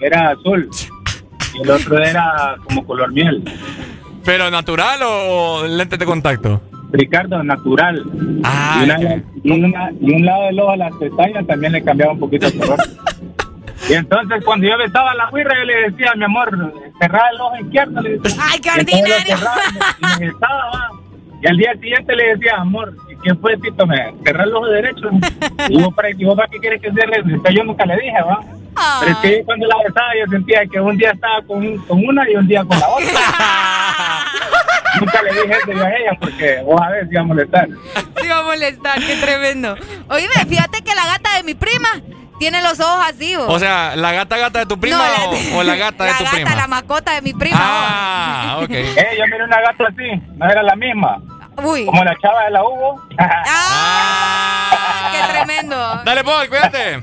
era azul, y el otro era como color miel. ¿Pero natural o, lentes de contacto? Ricardo, natural. Ah, y, una- y una- y un lado del ojo a las pestañas también le cambiaba un poquito el color. y entonces cuando yo besaba la guirra, yo le decía, mi amor, cerrá el ojo izquierdo. Le decía. ¡Ay, qué ordinario! cerraba y me besaba. Y al día siguiente le decía, amor, ¿y ¿qué fue, Tito? Me cerrá el ojo derecho. y vos, para, y vos, ¿para qué quieres que cierre? Yo nunca le dije, va. Pero es que cuando la besaba yo sentía que un día estaba con, con una y un día con la otra. nunca le dije eso yo a ella porque vos a ver si iba a molestar. Sí va a molestar, qué tremendo. Oíme, fíjate que la gata de mi prima tiene los ojos así, vos. O sea, ¿la gata gata de tu prima No, o, o la gata de la tu gata, prima? la mascota de mi prima. Ah, ok. Eh, yo miré una gata así, no era la misma. vos. Uy, Como la chava de la Hugo. qué tremendo. Dale, Paul, cuídate.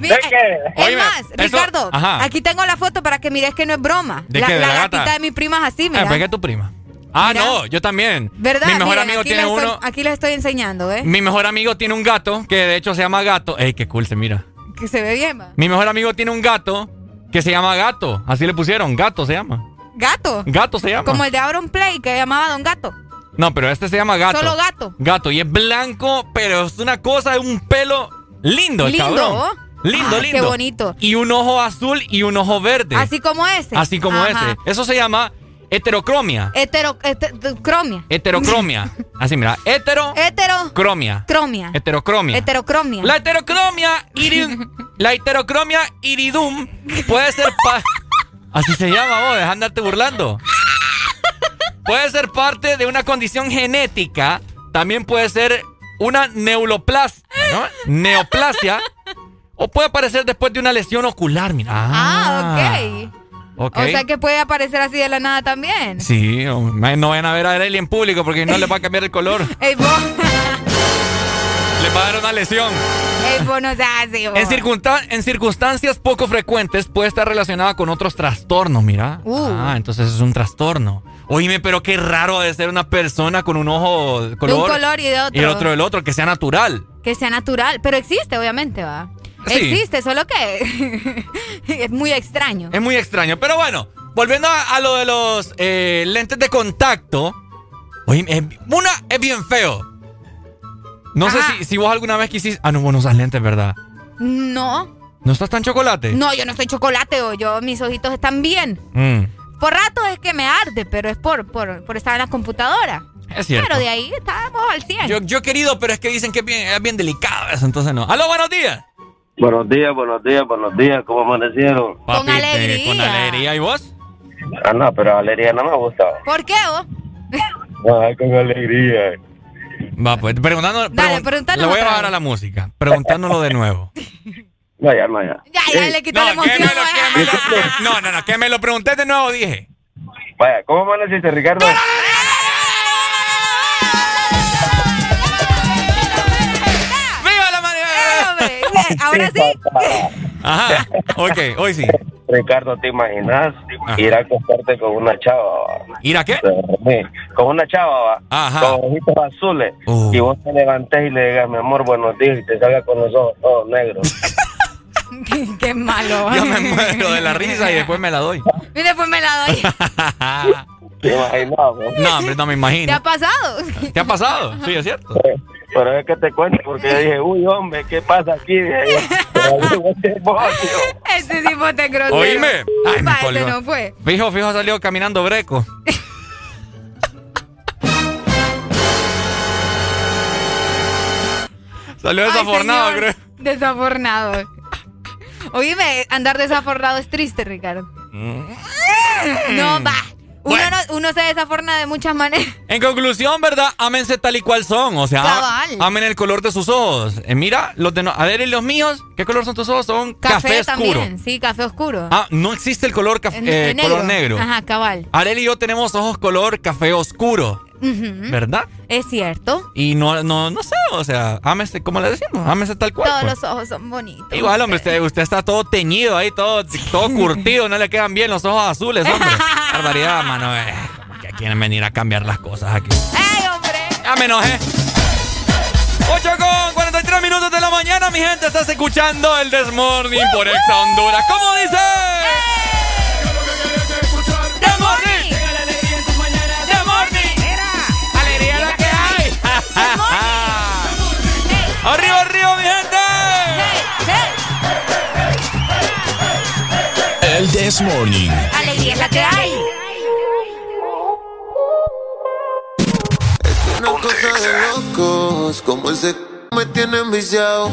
Mira, ¿De qué? es Oíme, más, eso- Ricardo, Ajá. aquí tengo la foto para que mires que no es broma. ¿De la qué, de la la gatita gata? de mi prima es así, Ah, mira. ¿pero qué es tu prima? Ah, no, yo también. ¿Verdad? Mi mejor Miren, amigo tiene estoy- uno. aquí les estoy enseñando, ¿eh? Mi mejor amigo tiene un gato que de hecho se llama Gato. Ey, qué cool se mira. Que se ve bien, va. Mi mejor amigo tiene un gato que se llama Gato. Así le pusieron, Gato se llama. Gato. Gato se llama. Como el de Auron Play que llamaba Don Gato. No, pero este se llama Gato. Solo gato. Gato y es blanco, pero es una cosa de un pelo lindo, el Lindo. cabrón. Lindo, Ay, lindo. qué bonito. Y un ojo azul y un ojo verde. Así como ese. Así como Ajá. ese. Eso se llama heterocromia. Hetero, hete- cromia. Heterocromia. Así, mira. Hetero. Hetero. Cromia. Cromia. Heterocromia. Heterocromia. La heterocromia iri- la heterocromia iridum puede ser así se llama vos, deja de andarte burlando. Puede ser parte de una condición genética, también puede ser una neuloplas, ¿no? neoplasia o puede aparecer después de una lesión ocular, mira. Ah, ok. O sea que puede aparecer así de la nada también. Sí, no vayan a ver a Arely en público porque no les va a cambiar el color. Ey, vos, Les va a dar una lesión. ey, vos no seas así, vos. En, circunstan- en circunstancias poco frecuentes puede estar relacionada con otros trastornos, mira. Uh. Ah, entonces es un trastorno. Oíme, pero qué raro de ser una persona con un ojo de color, color y de otro. Y el otro del otro, que sea natural. Que sea natural. Pero existe, obviamente, va. Sí. Existe, solo que es muy extraño. Es muy extraño. Pero bueno, volviendo a, a lo de los eh, lentes de contacto. Oye, es- una es bien feo. No sé si, si vos alguna vez quisiste. Ah, no, vos no usas lentes, ¿verdad? No, ¿No estás tan chocolate? no, yo no soy chocolate o yo, mis ojitos están bien. Mm, Por rato es que me arde, pero es por, por, por estar en la computadora. es cierto. Pero de ahí estábamos al 100. Yo, yo he querido, pero es que dicen que es bien, es bien delicado eso, entonces no. ¡Aló, buenos días! Buenos días, buenos días, buenos días. ¿Cómo amanecieron? Papi, eh, alegría. con alegría. ¿Y vos? Ah, no, pero alegría no me gusta. ¿Por qué vos? Ay, con alegría. Va, pues, preguntando. Dale, pregun- Le voy a bajar a la música, preguntándolo de nuevo. No, ya, no, ya. Ya, ya le quitó No, la emoción. que me lo- vaya. que me lo- no, no, no, que me lo pregunté de nuevo, dije. Vaya, ¿cómo amaneciste, Ricardo? ¡Viva Ahora sí. Ajá, ok, hoy sí. Ricardo, ¿te imaginas ir a acostarte con una chava? va? ¿Ir a qué? Sí, Con una chava, va, Ajá. con ojitos azules. Uh. Y vos te levantes y le digas, mi amor, buenos días, y te salga con los ojos todos negros. qué, qué malo. Yo me muero de la risa y después me la doy. Y después me la doy. ¿Te imaginas? No, hombre, no me ¿Te imagino. ha pasado? ¿Te ha pasado? Sí, es cierto. Pero es que te cuento porque yo dije, uy, hombre, ¿qué pasa aquí? Este fue tan grosero. Oíme. Ay, no fue. Fijo, fijo, salió caminando breco. Salió desafornado, creo. Desafornado. Oíme, andar desafornado es triste, Ricardo. No, va. Uno, no- uno se desaforna de muchas maneras. En conclusión, ¿verdad? Ámense tal y cual son. O sea, Cabal. amen el color de sus ojos. Eh, mira, los de no- a ver, y los míos, ¿qué color son tus ojos? Son café, oscuro. también. Sí, café oscuro. Ah, no existe el color café, eh, en color negro. Ajá, cabal. Arel y yo tenemos ojos color café oscuro, ¿verdad? Es cierto. Y no, no, no sé, o sea, ámese, como le decimos, ámese tal cual. Todos pues. los ojos son bonitos. Igual, hombre, usted, usted está todo teñido ahí, todo, todo curtido, no le quedan bien los ojos azules, hombre. Barbaridad, mano. eh, como que quieren venir a cambiar las cosas aquí. ¡Ey, hombre! Ya me enojé. 8 con 43 minutos de la mañana, mi gente, estás escuchando el Desmorning por Exa Honduras. ¿Cómo dice? ¡Arriba, arriba, mi gente! El This Morning. Alegría es la que hay. Una cosa de locos, como ese me tiene enviciado.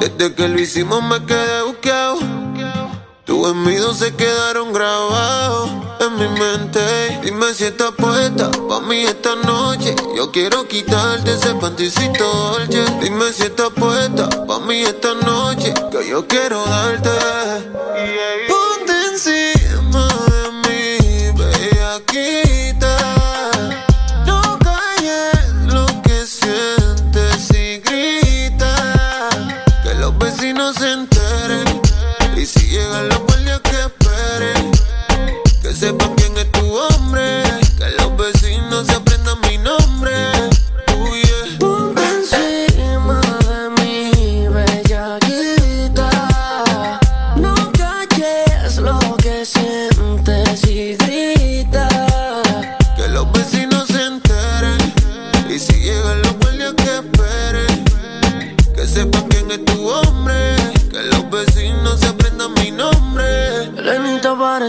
Desde que lo hicimos me quedé buqueado. Tus envidios se quedaron grabados en mi mente. Dime si estás puesta pa' mí esta noche. Yo quiero quitarte ese panticito dolce. Dime si estás puesta pa' mí esta noche. Que yo quiero darte. Ponte encima de mí, bellaquita. No Llegan los guardias que esperen. Que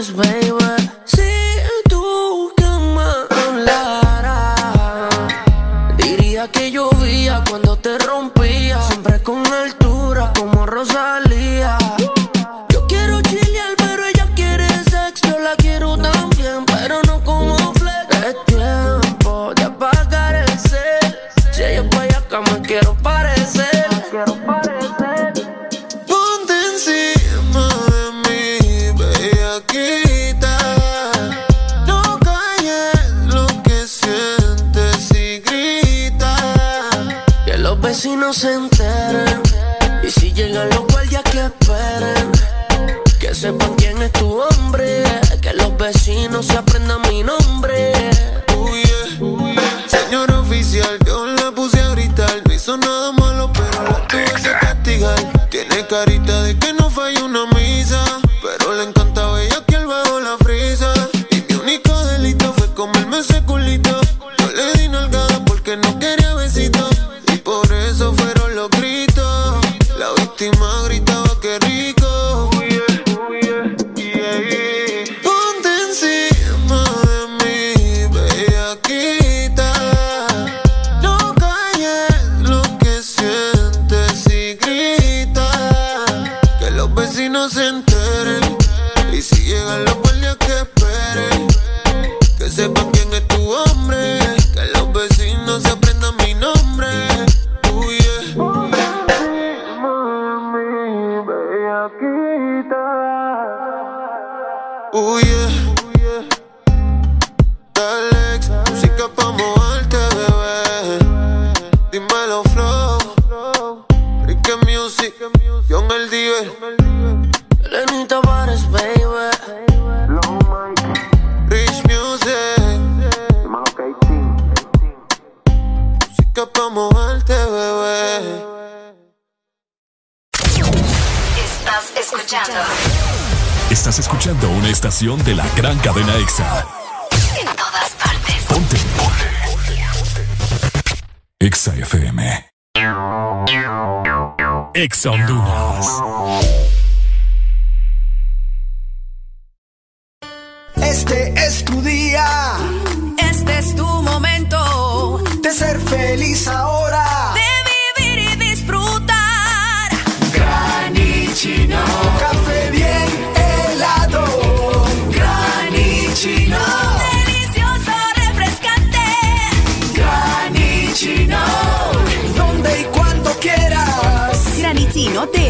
Baby. Si tú que me hablaras, diría que llovía cuando te rompía, siempre con altura como Rosalía. Se enteren. Y si llegan los guardias que esperen. Que sepan quién es tu hombre. Que los vecinos se aprendan mi nombre. Uy, yeah. Señor oficial, yo la puse a gritar. No hizo nada malo, pero la tuve que castigar. Tiene carita estación de la gran cadena EXA. en todas partes. Ponte. EXA FM. EXA Honduras. Este es tu día. Este es tu momento. De ser feliz ahora.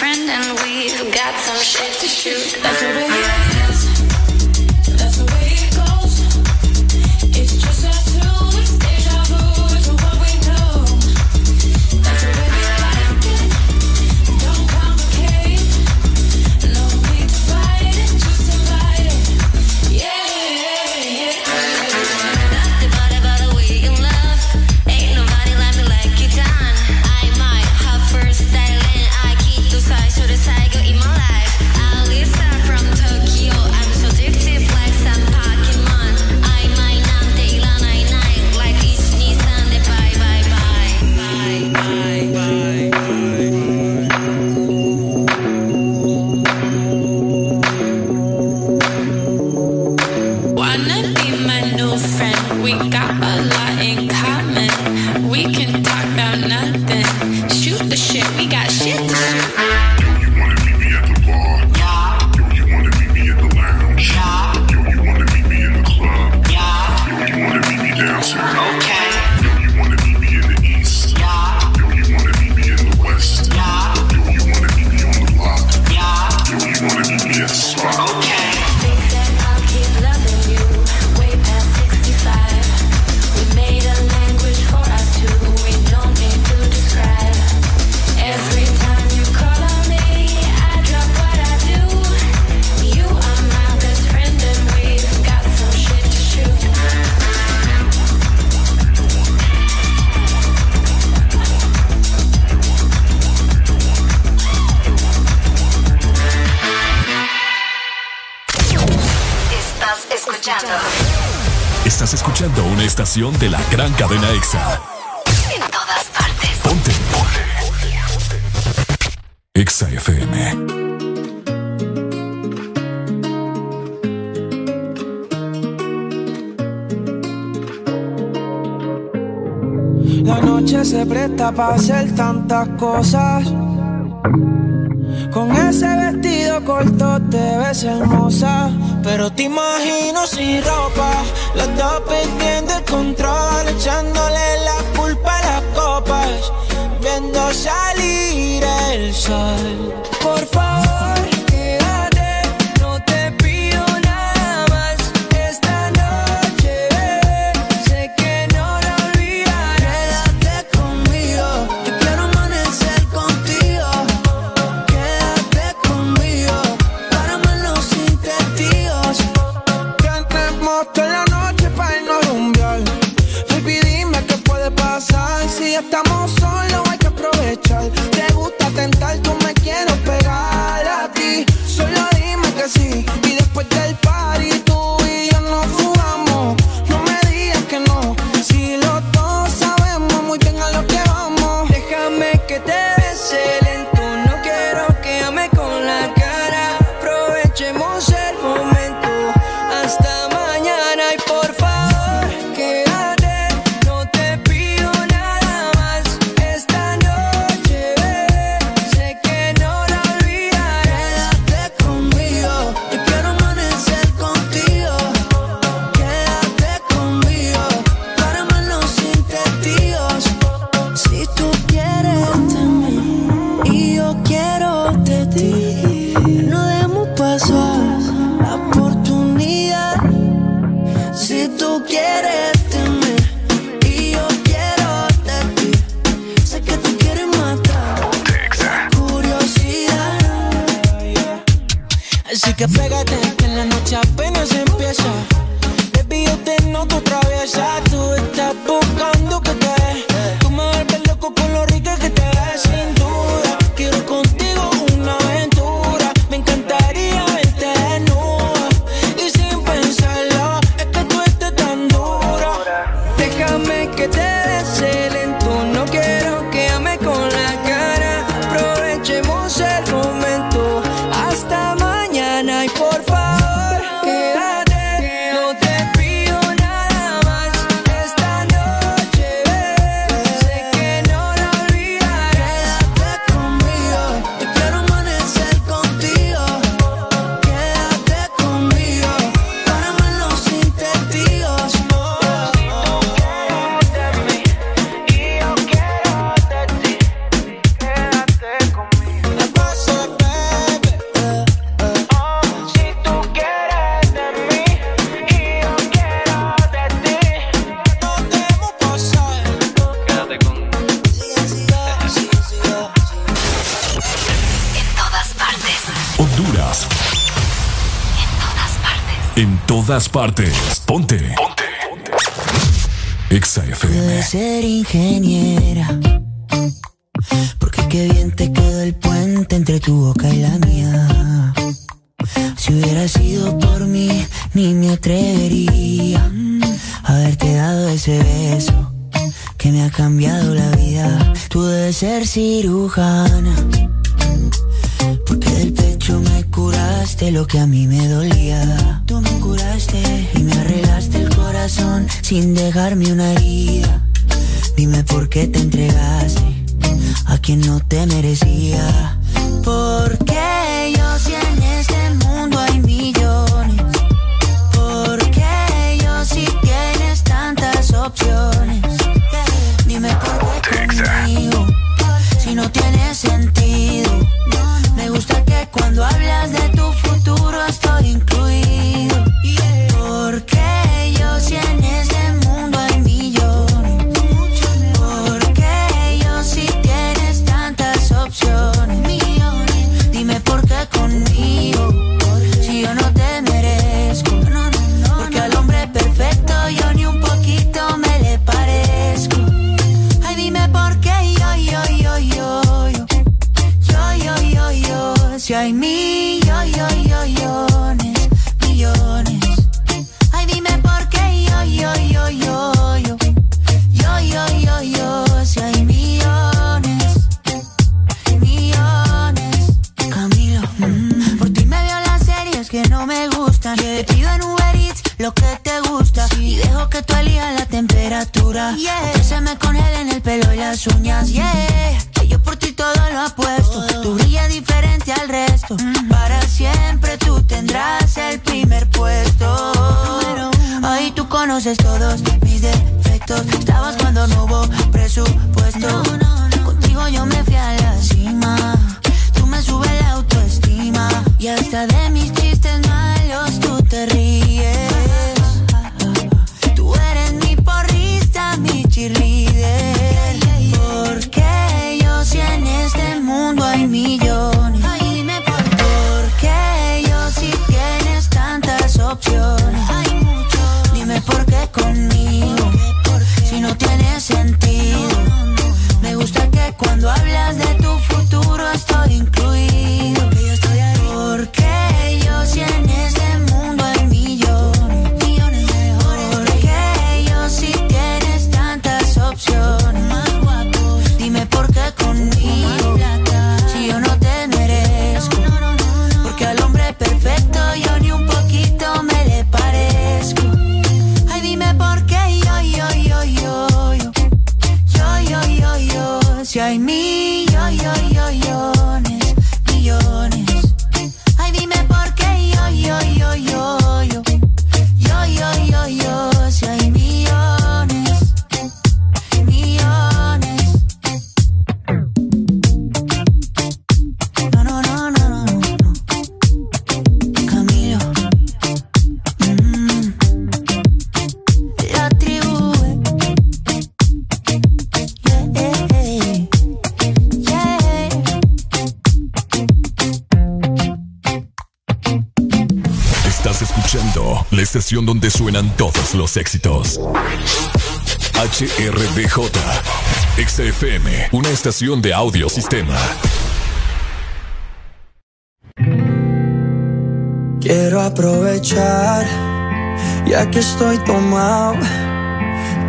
friend, and we've got some shit to shoot. That's what de la gran cadena EXA. En todas partes. Ponte. EXA FM. La noche se presta para hacer tantas cosas. Con ese vestido corto te ves hermosa, pero te imagino sin ropa, los dos perdiendo el control, echándole la culpa a las copas, viendo salir el sol. Por favor. Todas Yeah. Que yo por ti todo lo apuesto. Tú brillas diferente al resto. Para siempre tú tendrás el primer puesto. Ahí tú conoces todos mis defectos. Estabas cuando no hubo presupuesto. Contigo yo me fui a la cima. Tú me subes la autoestima. Y hasta de mis chistes malos tú te ríes. Tú eres mi porrista, mi cheerleader. Millones. Ay, dime por qué. Porque yo si tienes tantas opciones. Hay muchos. Dime por qué conmigo. Si no tiene sentido. Me gusta que cuando hablas de tu futuro estoy incluido. Los éxitos. HRDJ, XFM, una estación de audio sistema. Quiero aprovechar, ya que estoy tomado,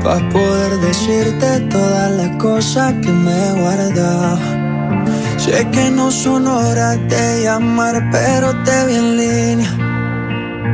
para poder decirte todas las cosas que me he guardado. Sé que no son horas de llamar, pero te vi en línea.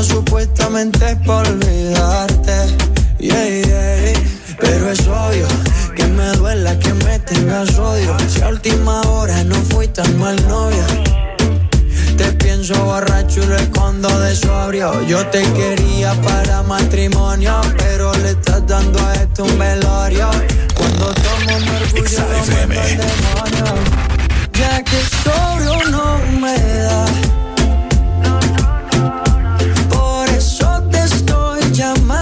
Supuestamente por olvidarte. Pero es obvio que me duela que me tengas odio. Si a última hora no fui tan mal novia. Te pienso borracho y lo escondo de sobrio. Yo te quería para matrimonio, pero le estás dando a esto un velorio. Cuando tomo mi orgullo, Ya que sobrio no me da presentado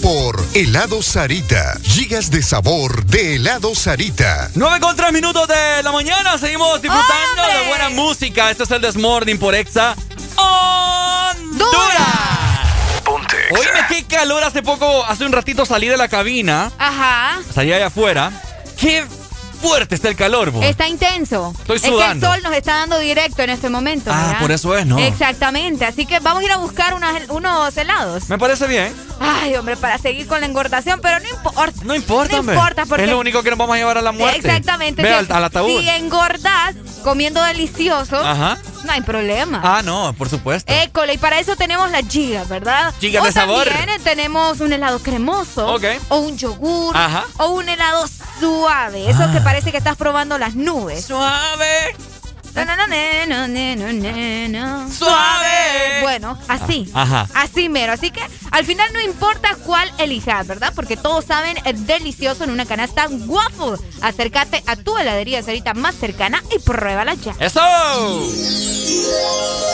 por Helado Sarita. Gigas de sabor de Helado Sarita. 9 con 3 minutos de la mañana. Seguimos disfrutando de buena música. Este es el Desmorning por Exa Honduras. Oíme, qué calor. Hace poco, hace un ratito salí de la cabina. Ajá. Salí allá afuera. Qué fuerte está el calor, Está intenso. Estoy sudando. Es que el sol nos está dando directo en este momento. Ah, por eso es, ¿no? Exactamente. Así que vamos a ir a buscar unos helados. Me parece bien. Ay, hombre, para seguir con la engordación, pero no importa. No importa, No importa, porque. Es lo único que nos vamos a llevar a la muerte. Exactamente. Ve al, ataúd. Si engordas comiendo delicioso, Ajá. No hay problema. Ah, no, por supuesto. École, y para eso tenemos las gigas, ¿verdad? Gigas de sabor. También tenemos un helado cremoso. Ok. O un yogur. Ajá. O un helado suave. Eso Ah. que parece que estás probando las nubes. Suave. Suave. Bueno, así. Ajá. Así mero. Así que al final no importa cuál elijas, ¿verdad? Porque todos saben es delicioso en una canasta waffle. Acércate a tu heladería cerita más cercana y pruébala ya. ¡Eso!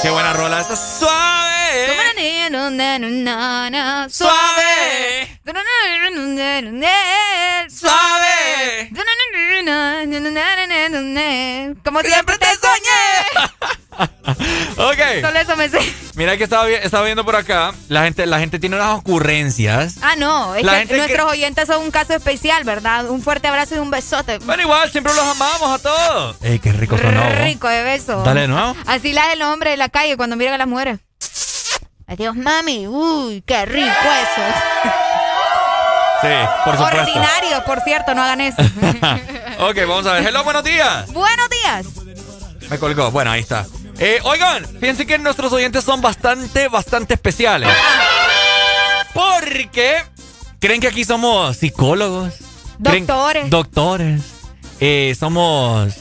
¡Qué buena rola! ¡Esta suave! Suave. Suave. Como siempre te soñé. ok. Solo eso me sé. Mira que estaba, vi- estaba viendo por acá. La gente, la gente tiene unas ocurrencias. Ah, no. Es La que gente nuestros que- oyentes son un caso especial, ¿verdad? Un fuerte abrazo y un besote. Pero igual, siempre los amamos a todos. ¡Ey, qué rico sonó! Rico de beso. Dale de nuevo. Así la hacen los hombres de la calle cuando miran a las mujeres. Adiós, mami. Uy, qué rico eso. Sí, por supuesto. Ordinarios, por cierto, no hagan eso. ok, vamos a ver. Hello, buenos días. Buenos días. Me colgó. Bueno, ahí está. Eh, oigan, fíjense que nuestros oyentes son bastante, bastante especiales. Porque creen que aquí somos psicólogos. Creen- Doctores. Doctores. Eh, somos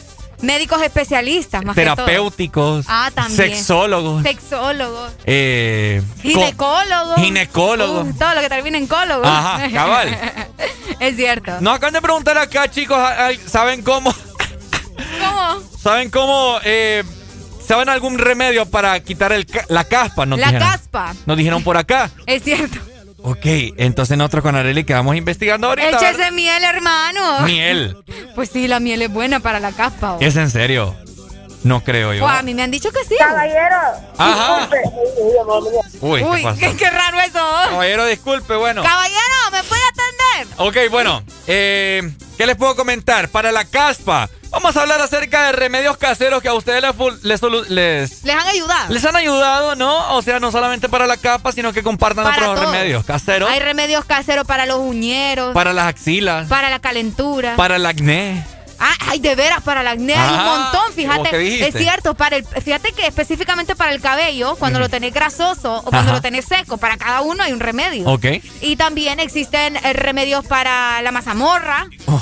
Médicos especialistas, más que todo. terapéuticos. Ah, también. Sexólogos. Sexólogos. eh, Ginecólogos. Ginecólogos. Uh, todo lo que termina en cólogo. Ajá, cabal. es cierto. Nos acaban de preguntar acá, chicos, ¿saben cómo? ¿Cómo? ¿Saben cómo? Eh, ¿Saben algún remedio para quitar el la caspa? Nos La dijeron. caspa. Nos dijeron por acá. Es cierto. Ok, entonces nosotros con Arely quedamos investigando ahorita. Échese miel, hermano. Miel. Pues sí, la miel es buena para la caspa. ¿Es en serio? No creo yo. Pues a mí me han dicho que sí. Caballero. Ajá. Uy, ¿qué Uy, pasó? qué, qué raro eso. Caballero, disculpe, bueno. Caballero, ¿me puede atender? Ok, bueno. eh, ¿Qué les puedo comentar? Para la caspa, vamos a hablar acerca de remedios caseros que a ustedes les, les, les, han ayudado. Les han ayudado, ¿no? O sea, no solamente para la caspa, sino que compartan otros remedios caseros. Hay remedios caseros para los uñeros. Para las axilas. Para la calentura. Para el acné. Ah, ay, de veras, para el acné hay un ah, montón, fíjate. Es cierto, para el, fíjate que específicamente para el cabello, cuando lo tenés grasoso o cuando lo tenés seco, para cada uno hay un remedio. Ok. Y también existen eh, remedios para la mazamorra. Oh.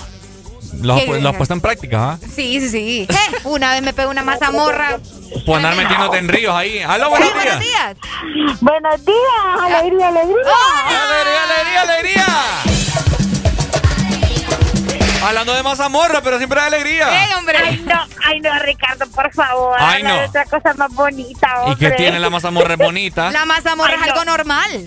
Lo has puesto en práctica, ¿ah? Sí, sí, sí. una vez me pegó una mazamorra. Por andar metiéndote en ríos ahí. ¡Aló, buenos días! buenos días! ¡Buenos días! ¡Alegría, alegría! ¡Alegría, alegría, alegría! Hablando de mazamorra, pero siempre de alegría. ¡Eh, hombre! Ay, no, ay, no, Ricardo, por favor. Ay, no. otra cosa más bonita, hombre. ¿Y qué tiene la mazamorra bonita? La mazamorra es algo normal.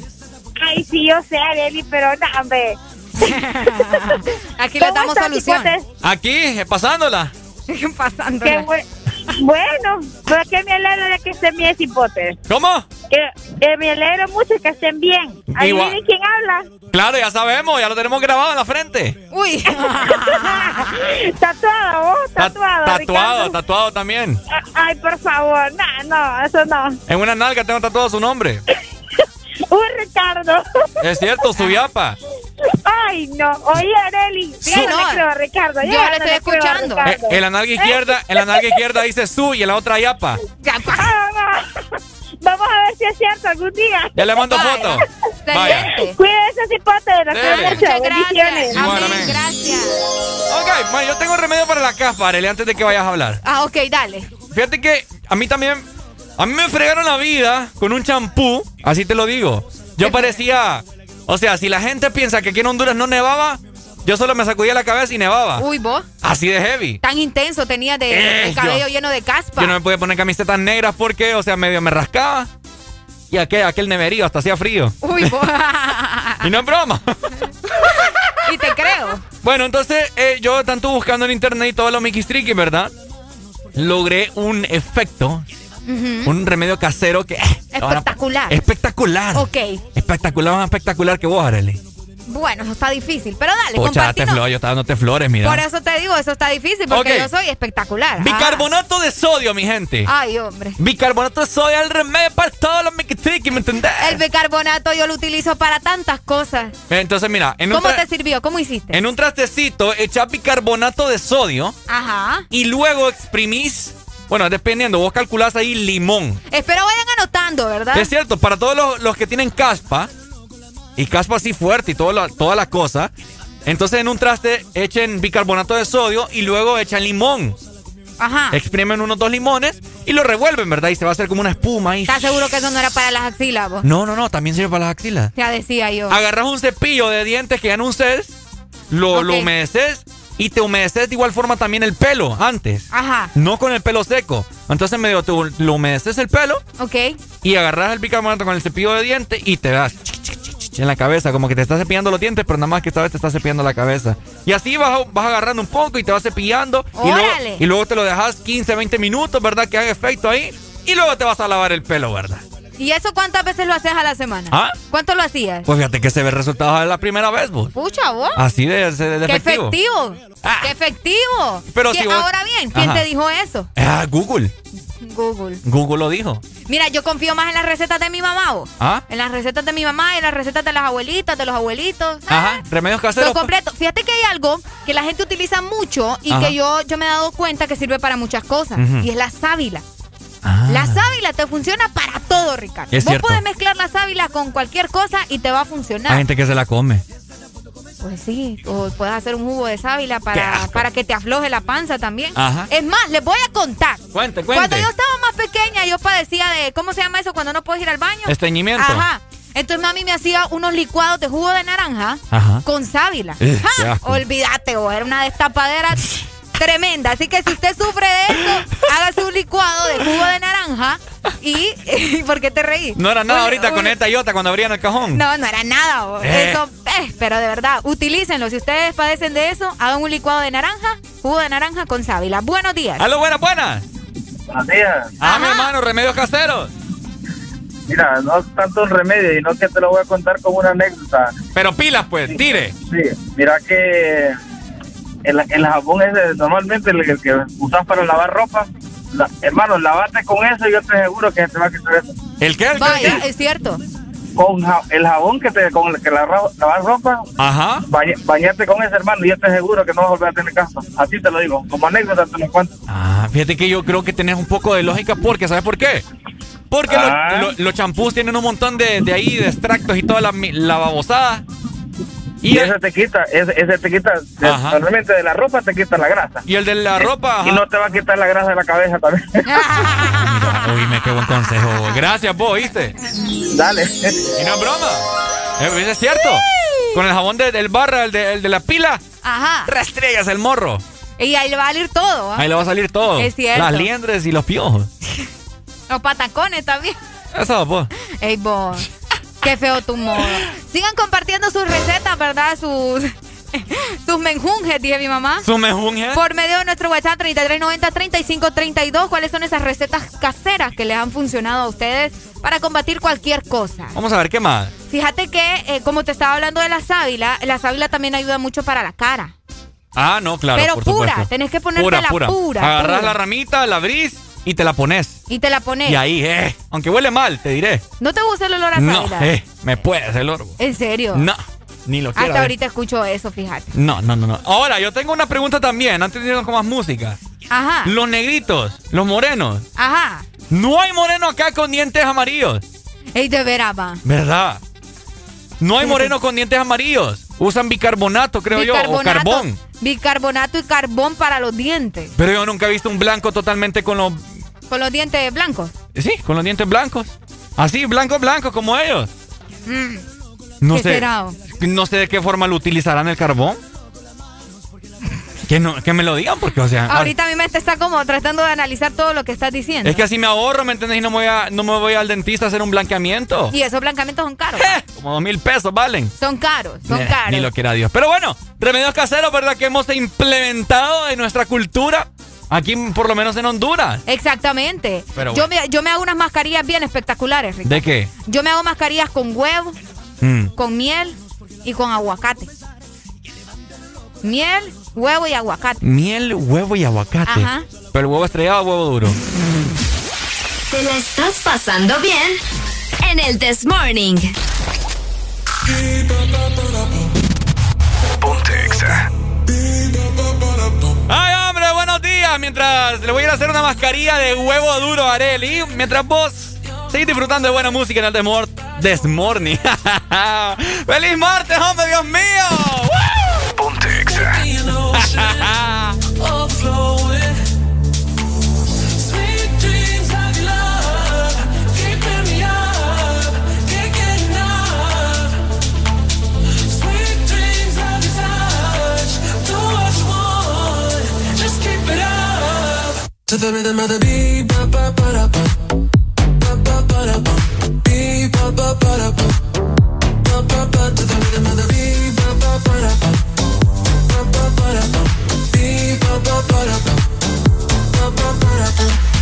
Ay, sí, yo sé, Areli, pero no, hombre. Aquí le damos solución. Aquí, pasándola. pasándola. Qué bueno. Bueno, pues que me alegro de que estén bien, cipotes. ¿Cómo? Que, me alegro mucho que estén bien. Ahí quién habla. Claro, ya sabemos, ya lo tenemos grabado en la frente. Uy. tatuado, vos, tatuado. tatuado, tatuado también. Ay, por favor, no, no, eso no. En una nalga tengo tatuado su nombre. Uy, Ricardo. Es cierto, su yapa. Ay, no. Oye, Areli. Sí, no, creo, Ricardo. Yo, le estoy escuchando. Eh, en la nalga izquierda, en la nalga izquierda dice su y en la otra yapa. Ah, Vamos a ver si es cierto algún día. Ya le mando foto. Vaya. Cuídese, cipote. Muchas gracias. Amén, gracias. Ok, bueno, yo tengo remedio para la caspa, Areli, antes de que vayas a hablar. Ah, ok, dale. Fíjate que a mí también a mí me fregaron la vida con un champú, así te lo digo. Yo parecía, o sea, si la gente piensa que aquí en Honduras no nevaba, yo solo me sacudía la cabeza y nevaba. Uy, vos. Así de heavy. Tan intenso tenía de, el cabello lleno de caspa. Yo no me podía poner camisetas negras porque, o sea, medio me rascaba. Y aquel, aquel neverío hasta hacía frío. Uy, vos. y no es broma. y te creo. Bueno, entonces eh, yo tanto buscando en internet y todo lo Mickey Streaky, ¿verdad? Logré un efecto un remedio casero que... Espectacular. espectacular. Ok. Espectacular, más espectacular que vos, Arely. Bueno, eso está difícil, pero dale, Pocha, date flores, yo estaba dándote flores, mira. Por eso te digo, eso está difícil, porque yo soy espectacular. Bicarbonato de sodio, mi gente. Ay, hombre. Bicarbonato de sodio es el remedio para todos los miquitriquis, ¿me entendés? El bicarbonato yo lo utilizo para tantas cosas. Entonces, mira. En ¿Cómo te sirvió? ¿Cómo hiciste? En un trastecito echás bicarbonato de sodio. Ajá. Y luego exprimís bueno, dependiendo, vos calculás ahí limón. Espero vayan anotando, ¿verdad? Es cierto, para todos los, que tienen caspa, y caspa así fuerte y toda la cosa, entonces en un traste echen bicarbonato de sodio y luego echan limón. Ajá. Exprimen unos dos limones y lo revuelven, ¿verdad? Y se va a hacer como una espuma ahí. ¿Estás seguro que eso no era para las axilas, vos? No, no, no, también sirve para las axilas. Ya decía yo. Agarras un cepillo de dientes que ya no uses, lo, lo humedeces y te humedeces de igual forma también el pelo antes. Ajá. No con el pelo seco. Entonces medio te lo humedeces el pelo. Ok. Y agarras el bicarbonato con el cepillo de dientes y te das en la cabeza, como que te estás cepillando los dientes, pero nada más que esta vez te estás cepillando la cabeza. Y así vas, vas agarrando un poco y te vas cepillando. Y luego, y luego te lo dejas 15, 20 minutos, ¿verdad? Que haga efecto ahí. Y luego te vas a lavar el pelo, ¿verdad? ¿Y eso cuántas veces lo haces a la semana? ¿Ah? ¿Cuánto lo hacías? Pues fíjate que se ve resultados de la primera vez, vos. Pucha, vos. Así de, de, ¿Qué efectivo. Ah. ¡Qué efectivo! Pero si Ahora bien, ¿quién te dijo eso? Ah, Google. Google. Google lo dijo. Mira, yo confío más en las recetas de mi mamá, vos. ¿Ah? En las recetas de mi mamá y en las recetas de las abuelitas, de los abuelitos. Ajá, remedios caseros. Todo completo. Fíjate que hay algo que la gente utiliza mucho y que yo, yo me he dado cuenta que sirve para muchas cosas. Y es la sábila. Ah. La sábila te funciona para todo, Ricardo. Es Vos puedes mezclar la sábila con cualquier cosa y te va a funcionar. Hay gente que se la come. Pues sí, o puedes hacer un jugo de sábila para, para que te afloje la panza también. Ajá. Es más, les voy a contar. Cuente, cuente. Cuando yo estaba más pequeña, yo padecía de, ¿cómo se llama eso cuando no puedes ir al baño? Estreñimiento. Ajá. Entonces mami me hacía unos licuados de jugo de naranja con sábila. Eh, Olvídate, o era una destapadera tremenda. Así que si usted sufre de eso, hágase un licuado de jugo de naranja y... ¿Por qué te reí? No era nada ahorita con esta yota cuando abrían el cajón. No, no era nada. Eh. Eso, eh, pero de verdad, utilícenlo. Si ustedes padecen de eso, hagan un licuado de naranja, jugo de naranja con sábila. Buenos días. ¡Aló, buenas, buenas! Buenos días. Ah, mi hermano, remedios caseros. Mira, no es tanto un remedio, y no que te lo voy a contar como una anécdota. Pero pilas, pues, tire. Sí, mira que el, el jabón ese, normalmente el, el que usas para lavar ropa, la- hermano, lavate con eso y yo te aseguro que te va a quitar eso. ¿El qué? ¿El qué? Vaya, es cierto. Con ja- el jabón que te con el que la, lavar ropa, Ajá. baña- bañate con ese, hermano, y yo te aseguro que no vas a volver a tener caso. Así te lo digo, como anécdota te lo cuento. Ah, fíjate que yo creo que tenés un poco de lógica porque, ¿sabes por qué? Porque Ah. lo- los champús tienen un montón de, de ahí, de extractos y toda la, mi- la babosada. Y, ese te quita, ese, ese te quita, normalmente de la ropa te quita la grasa. Y el de la ropa. Y no te va a quitar la grasa de la cabeza también. Oíme, qué buen consejo. Gracias, vos, ¿oíste? Dale. Y no es broma. Eh, Es cierto. Con el jabón de- del barra, el de, el de la pila, Ajá. rastregas el morro. Y ahí le va a salir todo. ¿ah? Ahí le va a salir todo. Es cierto. Las liendres y los piojos. Los patacones también. Eso, pues. Ey, vos. Qué feo tu modo. Sigan compartiendo sus recetas, ¿verdad? Sus, sus menjunjes, dije mi mamá. Su mejunje. Por medio de nuestro WhatsApp 3390-3532. ¿Cuáles son esas recetas caseras que les han funcionado a ustedes para combatir cualquier cosa? Vamos a ver qué más. Fíjate que, eh, como te estaba hablando de la sábila, la sábila también ayuda mucho para la cara. Ah, no, claro. Pero por pura, supuesto. tenés que ponerte la pura, pura. la ramita, la abrís y te la pones. Y te la pones. Y ahí, eh. Aunque huele mal, te diré. ¿No te gusta el olor a No, eh. Me puedes el oro. ¿En serio? No, ni lo quiero. Hasta ver. ahorita escucho eso, fíjate. No, no, no, no. Ahora, yo tengo una pregunta también, antes de irnos con más música. Ajá. Los negritos, los morenos. Ajá. No hay moreno acá con dientes amarillos. Ey, de veras, va. ¿Verdad? No hay moreno con dientes amarillos. Usan bicarbonato, creo yo, o carbón. Bicarbonato y carbón para los dientes. Pero yo nunca he visto un blanco totalmente con los... Con los dientes blancos. Sí, con los dientes blancos. Así, blancos, blancos, como ellos. Mm. No ¿Qué sé. será? No sé de qué forma lo utilizarán el carbón. Que, no, que me lo digan, porque, o sea... Ahorita mi mente está como tratando de analizar todo lo que estás diciendo. Es que así me ahorro, ¿me entendés? Y no me voy, a- no me voy al dentista a hacer un blanqueamiento. Y esos blancamientos son caros. Como dos mil pesos valen. Son caros, son Eh, caros. Ni lo quiera Dios. Pero bueno, remedios caseros, ¿verdad? Que hemos implementado en nuestra cultura. Aquí, por lo menos en Honduras. Exactamente. Pero yo, me, yo me hago unas mascarillas bien espectaculares, Ricardo. ¿De qué? Yo me hago mascarillas con huevo, Mm. con miel y con aguacate. Miel, huevo y aguacate. Miel, huevo y aguacate. Ajá. Pero el huevo estrellado o huevo duro. ¿Te la estás pasando bien? En el This Morning. ¡Ay, hombre! Buenos días. Mientras le voy a ir a hacer una mascarilla de huevo duro a Areli. Mientras vos seguís disfrutando de buena música en el Desmor This Morning. ¡Feliz martes, hombre! ¡Dios mío! To the rhythm of the beat, ba ba ba da ba, ba ba ba da ba, beat ba ba ba da ba, ba ba ba. To the.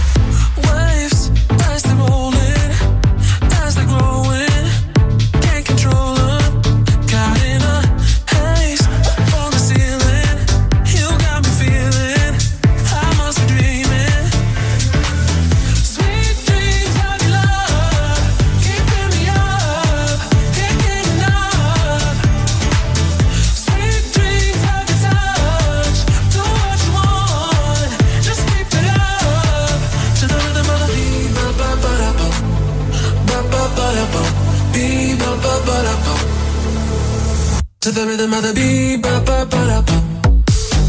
To the rhythm of the beat, ba ba ba da ba,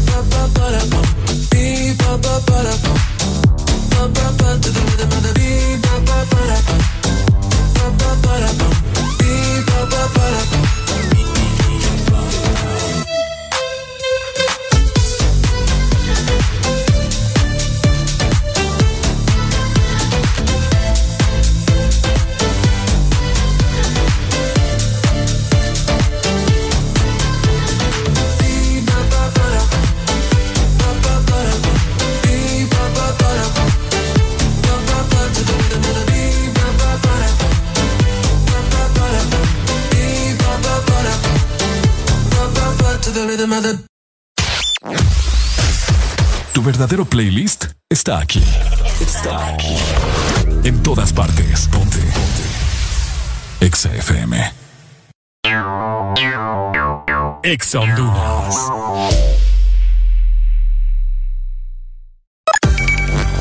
ba ba ba da ba, ba ba ba ba. Ba ba ba to the rhythm of the ba ba ba ba, ba. Tu verdadero playlist está aquí. Está aquí. En todas partes. Ponte. Ponte. Exa FM. Exa Honduras.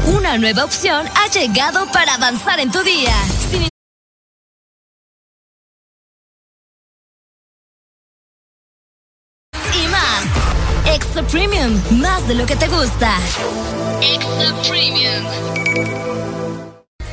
Una nueva opción ha llegado para avanzar en tu día. Sin Extra Premium, más de lo que te gusta. Extra Premium.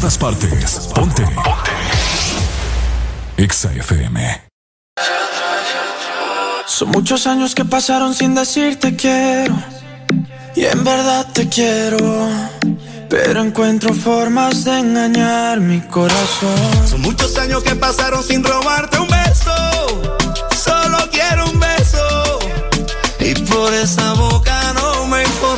Todas partes. Ponte. Ponte. Exa FM. Son muchos años que pasaron sin decirte quiero. Y en verdad te quiero. Pero encuentro formas de engañar mi corazón. Son muchos años que pasaron sin robarte un beso. Solo quiero un beso. Y por esa me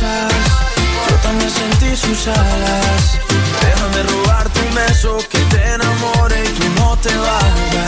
yo también sentí sus alas. Déjame robarte un beso que te enamore y tú no te vayas.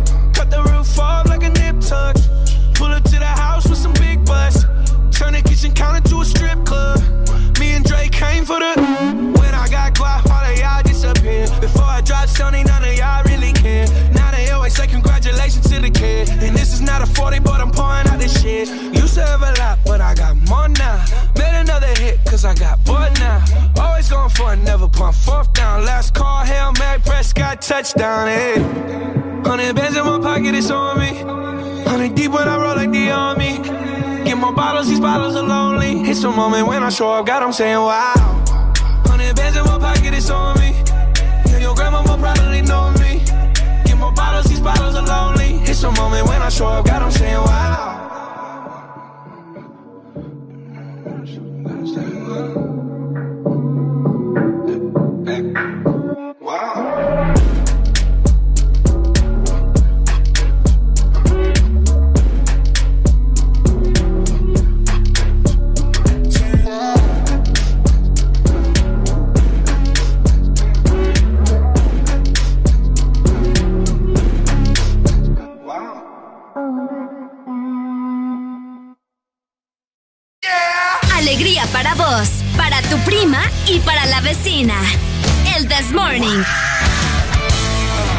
Cut the roof off like a nip tuck. Pull up to the house with some big butts. Turn the kitchen counter to a strip club. Me and Drake came for the. When I got guap, all of y'all disappear. Before I drop Sony, none of y'all really care. Now the kid. And this is not a 40, but I'm pouring out this shit. Used to have a lot, but I got more now. Made another hit, cause I got bored now. Always going for it, never pump fourth down. Last call, Hail Mary, Prescott, touchdown, hey. Hundred bands in my pocket, it's on me. Hundred deep when I roll like the army. Get more bottles, these bottles are lonely. It's a moment when I show up, God, I'm saying wow. Hundred bands in my pocket, it's on me. Yeah, your grandma will probably know me. Get more bottles, these bottles are lonely. It's a moment when I show up, God, I'm saying wow. Y para la vecina. El This Morning.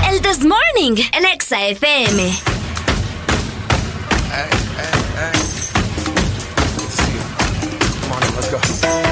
El This Morning, el Exa FM. Let's go.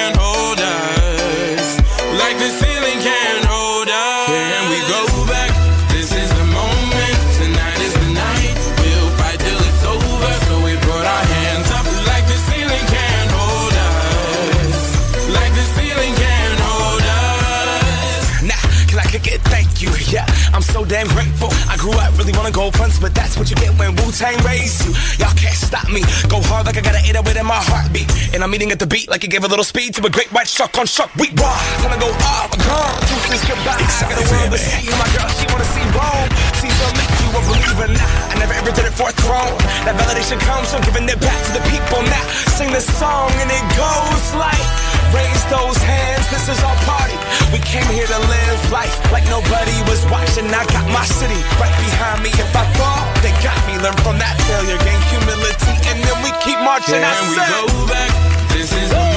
so damn grateful. I grew up really wanna go fronts, but that's what you get when Wu Tang raised you. Y'all can't stop me. Go hard like I got an 808 in my heartbeat. And I'm eating at the beat like it gave a little speed to a great white shark on shark. We raw. Time to go up, gone. Deuces goodbye. I got a world to see. My girl, she wanna see Rome. See, so make you a believer now. I never ever did it for a throne. That validation comes from giving it back to the people now. Sing this song and it goes like. Raise those hands, this is our party. We came here to live life like nobody was watching. I got my city right behind me. If I fall, they got me. Learn from that failure, gain humility, and then we keep marching. I Can we said, go back? este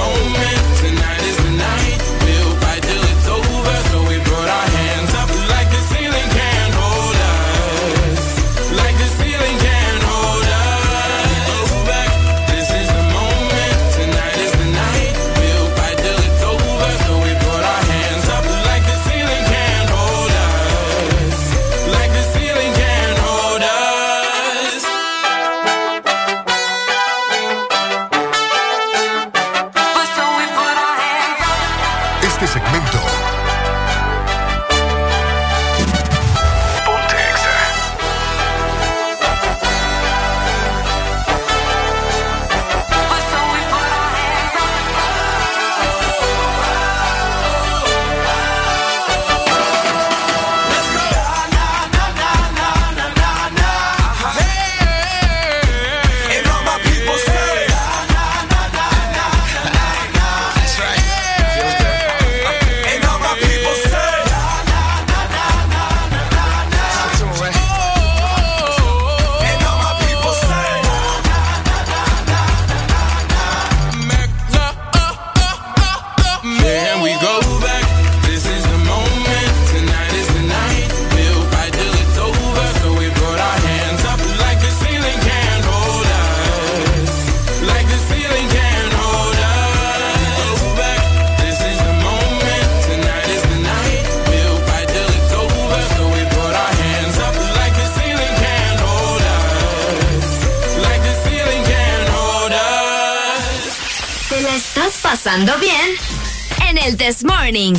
Morning.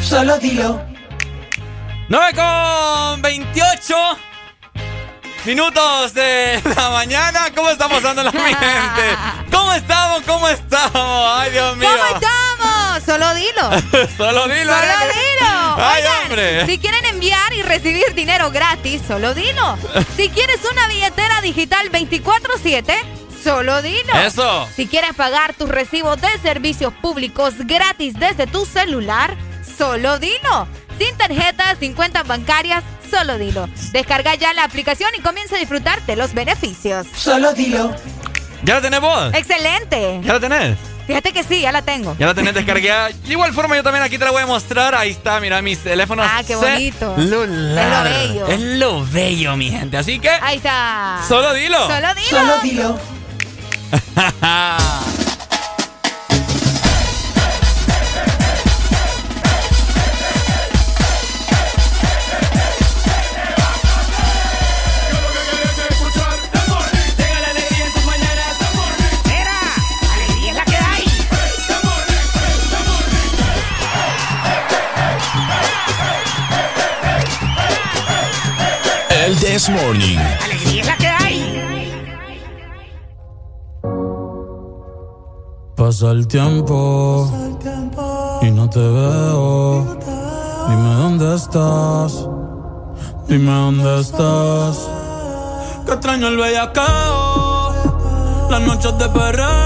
Solo dilo. 9 con 28 minutos de la mañana. ¿Cómo estamos dando la gente? ¿Cómo estamos? ¿Cómo estamos? Ay, Dios mío. ¿Cómo estamos? Solo dilo. Solo dilo. Solo nene. dilo. Ay, Oigan, hombre. si quieren enviar y recibir dinero gratis, solo dilo. Si quieres una billetera digital 24/7, solo dilo. Eso. Si quieres pagar tus recibos de servicios públicos gratis desde tu celular, solo dilo. Sin tarjetas, sin cuentas bancarias, solo dilo. Descarga ya la aplicación y comienza a disfrutar de los beneficios. Solo dilo. ¿Ya la tenés vos? Excelente. ¿Ya la tenés? Fíjate que sí, ya la tengo. Ya la tenés descargada. De igual forma, yo también aquí te la voy a mostrar. Ahí está, mira, mis teléfonos. Ah, qué bonito. celular. Es lo bello. Es lo bello, mi gente. Así que. Ahí está. Solo dilo. Solo dilo. Solo dilo. This Morning. Alegría es la que hay. Pasa el tiempo y no te veo. Dime dónde estás. Dime dónde estás. Que extraño el bellacao. Las noches de perreo.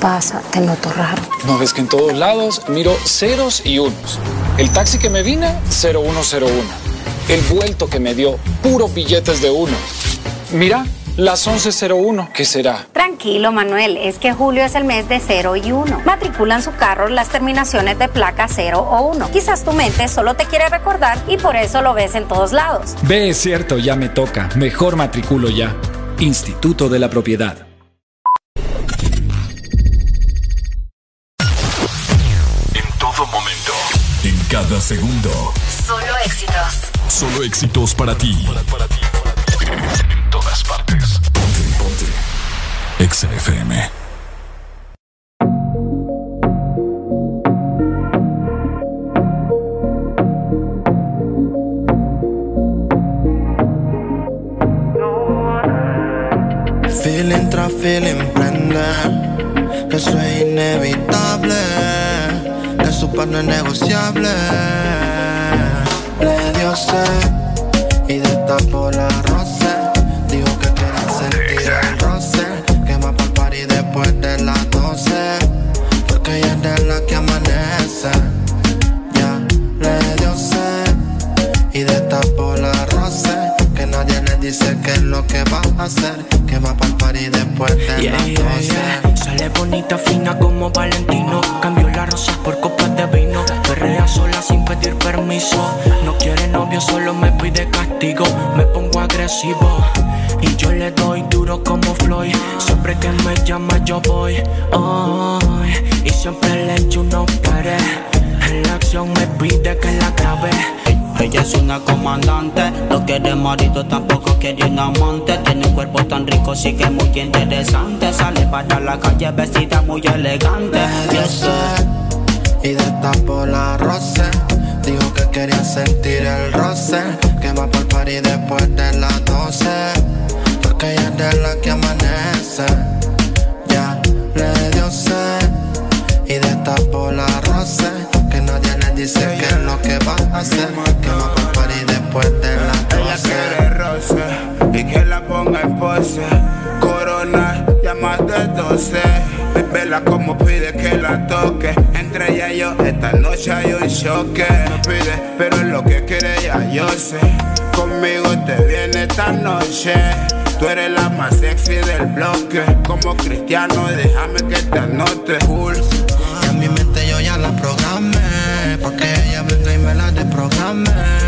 Pasa? Te noto raro. No ves que en todos lados miro ceros y unos. El taxi que me vine, 0101. El vuelto que me dio, puros billetes de uno. Mira, las 1101, ¿qué será? Tranquilo, Manuel, es que julio es el mes de 0 y 1. Matriculan su carro las terminaciones de placa 0 o 1. Quizás tu mente solo te quiere recordar y por eso lo ves en todos lados. Ve, es cierto, ya me toca. Mejor matriculo ya. Instituto de la Propiedad. Segundo. Solo éxitos. Solo éxitos para ti. En todas partes. Ponte, ponte. Exa FM. Feeling tras feeling Le dio sed y destapó la roce, dijo que quería sentir el roce, que va pa'l party después de las 12, porque ella es de la que amanece. Ya le dio sed y destapó la roce, que nadie le dice qué es lo que va a hacer, que va pa'l party después de Yeah, las yeah, 12. yeah. Sale bonita, fina como Valentino. Cambió las rosas por copas de vino. Sola sin pedir permiso. No quiere novio, solo me pide castigo. Me pongo agresivo. Y yo le doy duro como Floyd. Siempre que me llama, yo voy. Ay, y siempre le echo unos pares. En la acción me pide que la grabe. Ella es una comandante, no quiere marido, tampoco quiere un amante. Tiene un cuerpo tan rico, sí que muy interesante. Sale para la calle vestida muy elegante. Y destapó la roce. Dijo que quería sentir el roce. Que va por party después de las 12. Porque ella es de la que amanece. Ya le dio sed. Y destapó la roce. Que nadie le dice qué es lo que va a hacer. Que va por party después de las 12. Ella quiere roce y que la ponga en pose. Corona, más de 12. Vela como pide que la toque. Entre ella y yo, esta noche hay un choque. Me pide, pero lo que quiere ya yo sé. Conmigo te viene esta noche. Tú eres la más sexy del bloque. Como cristiano, déjame que te anote. Cool. Y a mi mente yo ya la programé. Porque ella venga y me la desprograme.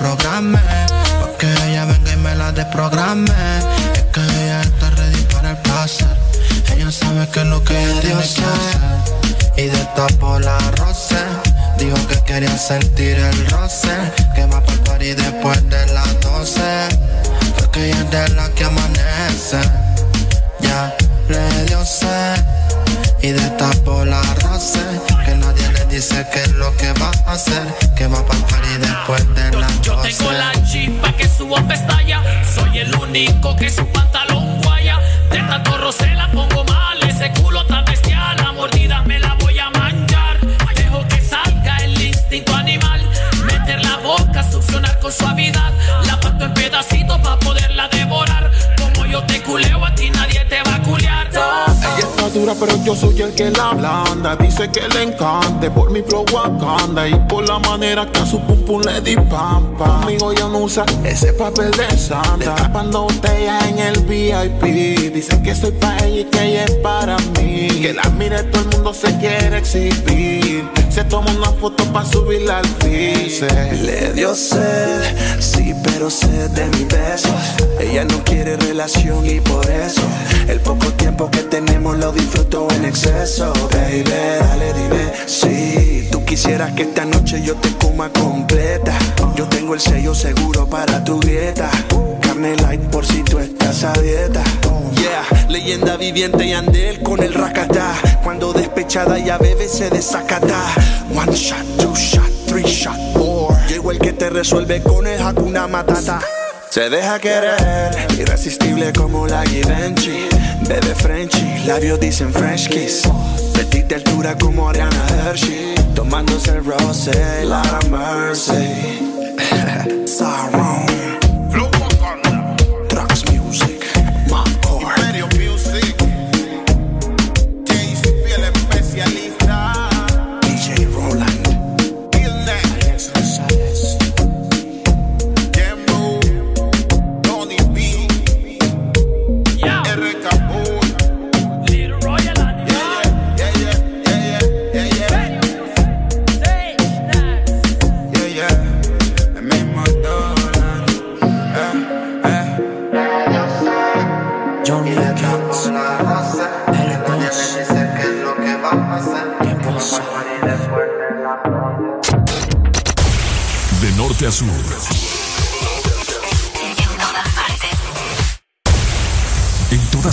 La programé. Porque ella venga y me la desprograme. Es que ella está ready para el placer. Ella sabe que es lo que ella tiene que hacer. Y destapó la roce. Dijo que quería sentir el roce. Que va para el party después de las 12. Porque ella es de la que amanece. Ya le dio sed. Y destapó la roce. Que nadie le dice qué es lo que va a hacer. Único que su pantalón guaya. De tanto roce la pongo mal. Ese culo tan bestial. La mordida me la voy a manchar. Dejo que salga el instinto animal. Meter la boca, succionar con suavidad. La parto en pedacitos para poderla devorar. Como yo te culeo, a dura, pero yo soy el que la blanda. Dice que le encante por mi flow Wakanda y por la manera que a su pum pum le di pampa. Conmigo ya no usa ese papel de santa. Destapando botellas en el VIP. Dice que soy para ella y que ella es para mí. Que la mire todo el mundo se quiere exhibir. Se toma una foto para subirla al feed. Le dio sed, sí, pero sed de mis besos. Ella no quiere relación y por eso el poco tiempo que tenemos lo disfruto en exceso. Baby, dale, dime si tú quisieras que esta noche yo te coma completa. Yo tengo el sello seguro para tu dieta. Carne light por si tú estás a dieta. Yeah, leyenda viviente y Andel con el racata. Cuando despechada ya bebe se desacata. One shot, two shot, three shot, four. Llegó el que te resuelve con el Hakuna Matata. Se deja querer, irresistible como la Givenchy. Bebe Frenchy, labios dicen French kiss. Petit de altura como Ariana Hershey. Tomándose el rosé, Lara Mercy. Sorrow.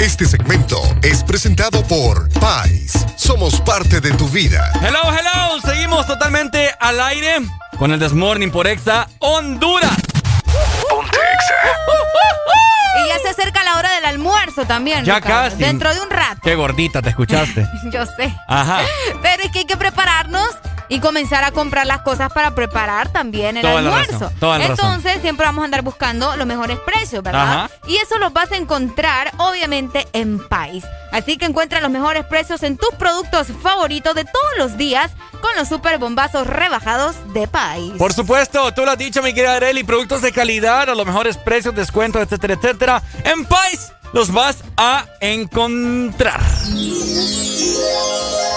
Este segmento es presentado por Pais. Somos parte de tu vida. Hello, hello. Seguimos totalmente al aire con el Desmorning por Exa Honduras. Ponte Y ya se acerca la hora del almuerzo también. Ya Ricardo. casi. Dentro de un rato. Qué gordita, ¿te escuchaste? Yo sé. Ajá. Pero es que hay que prepararnos y comenzar a comprar las cosas para preparar también el Toda almuerzo. la razón. Entonces siempre vamos a andar buscando los mejores precios, ¿verdad? Ajá. Y eso los vas a encontrar obviamente en Pais. Así que encuentra los mejores precios en tus productos favoritos de todos los días con los super bombazos rebajados de Pais. Por supuesto, tú lo has dicho, mi querida Areli, productos de calidad a los mejores precios, descuentos, etcétera, etcétera. En Pais los vas a encontrar.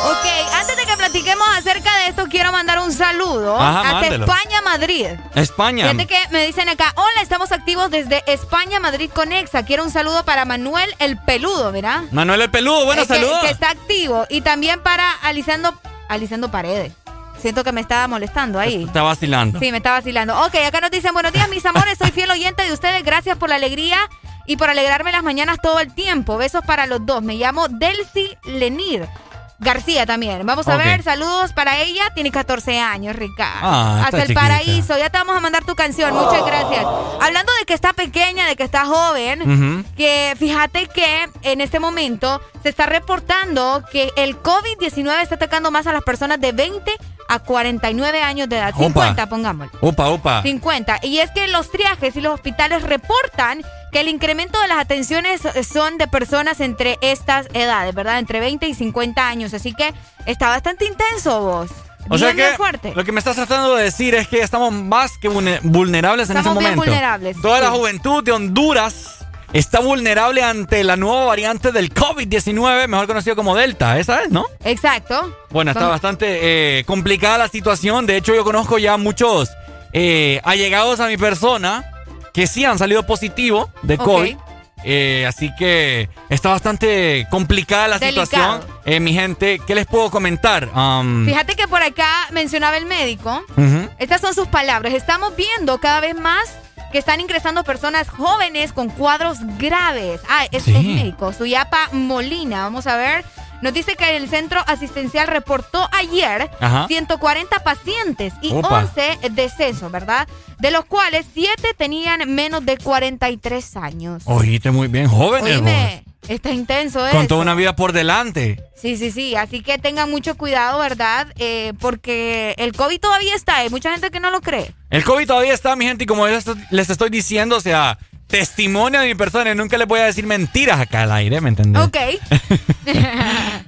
Ok, antes platiquemos acerca de esto, quiero mandar un saludo Ajá, hasta mándelo. España, Madrid. España. Fíjate que me dicen acá, hola, estamos activos desde España, Madrid Conexa. Quiero un saludo para Manuel el Peludo, ¿verdad? Manuel el Peludo, bueno, Eh, que- saludos. Que, está activo. Y también para Alisando, Alisando Paredes. Siento que me estaba molestando ahí. Está vacilando. Sí, me está vacilando. Ok, acá nos dicen, buenos días, mis amores, soy fiel oyente de ustedes. Gracias por la alegría y por alegrarme las mañanas todo el tiempo. Besos para los dos. Me llamo Delcy Lenir. García también. Vamos a ver, saludos para ella. Tiene 14 años, Ricardo. Ah, Hasta el chiquita. paraíso. Ya te vamos a mandar tu canción. Muchas gracias. Hablando de que está pequeña, de que está joven, que fíjate que en este momento se está reportando que el COVID-19 está atacando más a las personas de 20 a 49 años de edad. Opa. 50, pongámoslo. Upa, upa. 50. Y es que los triajes y los hospitales reportan que el incremento de las atenciones son de personas entre estas edades, ¿verdad? Entre 20 y 50 años. Así que está bastante intenso vos. O sea bien que fuerte. lo que me estás tratando de decir es que estamos más que vulne- vulnerables en Estamos ese bien momento. vulnerables, Toda la juventud de Honduras está vulnerable ante la nueva variante del COVID-19, mejor conocido como Delta, esa es, ¿no? Exacto. Bueno, está Son- bastante eh, complicada la situación. De hecho, yo conozco ya muchos eh, allegados a mi persona que sí han salido positivos de. COVID. Eh, así que está bastante complicada la Delicado. situación. Eh, mi gente, ¿qué les puedo comentar? Um, Fíjate que por acá mencionaba el médico. Estas son sus palabras. Estamos viendo cada vez más que están ingresando personas jóvenes con cuadros graves. Ah, es, Sí. es médico. Suyapa Molina. Vamos a ver. Nos dice que el centro asistencial reportó ayer Ajá. 140 pacientes y Opa. 11 decesos, ¿verdad? De los cuales 7 tenían menos de 43 años. Oíste muy bien, jóvenes. Oíme, está intenso eso. Con toda una vida por delante. Sí, sí, sí. Así que tengan mucho cuidado, ¿verdad? Eh, porque el COVID todavía está. Hay mucha gente que no lo cree. El COVID todavía está, mi gente, y como les estoy diciendo, o sea, testimonio de mi persona, y nunca les voy a decir mentiras acá al aire, ¿me entendés? Ok.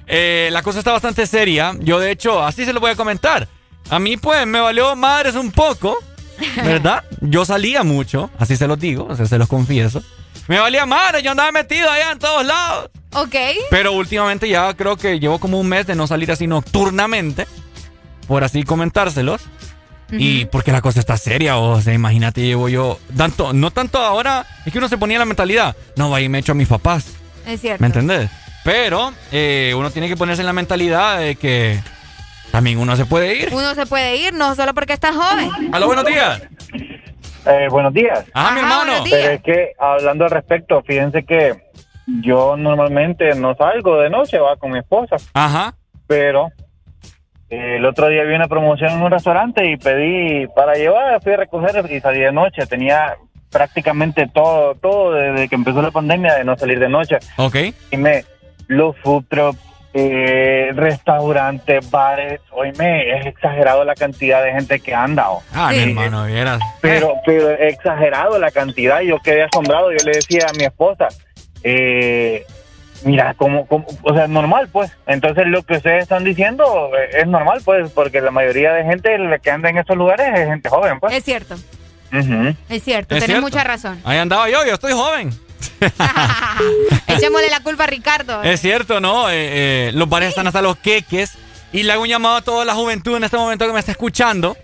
Eh, la cosa está bastante seria. Yo, de hecho, así se lo voy a comentar. A mí, pues, me valió madres un poco, ¿verdad? Yo salía mucho, así se los digo, o sea, se los confieso. Me valía madre, yo andaba metido allá en todos lados. Ok. Pero últimamente ya creo que llevo como un mes de no salir así nocturnamente. Por así comentárselos. Y porque la cosa está seria, o sea, imagínate, llevo yo. Tanto, no tanto ahora, es que uno se ponía la mentalidad. No, va y me echo a mis papás. Es cierto. ¿Me entendés? Pero eh, uno tiene que ponerse en la mentalidad de que también uno se puede ir. Uno se puede ir, no solo porque está joven. Aló, buenos días. Eh, buenos días. Ajá, mi hermano. Pero es que hablando al respecto, fíjense que yo normalmente no salgo de noche, va con mi esposa. Ajá. Pero el otro día vi una promoción en un restaurante y pedí para llevar, fui a recoger y salí de noche. Tenía prácticamente todo, todo desde que empezó la pandemia de no salir de noche. Ok. Y me, los food trucks, eh, restaurantes, bares, oíme, es exagerado la cantidad de gente que anda. oh. Ah, mi hermano, vieras. Pero, pero exagerado la cantidad. Yo quedé asombrado. Yo le decía a mi esposa, eh, mira, como, como, o sea, es normal, pues. Entonces, lo que ustedes están diciendo eh, es normal, pues, porque la mayoría de gente la que anda en esos lugares es gente joven, pues. Es cierto, es cierto, Es tenés cierto. mucha razón. Ahí andaba yo, yo estoy joven. Echémosle la culpa a Ricardo. Es cierto, ¿no? Eh, eh, los bares están hasta los queques. Y le hago un llamado a toda la juventud en este momento que me está escuchando.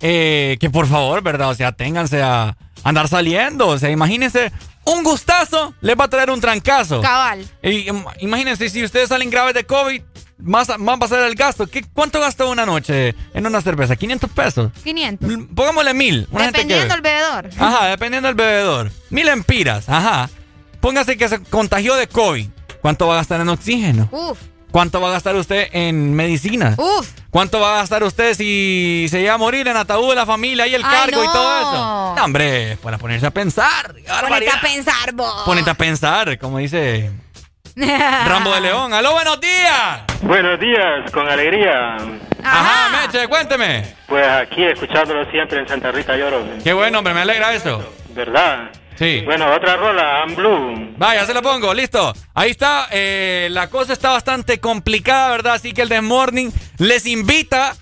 eh, que por favor, ¿verdad? O sea, ténganse a andar saliendo. O sea, imagínense, un gustazo les va a traer un trancazo. Cabal. Y, im- imagínense, si ustedes salen graves de COVID, más, más va a ser el gasto. ¿Qué, ¿Cuánto gasta una noche en una cerveza? ¿500 pesos? 500. Pongámosle mil. Una Dependiendo del bebedor. Ajá, dependiendo del bebedor. Mil empiras, ajá. Póngase que se contagió de COVID. ¿Cuánto va a gastar en oxígeno? Uf, ¿Cuánto va a gastar usted en medicina? uf. ¿Cuánto va a gastar usted si se llega a morir en ataúd de la familia y el Ay, cargo y todo eso? No, hombre, para ponerse a pensar. Ponete a pensar, vos. Ponete a pensar, como dice Rambo de León. ¡Aló, buenos días! Buenos días, con alegría. Ajá, Meche, cuénteme. Pues aquí escuchándolo siempre en Santa Rita Lloro. Qué bueno, hombre, me alegra eso. ¿Verdad? Sí. Bueno, otra rola, I'm Blue. Vaya, se lo pongo, listo. Ahí está, eh, la cosa está bastante complicada, ¿verdad? Así que el The Morning les invita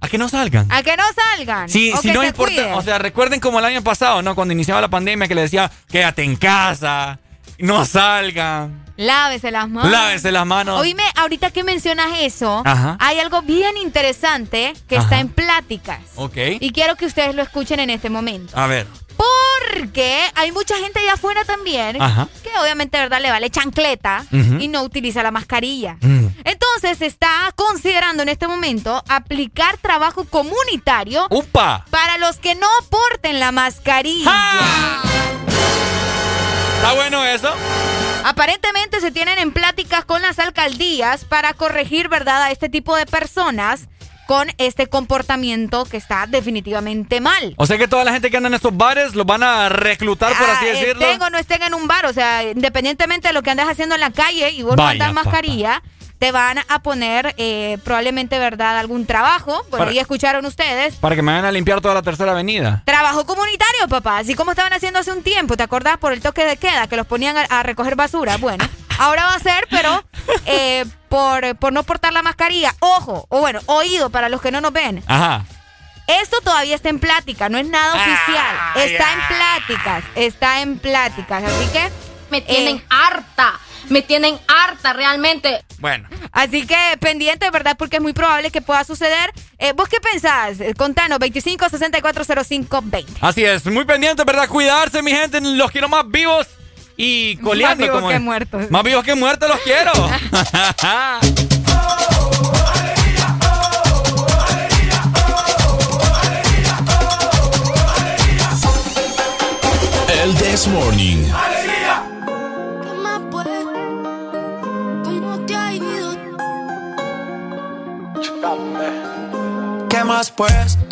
a que no salgan. A que no salgan. Sí, o si que no se importa, cuiden. o sea, recuerden como el año pasado, ¿no? Cuando iniciaba la pandemia que le decía, quédate en casa, no salgan, Lávese las manos. lávense las manos. Oíme, ahorita que mencionas eso, Ajá. hay algo bien interesante que Ajá. está en pláticas. Ok. Y quiero que ustedes lo escuchen en este momento. A ver. Porque hay mucha gente allá afuera también Ajá. que obviamente, ¿verdad? Le vale chancleta y no utiliza la mascarilla. Mm. Entonces se está considerando en este momento aplicar trabajo comunitario ¡Upa! para los que no porten la mascarilla. ¿Está bueno eso? Aparentemente se tienen en pláticas con las alcaldías para corregir, ¿verdad?, a este tipo de personas con este comportamiento que está definitivamente mal. O sea que toda la gente que anda en estos bares los van a reclutar, por así Ah, decirlo. Estén o no estén en un bar, o sea, independientemente de lo que andes haciendo en la calle y vos no Vaya, andas papá. mascarilla, te van a poner eh, probablemente, ¿verdad?, algún trabajo. Por Para- ahí escucharon ustedes. Para que me vayan a limpiar toda la tercera avenida. Trabajo comunitario, papá, así como estaban haciendo hace un tiempo, ¿te acordás por el toque de queda que los ponían a, a recoger basura? Bueno, ahora va a ser, pero eh, por, por no portar la mascarilla. Ojo, o bueno, oído para los que no nos ven. Ajá. Esto todavía está en plática, no es nada oficial. Está en pláticas, está en pláticas, así que... Me tienen harta, me tienen harta realmente. Bueno. Así que pendiente, ¿verdad? Porque es muy probable que pueda suceder. Eh, ¿Vos qué pensás? Eh, Contanos, 25 64 05 20. Así es, muy pendiente, ¿verdad? Cuidarse, mi gente, los quiero más vivos y coleando. vivos como que es. muertos. Más vivos que muertos los quiero. El This Morning. ¿Qué más te ha ido? ¿Qué más pues?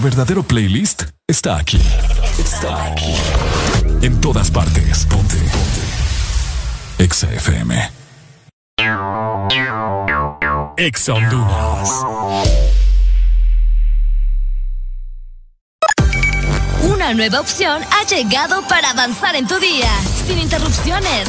Verdadero playlist está aquí. Está aquí. En todas partes. Ponte. Ponte. Exa FM. Exa Honduras. Una nueva opción ha llegado para avanzar en tu día, sin interrupciones.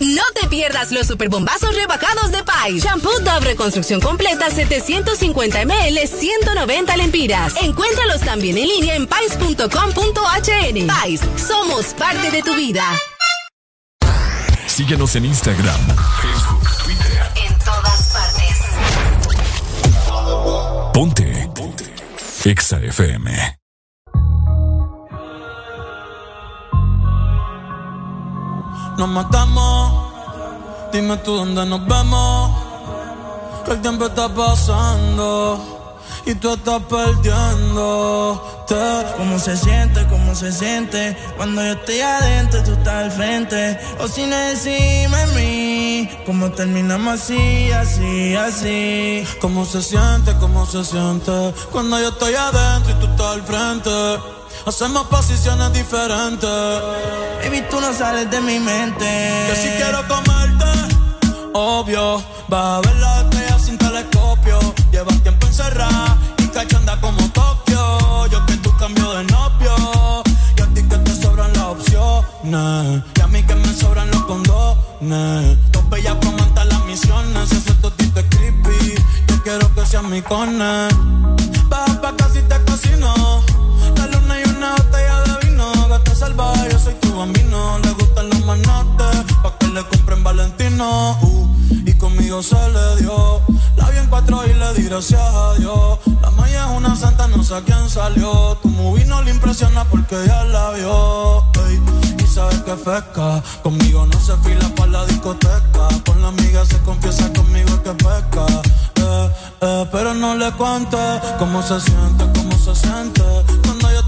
No te pierdas los superbombazos rebajados de Pais. Shampoo Dove Reconstrucción Completa 750 ml 190 lempiras. Encuéntralos también en línea en pais.com.hn. Pais, somos parte de tu vida. Síguenos en Instagram, Facebook, Twitter. En todas partes. Ponte. Ponte. Exa FM. Nos matamos, dime tú dónde nos vemos. Que el tiempo está pasando y tú estás perdiendo. ¿Cómo se siente? ¿Cómo se siente? Cuando yo estoy adentro, tú estás al frente. O si no encima de mí. ¿Cómo terminamos así, así, así? ¿Cómo se siente? ¿Cómo se siente? Cuando yo estoy adentro y tú estás al frente. Hacemos posiciones diferentes. Baby, tú no sales de mi mente. Que si quiero comerte, obvio. Va a ver la estrella sin telescopio. Llevas tiempo encerrada y cachanda como Tokio. Yo que tú cambio de novio. Y a ti que te sobran las opciones. Y a mí que me sobran los condones. Dos bellas comentan las misiones. Ese totito es creepy. Yo quiero que seas mi cone. Baja pa' casi te cocino. Salvaje, yo soy tu Dios. La vi en cuatro y le di gracias a Dios. La maya es una santa, no sé a quién salió. Tu movie no le impresiona porque ya la vio. Y sabes que pesca. Conmigo no se fila para la discoteca. Con la amiga se confiesa conmigo que pesca. Eh, eh, pero no le cuente cómo se siente, cómo se siente. Cuando yo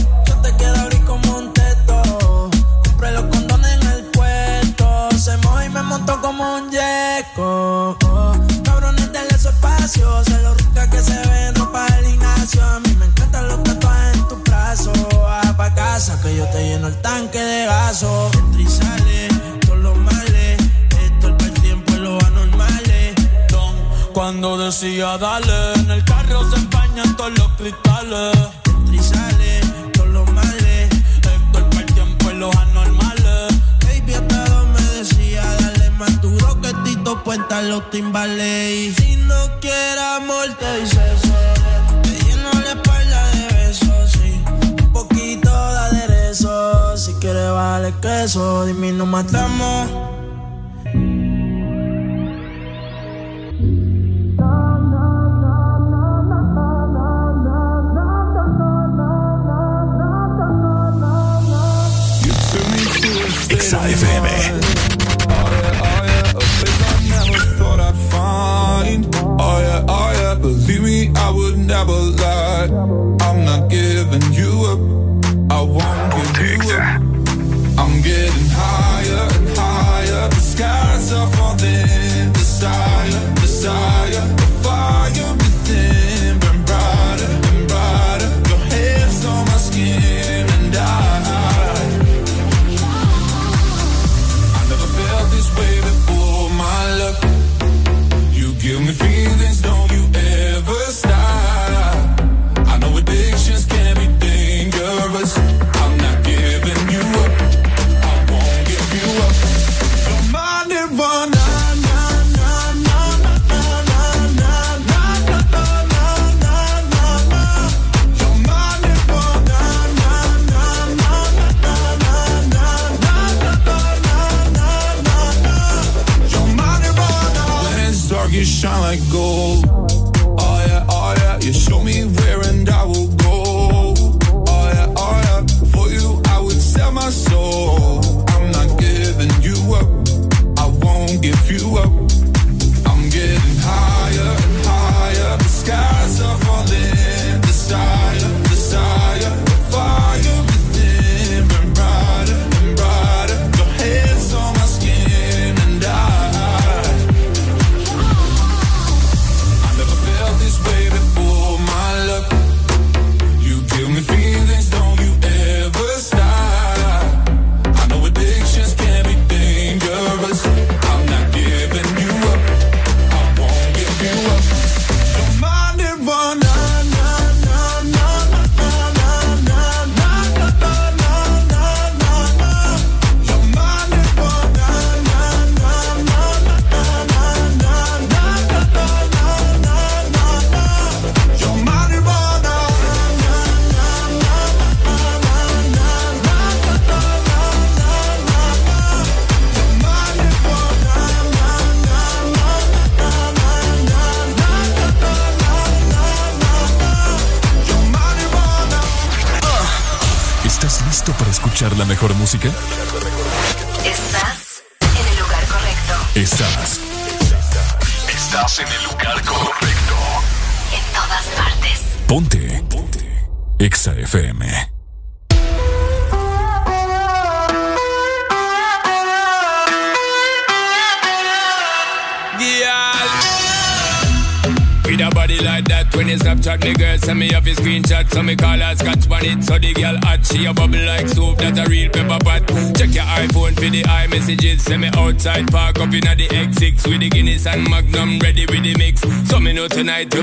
Montó como un yeco. Oh, cabrones del espacio. Se lo rica que se ve, no para el gimnasio. A mí me encantan los tatuajes en tu brazo. Baja pa' casa que yo te lleno el tanque de gaso. Entra y todos los males. Esto es el tiempo y los anormales. Don, Cuando decía dale, en el carro se empañan todos los cristales. Entra todos los males. Esto es el tiempo y los anormales. Que Tito Puenta los timbales. Si no quieres amor, te dice eso. Te lleno la espalda de besos, sí. Un poquito de aderezo. Si quieres, vale queso. Dime, y nos matamos.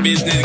business.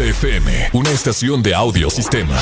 XFM, una estación de audiosistema.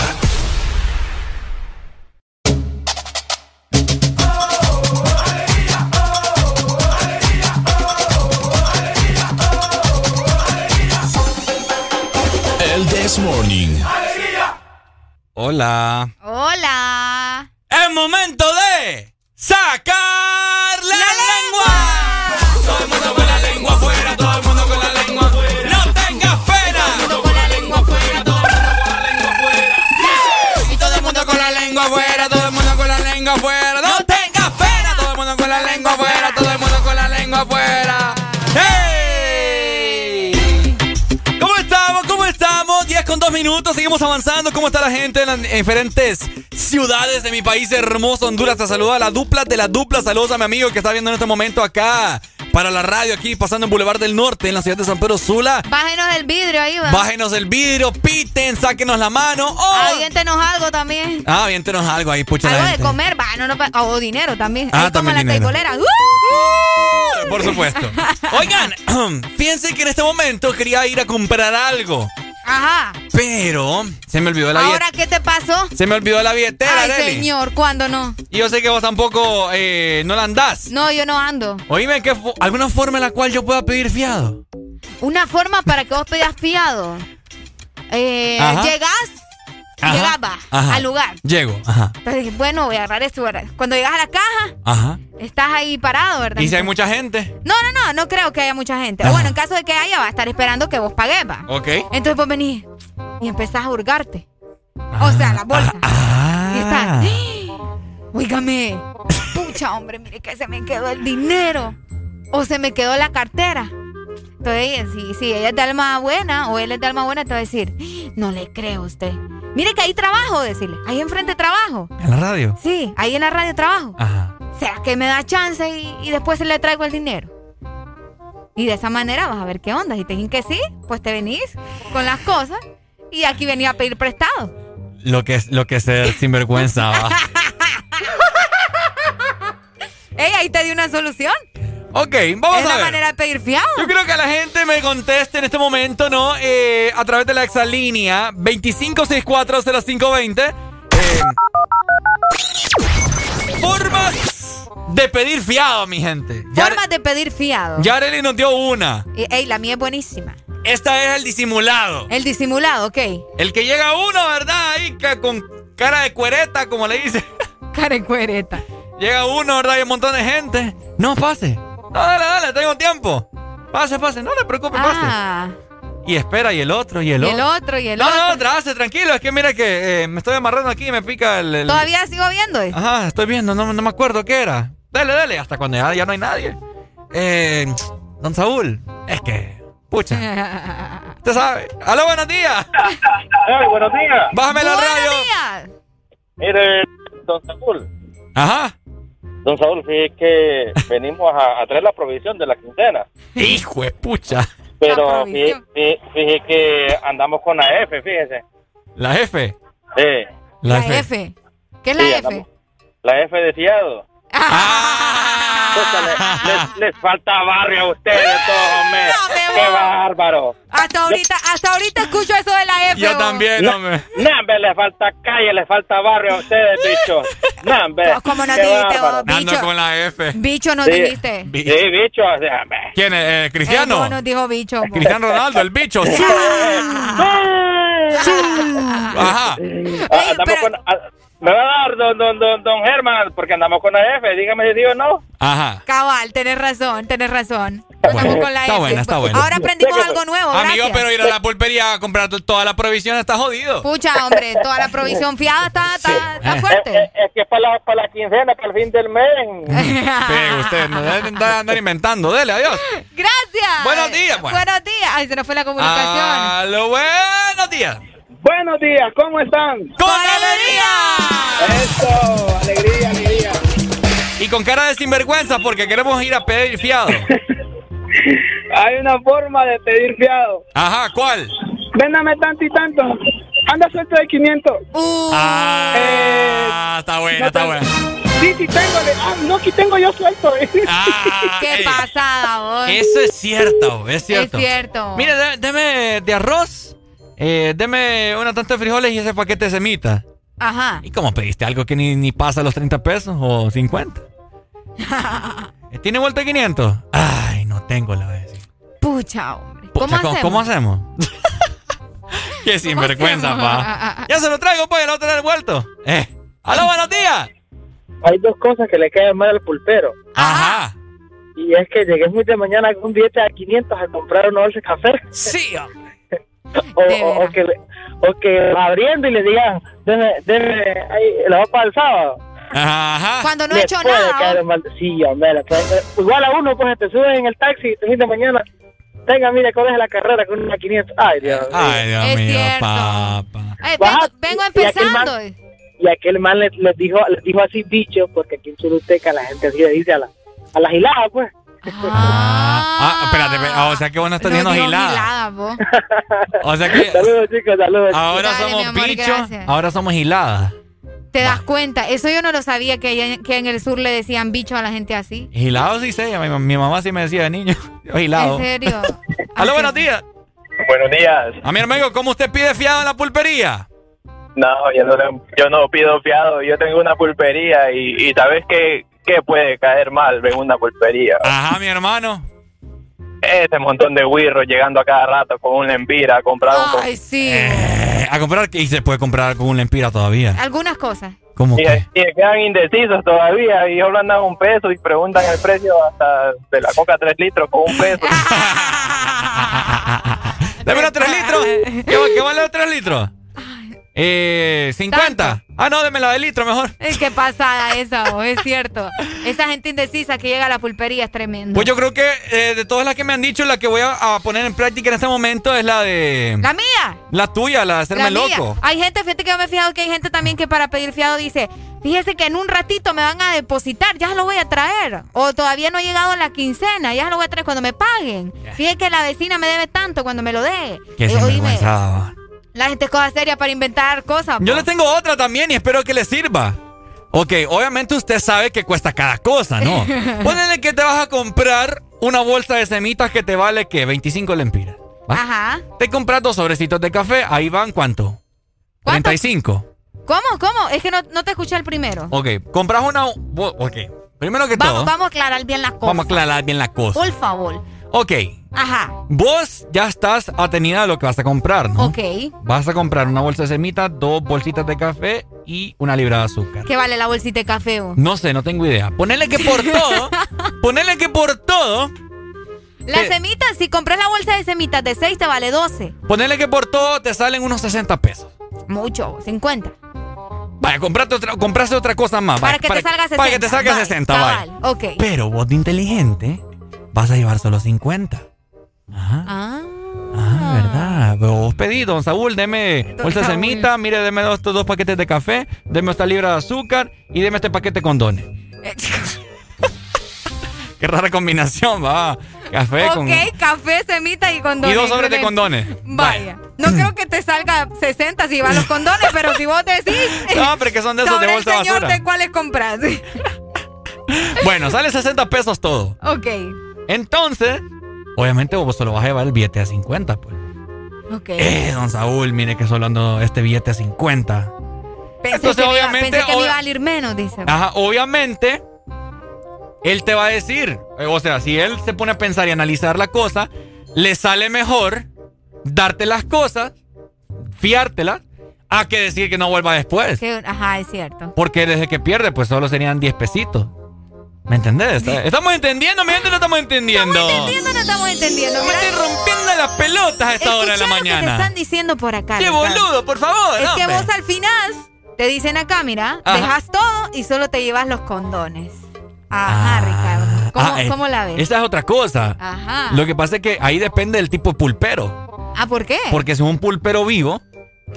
seguimos avanzando. ¿Cómo está la gente en las diferentes ciudades de mi país hermoso, Honduras? Te saluda a la dupla de la dupla. Saludos a mi amigo que está viendo en este momento acá para la radio aquí, pasando en Boulevard del Norte, en la ciudad de San Pedro Sula. Bájenos el vidrio ahí, va. Bájenos el vidrio, piten, sáquenos la mano. Oh. Aviéntenos algo también. Ah, aviéntenos algo ahí, pucha. Algo de comer, va, no, no, o dinero también. Ah, ahí también como dinero. la ¡Uh! ¡Uh! Por supuesto. Oigan, piensen que en este momento quería ir a comprar algo. Ajá. Pero se me olvidó la billetera. ¿Ahora qué te pasó? Se me olvidó la billetera, Ay, Arely. señor, ¿cuándo no? Y yo sé que vos tampoco eh, no la andás. No, yo no ando. Oíme, ¿qué fo- ¿alguna forma en la cual yo pueda pedir fiado? Una forma para que vos pedas fiado. Eh, llegas, Ajá. llegaba Ajá. al lugar. Llego, ajá, Entonces dije, bueno, voy a agarrar esto, ¿verdad? Cuando llegas a la caja, ajá. estás ahí parado, ¿verdad? ¿Y si hay mucha gente? No, no, no, no creo que haya mucha gente. O Bueno, en caso de que haya, va a estar esperando que vos pagues, va. Ok. Entonces vos venís y empezás a hurgarte. O sea, la bolsa. Y estás. Oígame. Pucha, hombre, mire que se me quedó el dinero. O se me quedó la cartera. Entonces, si, si ella es de alma buena o él es de alma buena, te va a decir, no le creo a usted. Mire que ahí trabajo, decirle. Ahí enfrente trabajo. ¿En la radio? Sí, ahí en la radio trabajo. Ajá. ¿Será que me da chance y, y después le traigo el dinero? Y de esa manera vas a ver qué onda. Si te dicen que sí, pues te venís con las cosas y aquí venía a pedir prestado. Lo que es, lo que es ser sinvergüenza. Ey, ahí te di una solución. Ok, vamos es a la ver. manera de pedir fiado. Yo quiero que la gente me conteste en este momento, ¿no? Eh, a través de la exalínea 25640520. Eh, formas de pedir fiado, mi gente. Formas de pedir fiado. ya Arely nos dio una. Y, Ey, la mía es buenísima. Esta es el disimulado. El disimulado, ok. El que llega uno, ¿verdad? Ahí con cara de cuereta, como le dice. Cara de cuereta. Llega uno, ¿verdad? Y un montón de gente. No, pase. No, dale, dale, tengo tiempo. Pase, pase. No le preocupe, pase. Ah, Y espera, y el otro, y el y otro. el otro, y el no, otro. no, trace, tranquilo. Es que mira que eh, me estoy amarrando aquí y me pica el. el- Todavía sigo viendo. eh? Ajá, estoy viendo, no, no me acuerdo qué era. Dale, dale, hasta cuando ya, ya no hay nadie. Eh, don Saúl, es que. Pucha, usted sabe. ¡Aló, buenos días! buenos días. Bájame la Buenos radio. días. Mire, don Saúl. Ajá. Don Saúl, fíjese que venimos a, a traer la provisión de la quincena. Hijo de pucha. Pero fíjese, fíjese que andamos con la F, fíjese. La F. Sí. La, La F. F. ¿Qué es la Sí, F? andamos- La F de fiado. Pucha, le- les, les falta barrio a ustedes todos, hombre. ¡Qué bárbaro! Hasta ahorita, hasta ahorita escucho eso de la F. Yo vos. también, No, hombre. Nambe, le falta calle, le falta barrio a ustedes, bicho. Nambe. ¿Cómo no qué dijiste bárbaro. vos, Ando bicho? con la F. Bicho no Sí. dijiste. Bi- Sí, bicho, o sea, hombre. ¿Quién es? Eh, Eh, ¿Cristiano? no, nos dijo bicho. vos. Cristiano Ronaldo, el bicho. Sí. Ajá. Ah, andamos pero- con- ah, me va a dar don, don, don, don Germán, porque andamos con la F, dígame si sí o no. Ajá. Cabal, tenés razón, tenés razón. Estamos con la Está F. buena, está buena. Ahora aprendimos algo nuevo, Amigo, gracias. pero ir a la pulpería a comprar to- toda la provisión está jodido. Pucha, hombre, toda la provisión fiada está, está, está Es, fuerte. es- es que para la, para la quincena, para el fin del mes. Pero usted no debe andar, inventando. Dele, adiós. Gracias. Buenos días, pues. Buenos días. Ay, se nos fue la comunicación. Aló, buenos días. Buenos días, ¿cómo están? ¡Con alegría! Eso, alegría, alegría. Y con cara de sinvergüenza porque queremos ir a pedir fiado. Hay una forma de pedir fiado. Ajá, ¿cuál? Véndame tanto y tanto. Anda suelto de 500. Uh, Ah, está buena, está buena. Sí, sí tengo. Ah, no, aquí tengo yo suelto. Ah, qué ey, pasada, vos. Eso es cierto, es cierto. Es cierto. Mire, deme de arroz, eh, deme una tanta de frijoles y ese paquete de semita. Ajá. ¿Y cómo pediste algo que ni, ni pasa los 30 pesos o 50? Eh, ¿Tiene vuelta de 500? Ay, no tengo, la decir. Pucha, hombre. Pucha, ¿Cómo hacemos? ¿Cómo hacemos? Qué sinvergüenza, pa. Ya se lo traigo, pues, el otro vuelto. Eh. ¡Aló, buenos días! Hay dos cosas que le caen mal al pulpero. Ajá. Y es que llegué muy de mañana con un billete de 500 a comprar una bolsa de café. Sí, hombre. O, o- o que, le- o que va abriendo y le digan, deme, deme, ahí, la va para el sábado. Ajá. Cuando no he hecho nada. caer mal. Sí, hombre, le puede- igual a uno, pues te suben en el taxi de fin de mañana. Tenga, mire, coge la carrera con una 500. Ay, Dios mío. Ay, Dios Es mío, cierto. papá. Ay, Baja, vengo, vengo y empezando. Y aquel man les, les dijo les dijo así bicho, porque aquí en Choluteca la gente así le dice a la, a la gilada, pues. Ah, espérate, ah, o sea que vos no estás diciendo vos. O sea que Saludos, chicos, saludos. ahora Dale, somos amor, bichos, gracias. ahora somos giladas. Te das cuenta. Eso yo no lo sabía que, allá- que en el sur le decían bicho a la gente así. Gilado sí sé, mi, mi mamá sí me decía de niño. Yo gilado. En serio. Aló, buenos días. Buenos días. A mi amigo, ¿cómo usted pide fiado en la pulpería? No, yo no, le- yo no pido fiado. Yo tengo una pulpería y, y ¿sabes qué, qué puede caer mal en una pulpería? Ajá, mi hermano. Ese montón de wirros llegando a cada rato con un lempira a comprar un... Ay, sí. Eh, a comprar, y se puede comprar con un lempira todavía. Algunas cosas. ¿Cómo Y, que? y quedan indecisos todavía y hablan a un peso y preguntan el precio hasta de la coca 3 litros con un peso. Dame unos 3 litros. ¿Qué, va- qué vale los 3 litros? Eh, 50. Ah, no, deme la de litro mejor. Ay, qué pasada esa, oh, es cierto. Esa gente indecisa que llega a la pulpería es tremendo. Pues yo creo que eh, de todas las que me han dicho, la que voy a, a poner en práctica en este momento es la de. La mía. La tuya, la de hacerme La mía. loco. Hay gente, fíjate que yo me he fijado que hay gente también que para pedir fiado dice, fíjese que en un ratito me van a depositar, ya lo voy a traer. O todavía no ha llegado la quincena, ya lo voy a traer cuando me paguen. Fíjese que la vecina me debe tanto cuando me lo dé. Qué Eh. La gente es cosa seria para inventar cosas. Yo po. le tengo otra también y espero que le sirva. Ok, obviamente usted sabe que cuesta cada cosa, ¿no? Ponele que te vas a comprar una bolsa de semitas que te vale, ¿qué? 25 lempiras. Ajá. Te compras dos sobrecitos de café, ahí van, ¿cuánto? 35. ¿Cómo? ¿Cómo? Es que no, no te escuché el primero. Ok, compras una... Ok, primero que Vamos, todo, vamos a aclarar bien las cosas. vamos a aclarar bien la cosa. Por favor. Ok, Ajá. vos ya estás atenida a lo que vas a comprar, ¿no? Ok. Vas a comprar una bolsa de semitas, dos bolsitas de café y una libra de azúcar. ¿Qué vale la bolsita de café? vos? No sé, no tengo idea. Ponele que por todo, ponele que por todo, Las ¿Qué? semitas, si compras la bolsa de semitas de 6 te vale 12. ponele que por todo te salen unos 60 pesos. Mucho, 50. Vaya, comprate otra, compraste otra cosa más. Para vaya, que te salga 60. Para que te salga Vale, 60, vaya. cabal, Ok. Pero vos de inteligente vas a llevar solo 50. Ah. Ah, ¿verdad? Pero vos pedí, don Saúl, deme bolsa de semita, mire, deme dos, estos dos paquetes de café, deme esta libra de azúcar y deme este paquete de condones. Qué rara combinación, va. Café ok, con... café, semita y condones. Y dos sobres de condones. Vaya. No creo que te salga 60 si van los condones, pero si vos decís. No, pero que son de esos de bolsa el señor basura. de cuáles compras. Bueno, sale 60 pesos todo. ok. Entonces, obviamente vos solo vas a llevar el billete a 50, pues. Ok. Eh, don Saúl, mire que solo ando este billete a 50. Pensé entonces, que, me iba- obviamente, pensé que me obvia- iba a salir menos, dice. Ajá, obviamente, él te va a decir, eh, o sea, si él se pone a pensar y analizar la cosa, le sale mejor darte las cosas, fiártelas, a que decir que no vuelva después. Que- ajá, es cierto. Porque desde que pierde, pues solo serían 10 pesitos. ¿Me entendés? ¿Estamos entendiendo? ¿Me entiendes o no estamos entendiendo? ¿Estamos entendiendo no estamos entendiendo? Me estoy rompiendo las pelotas a esta hora de la Escuchá lo que te mañana. están diciendo por acá. ¡Qué Ricardo. boludo, por favor! Es que vos al final te dicen acá, mira, Ajá. dejas todo y solo te llevas los condones. Ajá, Ricardo. ¿Cómo, Ah, cómo la ves? Esa es otra cosa. Ajá. Lo que pasa es que ahí depende del tipo de pulpero. Ah, ¿por qué? Porque si es un pulpero vivo,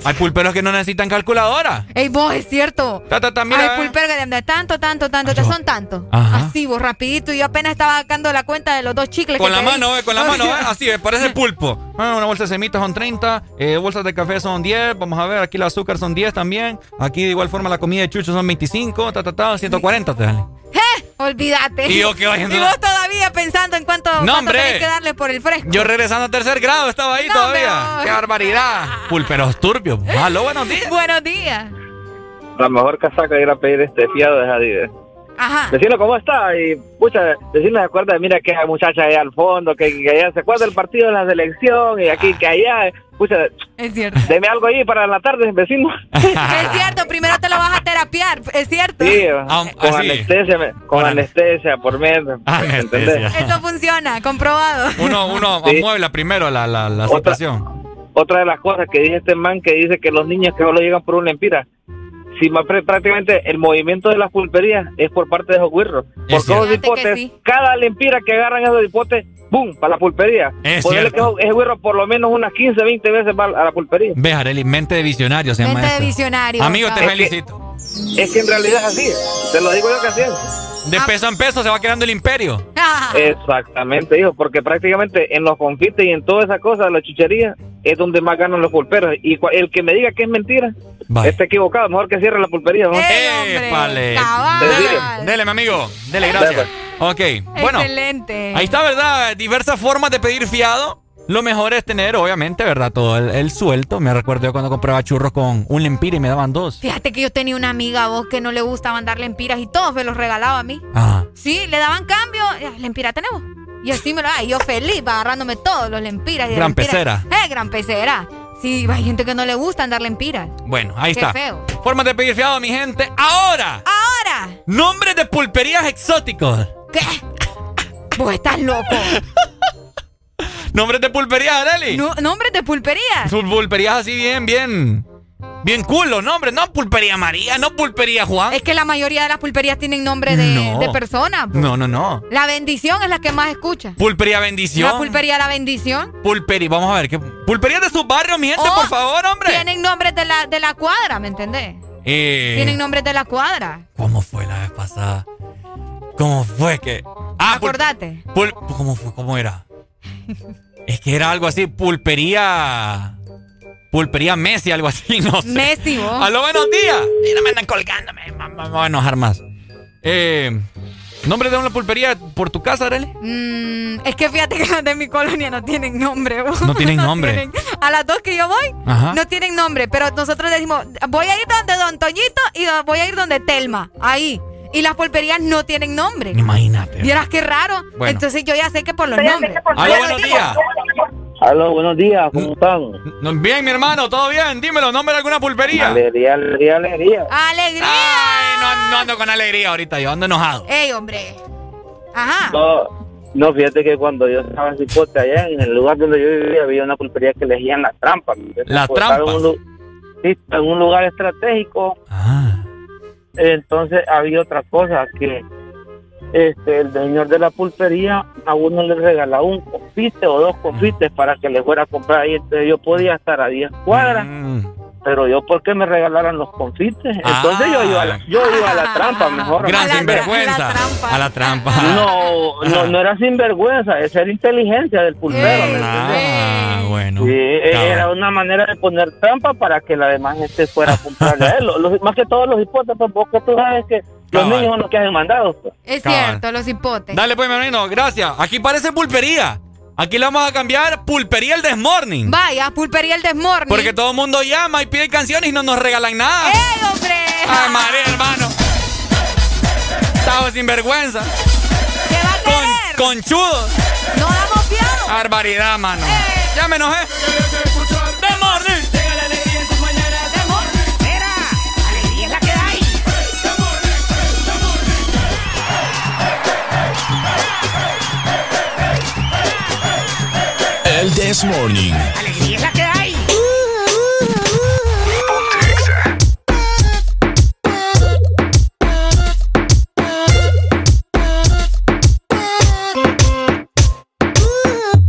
hay pulperos que no necesitan calculadora. Ey, vos, es cierto. Ta, ta, ta, mira, Hay eh. pulperos que de tanto, tanto, tanto, te son tanto. Ajá. Así, vos, rapidito. Y yo apenas estaba sacando la cuenta de los dos chicles Con que la mano, eh, con la mano, eh, así, eh, parece pulpo. Ah, una bolsa de semitas son 30, eh, bolsas de café son 10, vamos a ver, aquí el azúcar son 10 también, aquí de igual forma la comida de chucho son 25, ta, ta, ta, 140 te sale. ¡Eh! Olvídate. Y yo que vos todavía pensando en cuánto, cuánto hombre. tenés que darle por el fresco. Yo regresando a tercer grado estaba ahí No, todavía. ¡Qué barbaridad! Pulperos turbios. Aló, buenos días. Buenos días. La mejor casaca ir a pedir este fiado de Adidas. Ajá. Decirle cómo está y, pucha, decirle se acuerda, mira que hay muchacha allá al fondo, que, que allá se acuerda el partido de la selección y aquí, que allá, pucha, Es cierto. deme algo ahí para la tarde, vecino. Es cierto, primero te lo vas a terapiar, es cierto. Sí, Ah, con así. anestesia, con anestesia por medio. ¿entendés? Eso funciona, comprobado. Uno, uno Sí. amuebla primero la, la, la situación. Otra de las cosas que dice este man que dice que los niños que solo llegan por un lempira. Si más pr- prácticamente el movimiento de las pulperías es por parte de esos güirros. Por todos los hipotes, sí. cada lempira que agarran esos hipotes, ¡boom! para la pulpería. Es Ponerle que cierto. ese güirro por lo menos unas 15, 20 veces va a la pulpería. Ve, Arely, mente de visionario se llama Mente de visionario. Amigo, te felicito. Es que en realidad es así. Te lo digo yo que así es. De peso en peso se va creando el imperio. Ah. Exactamente, hijo, porque prácticamente en los confites y en todas esas cosas, la chuchería, es donde más ganan los pulperos. Y el que me diga que es mentira, está equivocado. Mejor que cierre la pulpería. ¿no? ¡Épale! Dele, dele, mi amigo. Dele, gracias. Ok, bueno. Excelente. Ahí está, ¿verdad? Diversas formas de pedir fiado. lo mejor es tener, obviamente, ¿verdad? Todo el, suelto. Me recuerdo yo cuando compraba churros con un lempira y me daban dos. Fíjate que yo tenía una amiga vos que no le gustaban dar lempiras y todos me los regalaba a mí. Ajá. Sí, le daban cambio. Lempira tenemos. Y así me lo da. Y yo feliz, agarrándome todos los lempiras. Y gran pecera. Eh, gran pecera. Sí, hay gente que no le gusta dar lempiras. Bueno, ahí Qué está. feo. Formas de pedir fiado, mi gente. Ahora. Ahora. Nombres de pulperías exóticos. ¿Qué? Vos estás loco. Nombres de pulperías, Areli. No, nombres de pulperías. Pulperías así bien, bien. Bien cool los nombres, no pulpería María, no pulpería Juan. Es que la mayoría de las pulperías tienen nombre de, de persona. No, no, no. La bendición es la que más escucha. Pulpería bendición. La pulpería la bendición. Pulpería, vamos a ver, ¿qué? Pulpería de su barrio, mi gente, por favor, hombre. Tienen nombres de la, de la cuadra, ¿me entendés? Eh, tienen nombres de la cuadra. ¿Cómo fue la vez pasada? ¿Cómo fue que.? Ah, Acordate. ¿Cómo fue? ¿Cómo era? es que era algo así, pulpería. Pulpería Messi, algo así, no sé. Messi, vos. Aló, buenos días. no me andan colgándome, me voy a enojar más. Eh, ¿Nombre de una pulpería por tu casa, Arely? Mm, es que fíjate que las de mi colonia no tienen nombre. Vos. No tienen nombre. a las dos que yo voy, no tienen nombre. Pero nosotros decimos, voy a ir donde Don Toñito y voy a ir donde Telma. Ahí. Y las pulperías no tienen nombre. Imagínate. Vieras qué raro. Entonces yo ya sé que por los nombres. Aló, buenos días. Aló, buenos días, ¿cómo están? Bien, mi hermano, todo bien. Dímelo, nombre de alguna pulpería. Alegría, alegría, alegría. ¡Alegría! Ay, no, no ando con alegría ahorita, yo ando enojado. ¡Ey, hombre! Ajá. No, no, fíjate que cuando yo estaba en Cipote, allá en el lugar donde yo vivía, había una pulpería que elegían las trampas. ¿Las trampas? sí, en un lugar estratégico. Ah. Entonces había otra cosa que este, el señor de la pulpería a uno le regalaba un confite o dos confites para que le fuera a comprar ahí. Entonces yo podía estar a 10 cuadras. Mm. Pero yo, ¿por qué me regalaran los confites? Entonces yo, iba a la, yo iba a la trampa mejor. Gran sinvergüenza. A la trampa. No, no, no era sinvergüenza, esa era inteligencia del pulpero. ah, bueno. Sí, era una manera de poner trampa para que la demás gente fuera a comprarle a él. Los- más que todos los hipotes, pues, porque tú sabes que los Cabal. niños son los que hacen mandados. pues. Es Cabal. cierto, los hipotes. Dale, pues, mi hermano, gracias. Aquí parece pulpería. Aquí le vamos a cambiar pulpería el Desmorning. Vaya, pulpería el desmorning. Porque todo el mundo llama y pide canciones y no nos regalan nada. ¡Ey, hombre! Ay, madre, hermano. Estamos sin vergüenza. ¿Qué va a querer? Con, conchudos. No damos fiado. Barbaridad, mano. Ya me enojé. This Morning. Alegría es la que hay.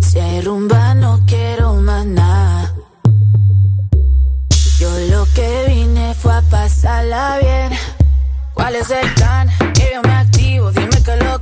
Si hay rumba no quiero más nada. Yo lo que vine fue a pasarla bien. ¿Cuál es el plan? Que yo me activo. Dime que lo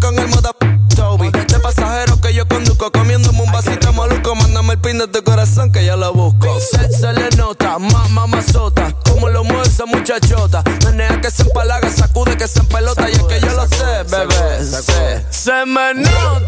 con el moda Toby. De pasajero que yo conduzco. Comiéndome un vasito maluco. Mándame el pin de tu corazón que yo lo busco. Se, se le nota, mamá mazota. Como lo mueve esa muchachota. Menea que se empalaga, sacude que se empelota. y es que yo lo sé, bebé. sé. Se me nota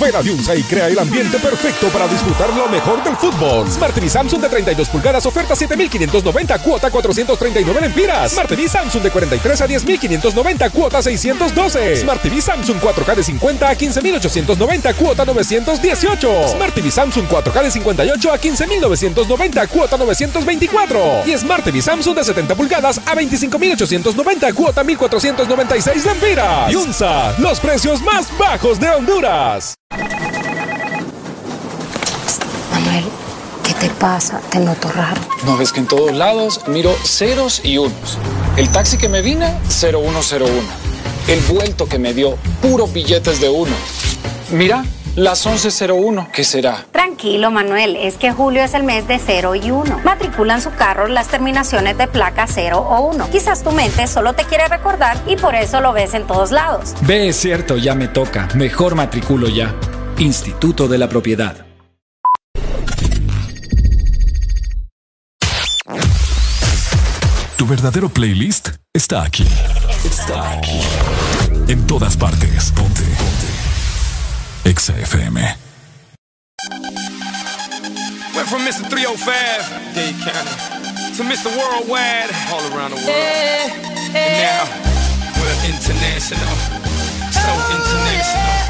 Ven a Diunsa y crea el ambiente perfecto para disfrutar lo mejor del fútbol. Smart TV Samsung de 32 pulgadas, oferta 7,590, cuota 439 lempiras. Smart TV Samsung de 43 a 10,590, cuota 612. Smart TV Samsung 4K de 50 a 15,890, cuota 918. Smart TV Samsung 4K de 58 a 15,990, cuota 924. Y Smart TV Samsung de 70 pulgadas a 25,890, cuota 1,496 lempiras. Diunsa, los precios más bajos de Honduras. Manuel, ¿qué te pasa? Te noto raro. No ves que en todos lados miro ceros y unos. El taxi que me vine, 0101. El vuelto que me dio, puros billetes de uno. Mira, las 1101, ¿qué será? Tranquilo, Manuel, es que julio es el mes de 0 y 1. Matriculan su carro las terminaciones de placa 0 o 1. Quizás tu mente solo te quiere recordar y por eso lo ves en todos lados. Ve, es cierto, ya me toca. Mejor matriculo ya. Instituto de la Propiedad. Tu verdadero playlist está aquí. Está aquí. En todas partes. Ponte. Ponte. Exa FM. Went from Mr. 305, Dade County, to Mr. Worldwide, all around the world. And now, we're international. So oh, international.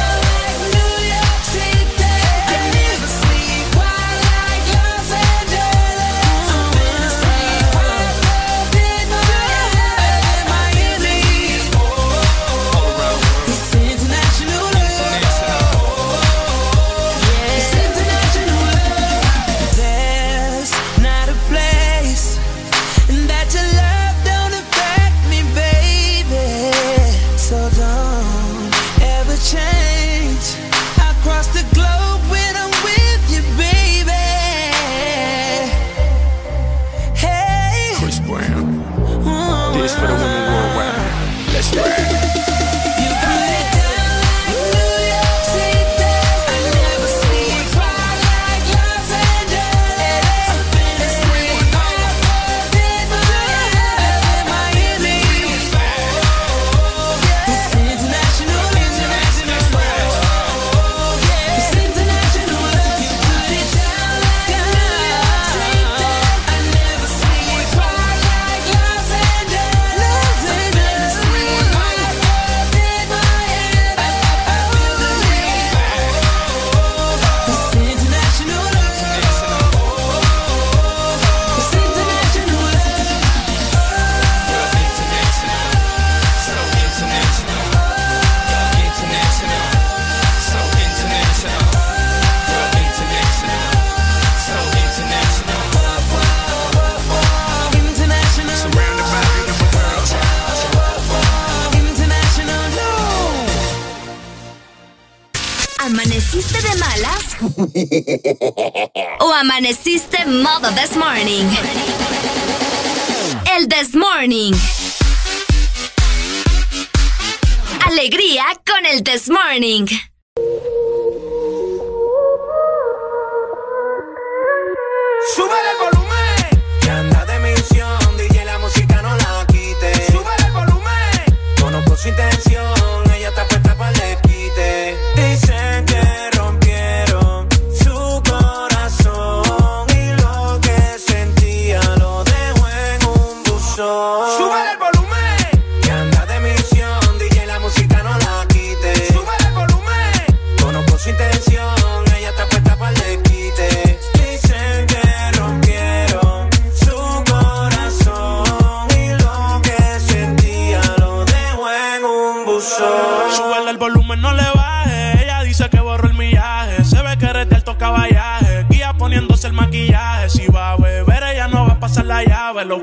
Change. Across the globe when I'm with you, baby. Hey. Chris Brown. This for the amaneciste modo this morning? El this morning. Alegría con el this morning.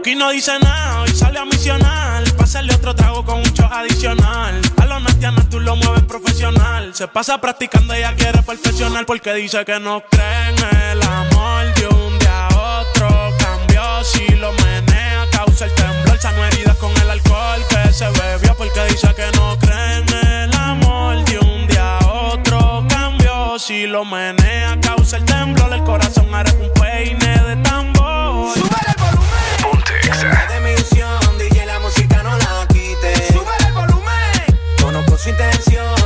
Loki no dice nada, hoy sale a misionar. Pásale otro trago con un shot adicional. A los nastianas tú lo mueves profesional. Se pasa practicando, ella quiere perfeccionar. Porque dice que no cree el amor de un día a otro. Cambió si lo menea, causa el temblor. Sano heridas con el alcohol que se bebió. Porque dice que no cree el amor de un día a otro. Cambió si lo menea, causa el temblor. El corazón hará un peine de tambor. Intención,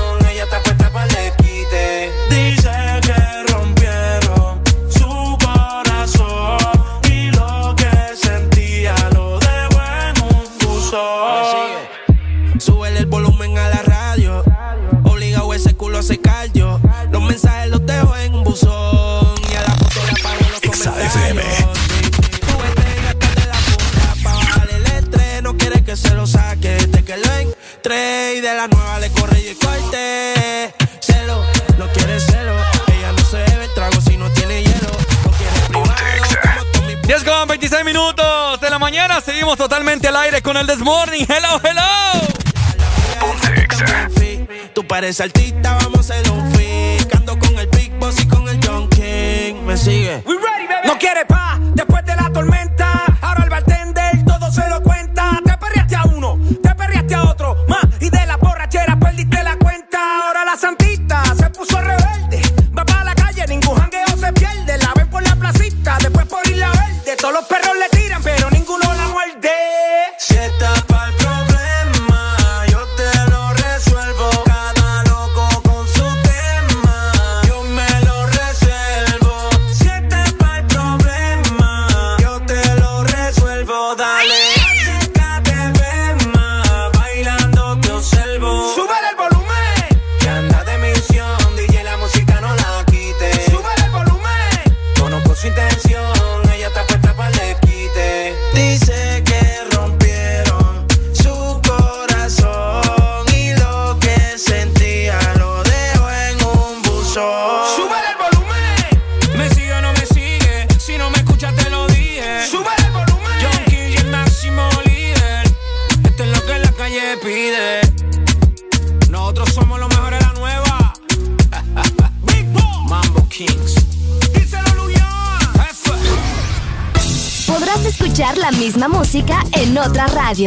Seguimos totalmente al aire con el This Morning. Hello, hello. Tú pareces artista, vamos a hacer un fit. Ando con el Big Boss y con el John King. Me sigue. No quiere pa'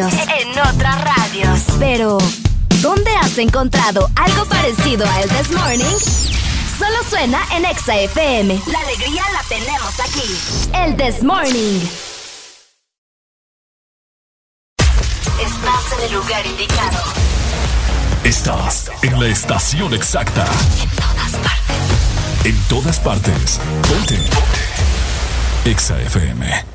radios. En otras radios. Pero, ¿dónde has encontrado algo parecido a El This Morning? Solo suena en Exa FM. La alegría la tenemos aquí. El This Morning. Estás en el lugar indicado. Estás en la estación exacta. En todas partes. En todas partes. Ponte. Ponte. Exa FM.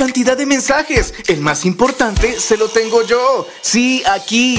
¡Qué cantidad de mensajes! El más importante se lo tengo yo. Sí, aquí.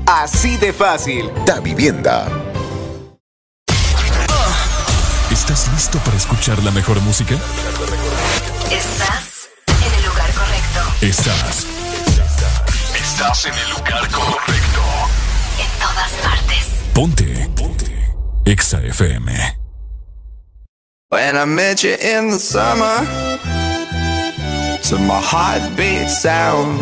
Así de fácil. Da Vivienda. ¿Estás listo para escuchar la mejor música? Estás en el lugar correcto. Estás. Estás en el lugar correcto. En todas partes. Ponte. Ponte. Exa FM. When I met you in the summer, to my heartbeat sound,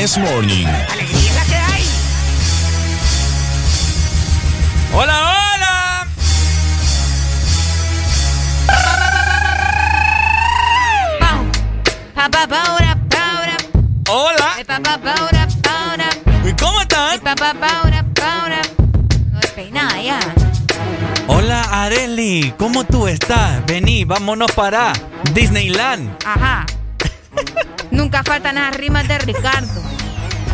This Morning. Alegría es la que hay. Hola, hola. Hola. ¿Y cómo. No despeinada ya. Hola, Areli. ¿Cómo tú estás? Vení, vámonos para Disneyland. Ajá. Nunca faltan las rimas de Ricardo.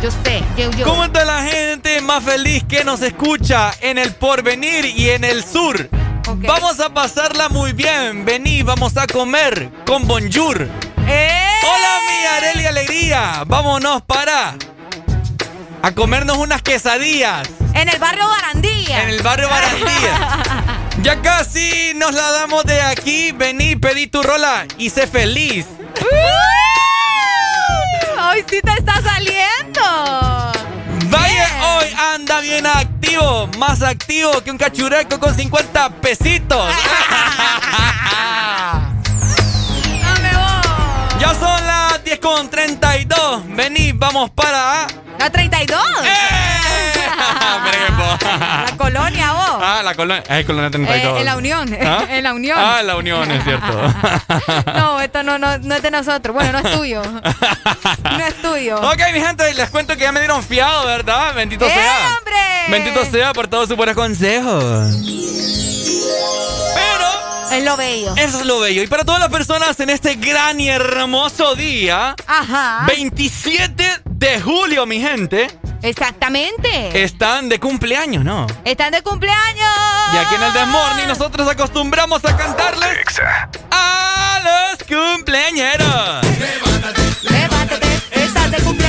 Yo sé, yo, yo. ¿Cómo está la gente más feliz que nos escucha en el porvenir y en el sur? Vamos a pasarla muy bien. Vení, vamos a comer con Bonjour. ¡Eh! Hola, mi Areli Alegría. Vámonos para a comernos unas quesadillas En el barrio Barandilla. en el barrio Barandilla. Ya casi nos la damos de aquí. Vení, pedí tu rola y sé feliz. Hoy sí te está saliendo. Valle hoy anda bien activo, más activo que un cachureco con 50 pesitos. Ya son las 10 con 32. Vení, vamos para. ¿La 32? La colonia, vos. Ah, la colonia. Es colonia 32. Eh, en la Unión. ¿Ah? En la Unión. Ah, la unión, es cierto. No, esto no, no, no es de nosotros. Bueno, no es tuyo. No es tuyo. ok, mi gente, les cuento que ya me dieron fiado, ¿verdad? Bendito ¡Eh, sea. hombre! Bendito sea por todos sus buenos consejos. Es lo bello. Eso es lo bello. Y para todas las personas en este gran y hermoso día, Ajá. 27 de julio, mi gente, Exactamente. están de cumpleaños, ¿no? Están de cumpleaños. Y aquí en el Desmorning nosotros acostumbramos a cantarles a los cumpleañeros. Levántate. Estás de cumpleaños.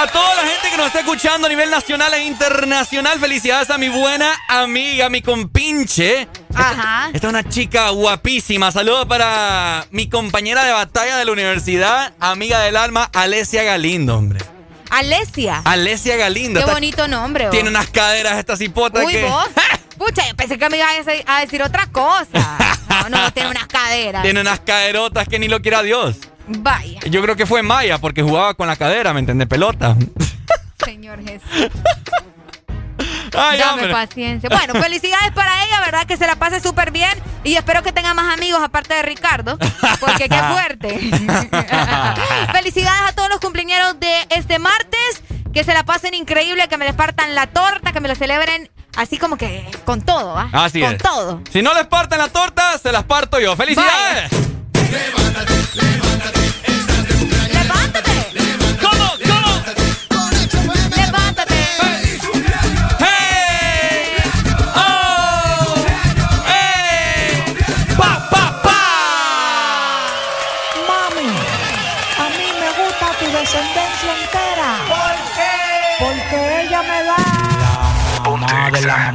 A toda la gente que nos está escuchando a nivel nacional e internacional, felicidades a mi buena amiga, mi compinche. Ajá. Esta, es una chica guapísima. Saludos para mi compañera de batalla de la universidad, amiga del alma, Alesia Galindo, hombre. Alesia. Alesia Galindo. Qué bonito nombre. Vos. Tiene unas caderas esta cipota Uy, que... vos. Pucha, pensé que me ibas a decir otra cosa. No, no, tiene unas caderas. Tiene unas caderotas que ni lo quiera Dios. Vaya. Yo creo que fue Maya porque jugaba con la cadera, ¿me entiendes? Pelota. Señor Jesús. Ay, Dame hombre. paciencia. Bueno, felicidades para ella, ¿verdad? Que se la pase súper bien. Y espero que tenga más amigos aparte de Ricardo, porque qué fuerte. felicidades a todos los cumpleaños de este martes. Que se la pasen increíble, que me les partan la torta, que me la celebren así como que con todo, ¿va? Así con todo. Si no les parten la torta, se las parto yo. ¡Felicidades! Levántate, levántate.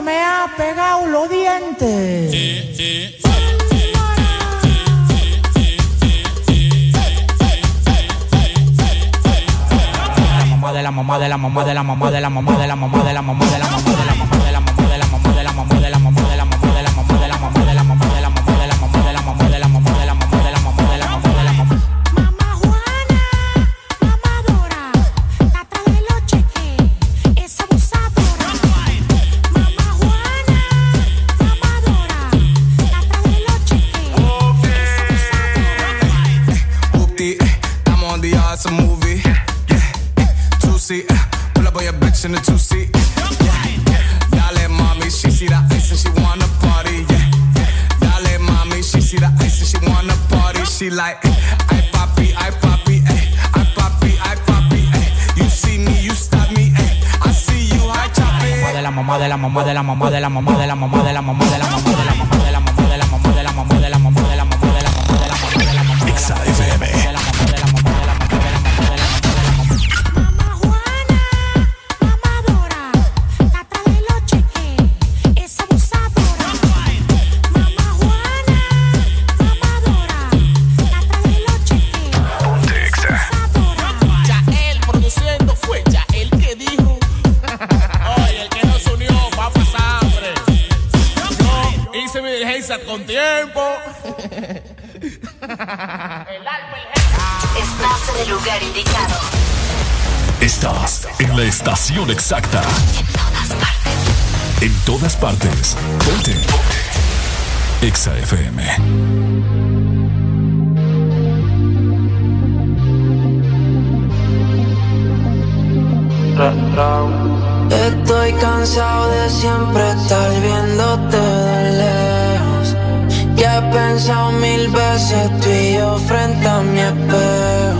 me ha pegado los dientes. Sí, sí, sí. de la mamá de la mamá de la mamá de la mamá de la mamá de la mamá de la mamá de la mamá she like, I poppy, de la mamá, de la mamá, de la mamá, de la mamá, de la mamá, de la mamá, de la mamá, de la mamá. estación exacta. En todas partes. En todas partes. Ponte. Ponte. Exa FM. Estoy cansado de siempre estar viéndote de lejos. Ya he pensado mil veces tú y yo frente a mi espejo.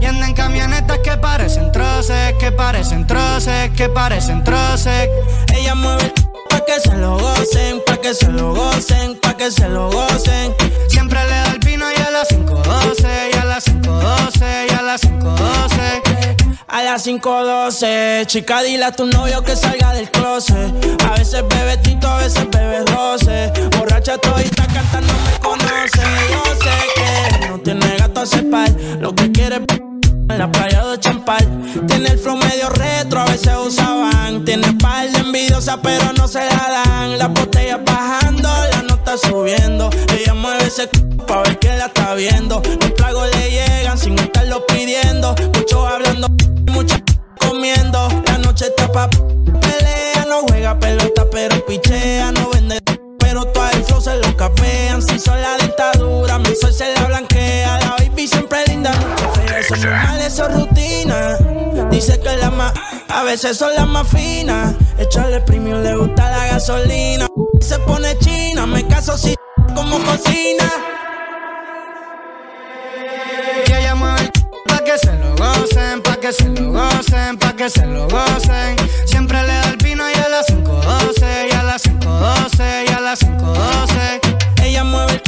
Y anda en camionetas que parecen troces, que parecen troces, que parecen troces. Ella mueve pa' que se lo gocen, pa' que se lo gocen, pa' que se lo gocen. Siempre le da el vino y a las 5.12, y a las 5.12, y a las 5.12. A las 5.12, chica, dile a tu novio que salga del closet. A veces bebe tito, a veces bebe roce. Borracha todita cantando me conoce. Yo sé que no tiene gato a cepar. Lo que quiere es la playa de Champal. Tiene el flow medio retro, a veces usaban. Tiene par de envidiosa, pero no se la dan. Las botellas bajando, la nota subiendo. Ella mueve ese c pa' ver quién la está viendo. Los tragos le llegan sin estarlo pidiendo. Muchos hablando, muchas comiendo. La noche está pa' pelea. No juega pelota, pero pichea. No vende, pero todo el flow se lo capean. Si son la dentadura, Son rutinas. Dice que la más, a veces son las más finas. Echarle premium le gusta la gasolina. Se pone china, me caso si como cocina. Que ella mueve pa' que se lo gocen, pa' que se lo gocen, pa' que se lo gocen. Siempre le da el vino y a las 5.12, y a las 5.12, y a las 5.12. Ella mueve el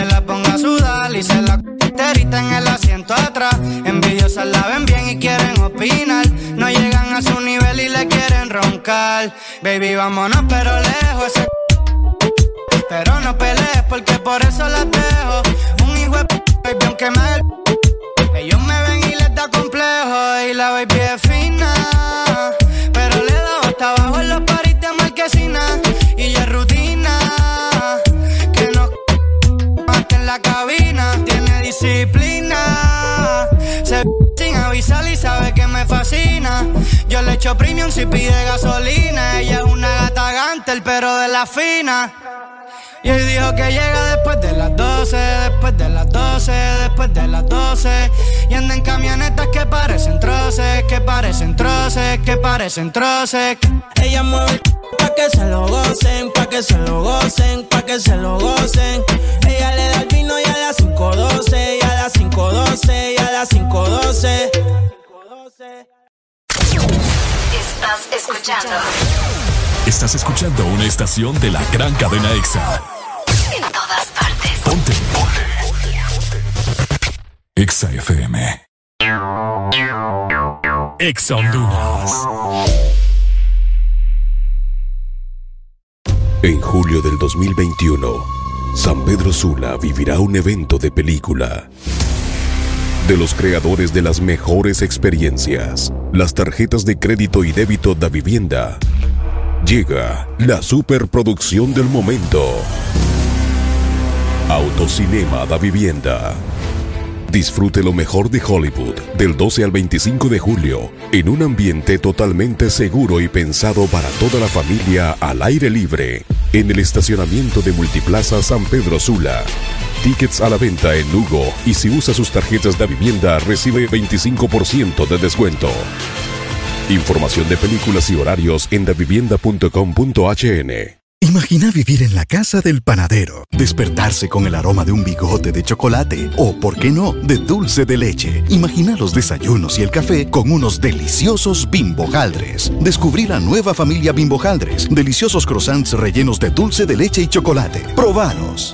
Ponga a sudar y se la terita en el asiento atrás. Envidiosas la ven bien y quieren opinar. No llegan a su nivel y le quieren roncar. Baby, vámonos, pero lejos. Ese pero no pelees porque por eso las dejo. Un hijo de p- baby, aunque me Ellos me ven y les da complejo. Y la baby es disciplina. Se sin avisar y sabe que me fascina. Yo le echo premium si pide gasolina. Ella es una gata gantel, pero de la fina. Y hoy dijo que llega después de las 12, después de las 12, después de las 12. Y anda en camionetas que parecen troces, que parecen troces, que parecen troces. Ella mueve pa' que se lo gocen, pa' que se lo gocen, pa' que se lo gocen. Ella le da el vino y a las 5.12, y a las 5.12, y a las 5.12. Estás escuchando. Estás escuchando una estación de la gran cadena EXA. En todas partes. Ponte. Ponte. EXA FM. EXA Honduras. En julio del 2021, San Pedro Sula vivirá un evento de película. de los creadores de las mejores experiencias, las tarjetas de crédito y débito da vivienda. Llega la superproducción del momento. Autocinema da vivienda. Disfrute lo mejor de Hollywood del 12 al 25 de julio en un ambiente totalmente seguro y pensado para toda la familia al aire libre en el estacionamiento de Multiplaza San Pedro Sula. Tickets a la venta en Lugo y si usa sus tarjetas de vivienda recibe 25% de descuento. Información de películas y horarios en davivienda.com.hn. Imagina vivir en la casa del panadero, despertarse con el aroma de un bigote de chocolate o, por qué no, de dulce de leche. Imagina los desayunos y el café con unos deliciosos bimbojaldres. Descubrí la nueva familia bimbojaldres, deliciosos croissants rellenos de dulce de leche y chocolate. Probanos.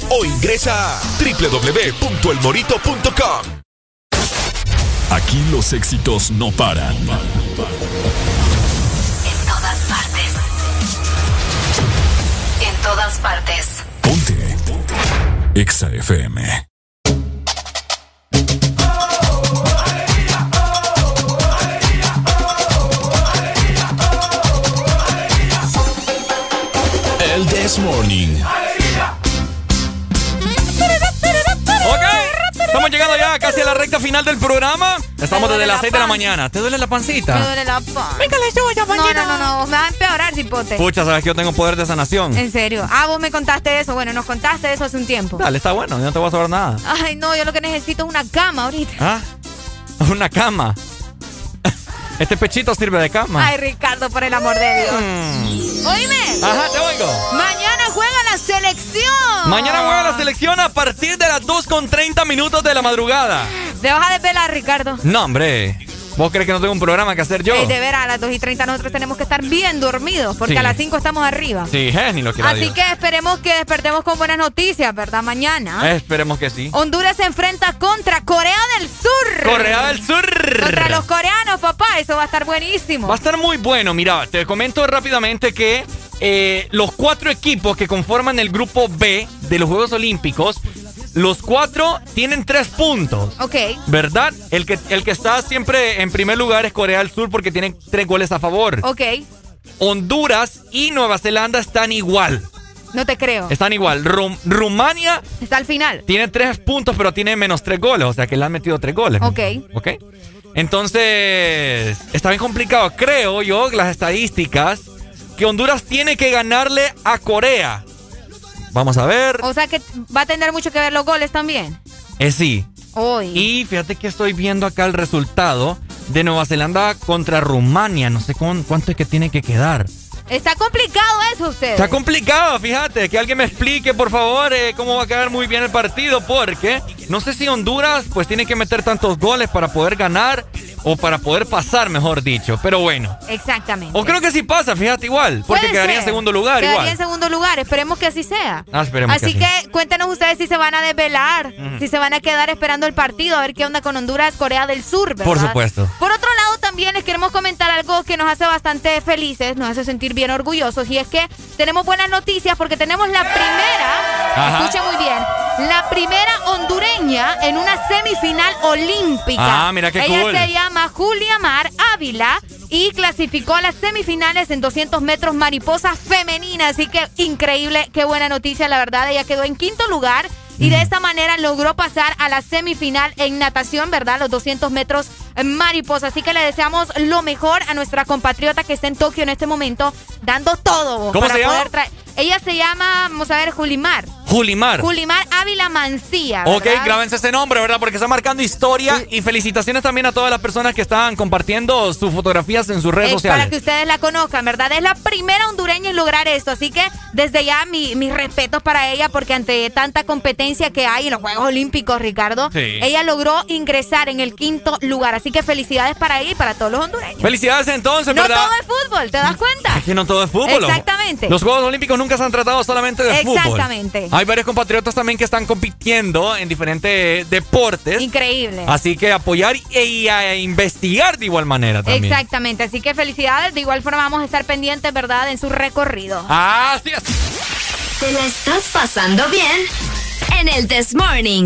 o ingresa a www.elmorito.com. Aquí los éxitos no paran. En todas partes. En todas partes. Ponte. Exa FM. El This Morning. Estamos llegando ya casi a la recta final del programa. Estamos desde las 6 de la mañana. ¿Te duele la pancita? Me duele la panza. Venga, la suya, No, no, no, no. Me va a empeorar, cipote. Pucha, sabes que yo tengo poder de sanación. En serio. Ah, vos me contaste eso. Bueno, nos contaste eso hace un tiempo. Dale, está bueno, yo no te voy a saber nada. Ay, no, yo lo que necesito es una cama ahorita. ¿Ah? Una cama. Este pechito sirve de cama. Ay, Ricardo, por el amor de Dios. Mm. Oíme. Ajá, te oigo. Mañana juega la selección. Mañana juega la selección a partir de las 2 con 30 minutos de la madrugada. Te vas a desvelar, Ricardo. No, hombre. ¿Vos crees que no tengo un programa que hacer yo? Eh, de veras, a las 2 y 30 nosotros tenemos que estar bien dormidos porque Sí. a las 5 estamos arriba. Sí, eh, ni lo quiera Así que esperemos que despertemos con buenas noticias, ¿verdad? Mañana. Esperemos que sí. Honduras se enfrenta contra Corea del Sur. Corea del Sur. Contra los coreanos, papá. Eso va a estar buenísimo. Va a estar muy bueno. Mira, te comento rápidamente que eh, los cuatro equipos que conforman el grupo B de los Juegos Olímpicos, los cuatro tienen tres puntos. Ok. ¿Verdad? El que, el que está siempre en primer lugar es Corea del Sur porque tienen tres goles a favor. Ok. Honduras y Nueva Zelanda están igual. No te creo. Están igual. Rum- Rumania Está al final. tiene tres puntos, pero tiene menos tres goles. O sea que le han metido tres goles. Ok. ¿Ok? Entonces, está bien complicado. Creo yo, las estadísticas, que Honduras tiene que ganarle a Corea. Vamos a ver. O sea que va a tener mucho que ver los goles también. Eh, sí. Hoy. Y fíjate que estoy viendo acá el resultado de Nueva Zelanda contra Rumania. No sé cuán- cuánto es que tiene que quedar. Está complicado eso, ustedes. Está complicado, fíjate. Que alguien me explique, por favor, eh, cómo va a quedar muy bien el partido. Porque no sé si Honduras pues tiene que meter tantos goles para poder ganar o para poder pasar, mejor dicho. Pero bueno. Exactamente. O creo que sí pasa, fíjate igual. Porque Puede quedaría ser. en segundo lugar Quedaría igual. en segundo lugar. Esperemos que así sea. Ah, esperemos Así que cuéntenos ustedes si se van a desvelar, si se van a quedar esperando el partido, a ver qué onda con Honduras, Corea del Sur, ¿verdad? Por supuesto. Por otro lado, también les queremos comentar algo que nos hace bastante felices, nos hace sentir bien orgullosos, y es que tenemos buenas noticias porque tenemos la primera, Ajá. escuchen muy bien, la primera hondureña en una semifinal olímpica. Ah, mira qué Ella cool. se llama Julia Mar Ávila y clasificó a las semifinales en 200 metros mariposa femenina. Así que increíble, qué buena noticia, la verdad. Ella quedó en quinto lugar y de esta manera logró pasar a la semifinal en natación, ¿verdad? Los 200 metros mariposa. Así que le deseamos lo mejor a nuestra compatriota que está en Tokio en este momento, dando todo ¿Cómo para se llama? poder traer. Ella se llama, vamos a ver, Julimar. Julimar. Julimar Ávila Mancía. Ok, grábense ese nombre, ¿verdad? Porque está marcando historia. Y felicitaciones también a todas las personas que están compartiendo sus fotografías en sus redes es sociales. Para que ustedes la conozcan, ¿verdad? Es la primera hondureña en lograr esto. Así que desde ya mi, mis respetos para ella, porque ante tanta competencia que hay en los Juegos Olímpicos, Ricardo, ella logró ingresar en el quinto lugar. Así que felicidades para ella y para todos los hondureños. Felicidades entonces, ¿verdad? No todo es fútbol, ¿te das cuenta? Que no todo es fútbol. Exactamente. Los Juegos Olímpicos nunca se han tratado solamente de Exactamente. fútbol. Exactamente. Hay varios compatriotas también que están compitiendo en diferentes deportes. Increíble. Así que apoyar e, y, a investigar de igual manera también. Exactamente. Así que felicidades. De igual forma vamos a estar pendientes, ¿verdad? En su recorrido. Así es. Te la estás pasando bien en el This Morning.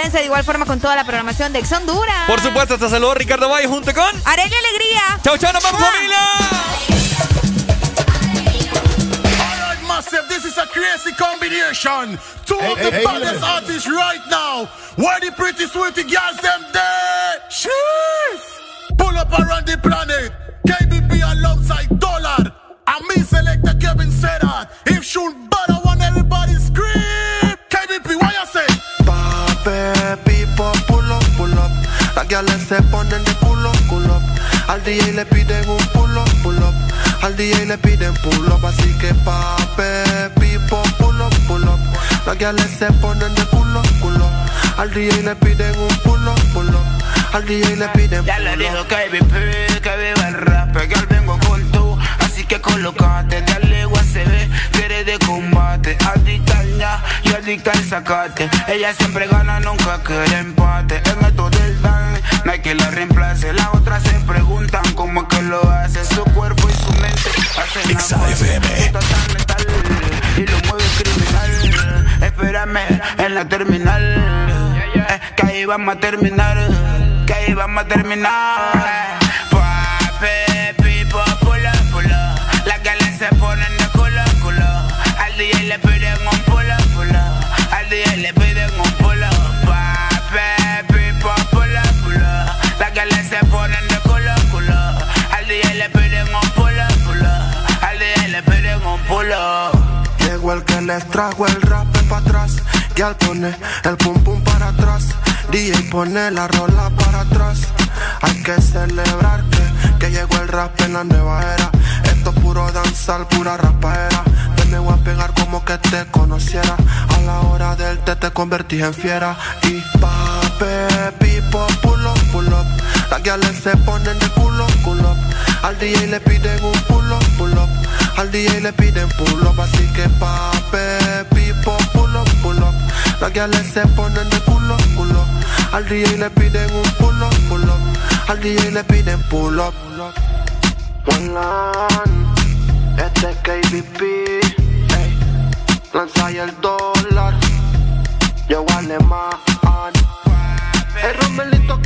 quédense de igual forma con toda la programación de Ex Honduras. Por supuesto, te saludo Ricardo Valle junto con... Arelia Alegría. Chau, chau, nos vamos, Mua. familia. Alright, massive, this is a crazy combination. Two of the hey, baddest hey. artists right now. Where the pretty sweetie girls Las guiales se ponen de culo, culo. Al DJ le piden un pull up. Al DJ le piden Ya le dijo up. KBP que viva el rap, que al vengo con tú, así que colocate, dale USB, que eres de combate, adicta al ña y adicta al sacate, ella siempre gana, nunca quiere empate, el método del dan, no hay que la reemplace, las otras se preguntan cómo es que lo hace, su cuerpo y su mente hacen la y lo mueve. Espérame en la terminal. Eh, que ahí vamos a terminar. Que ahí vamos a terminar. Les trajo el rap para atrás. Y al pone el pum pum para atrás. DJ pone la rola para atrás. Hay que celebrar que, que llegó el rap en la nueva era. Esto es puro danzar, pura rapaera. Te me voy a pegar como que te conociera. A la hora del té te convertí en fiera. Y pape, pipo, pull up, pull up. Las guiales se ponen de culo, culo. Al DJ le piden un pull up, pull up. Al DJ le piden pull up, así que pape, pipo, pull up, pull up. Las guiales se ponen de culo, culo. Al DJ le piden un pull up, pull up. Al DJ le piden pull up. One line, este es KBP. Lanza ahí el dólar, yo alemán. El Romelito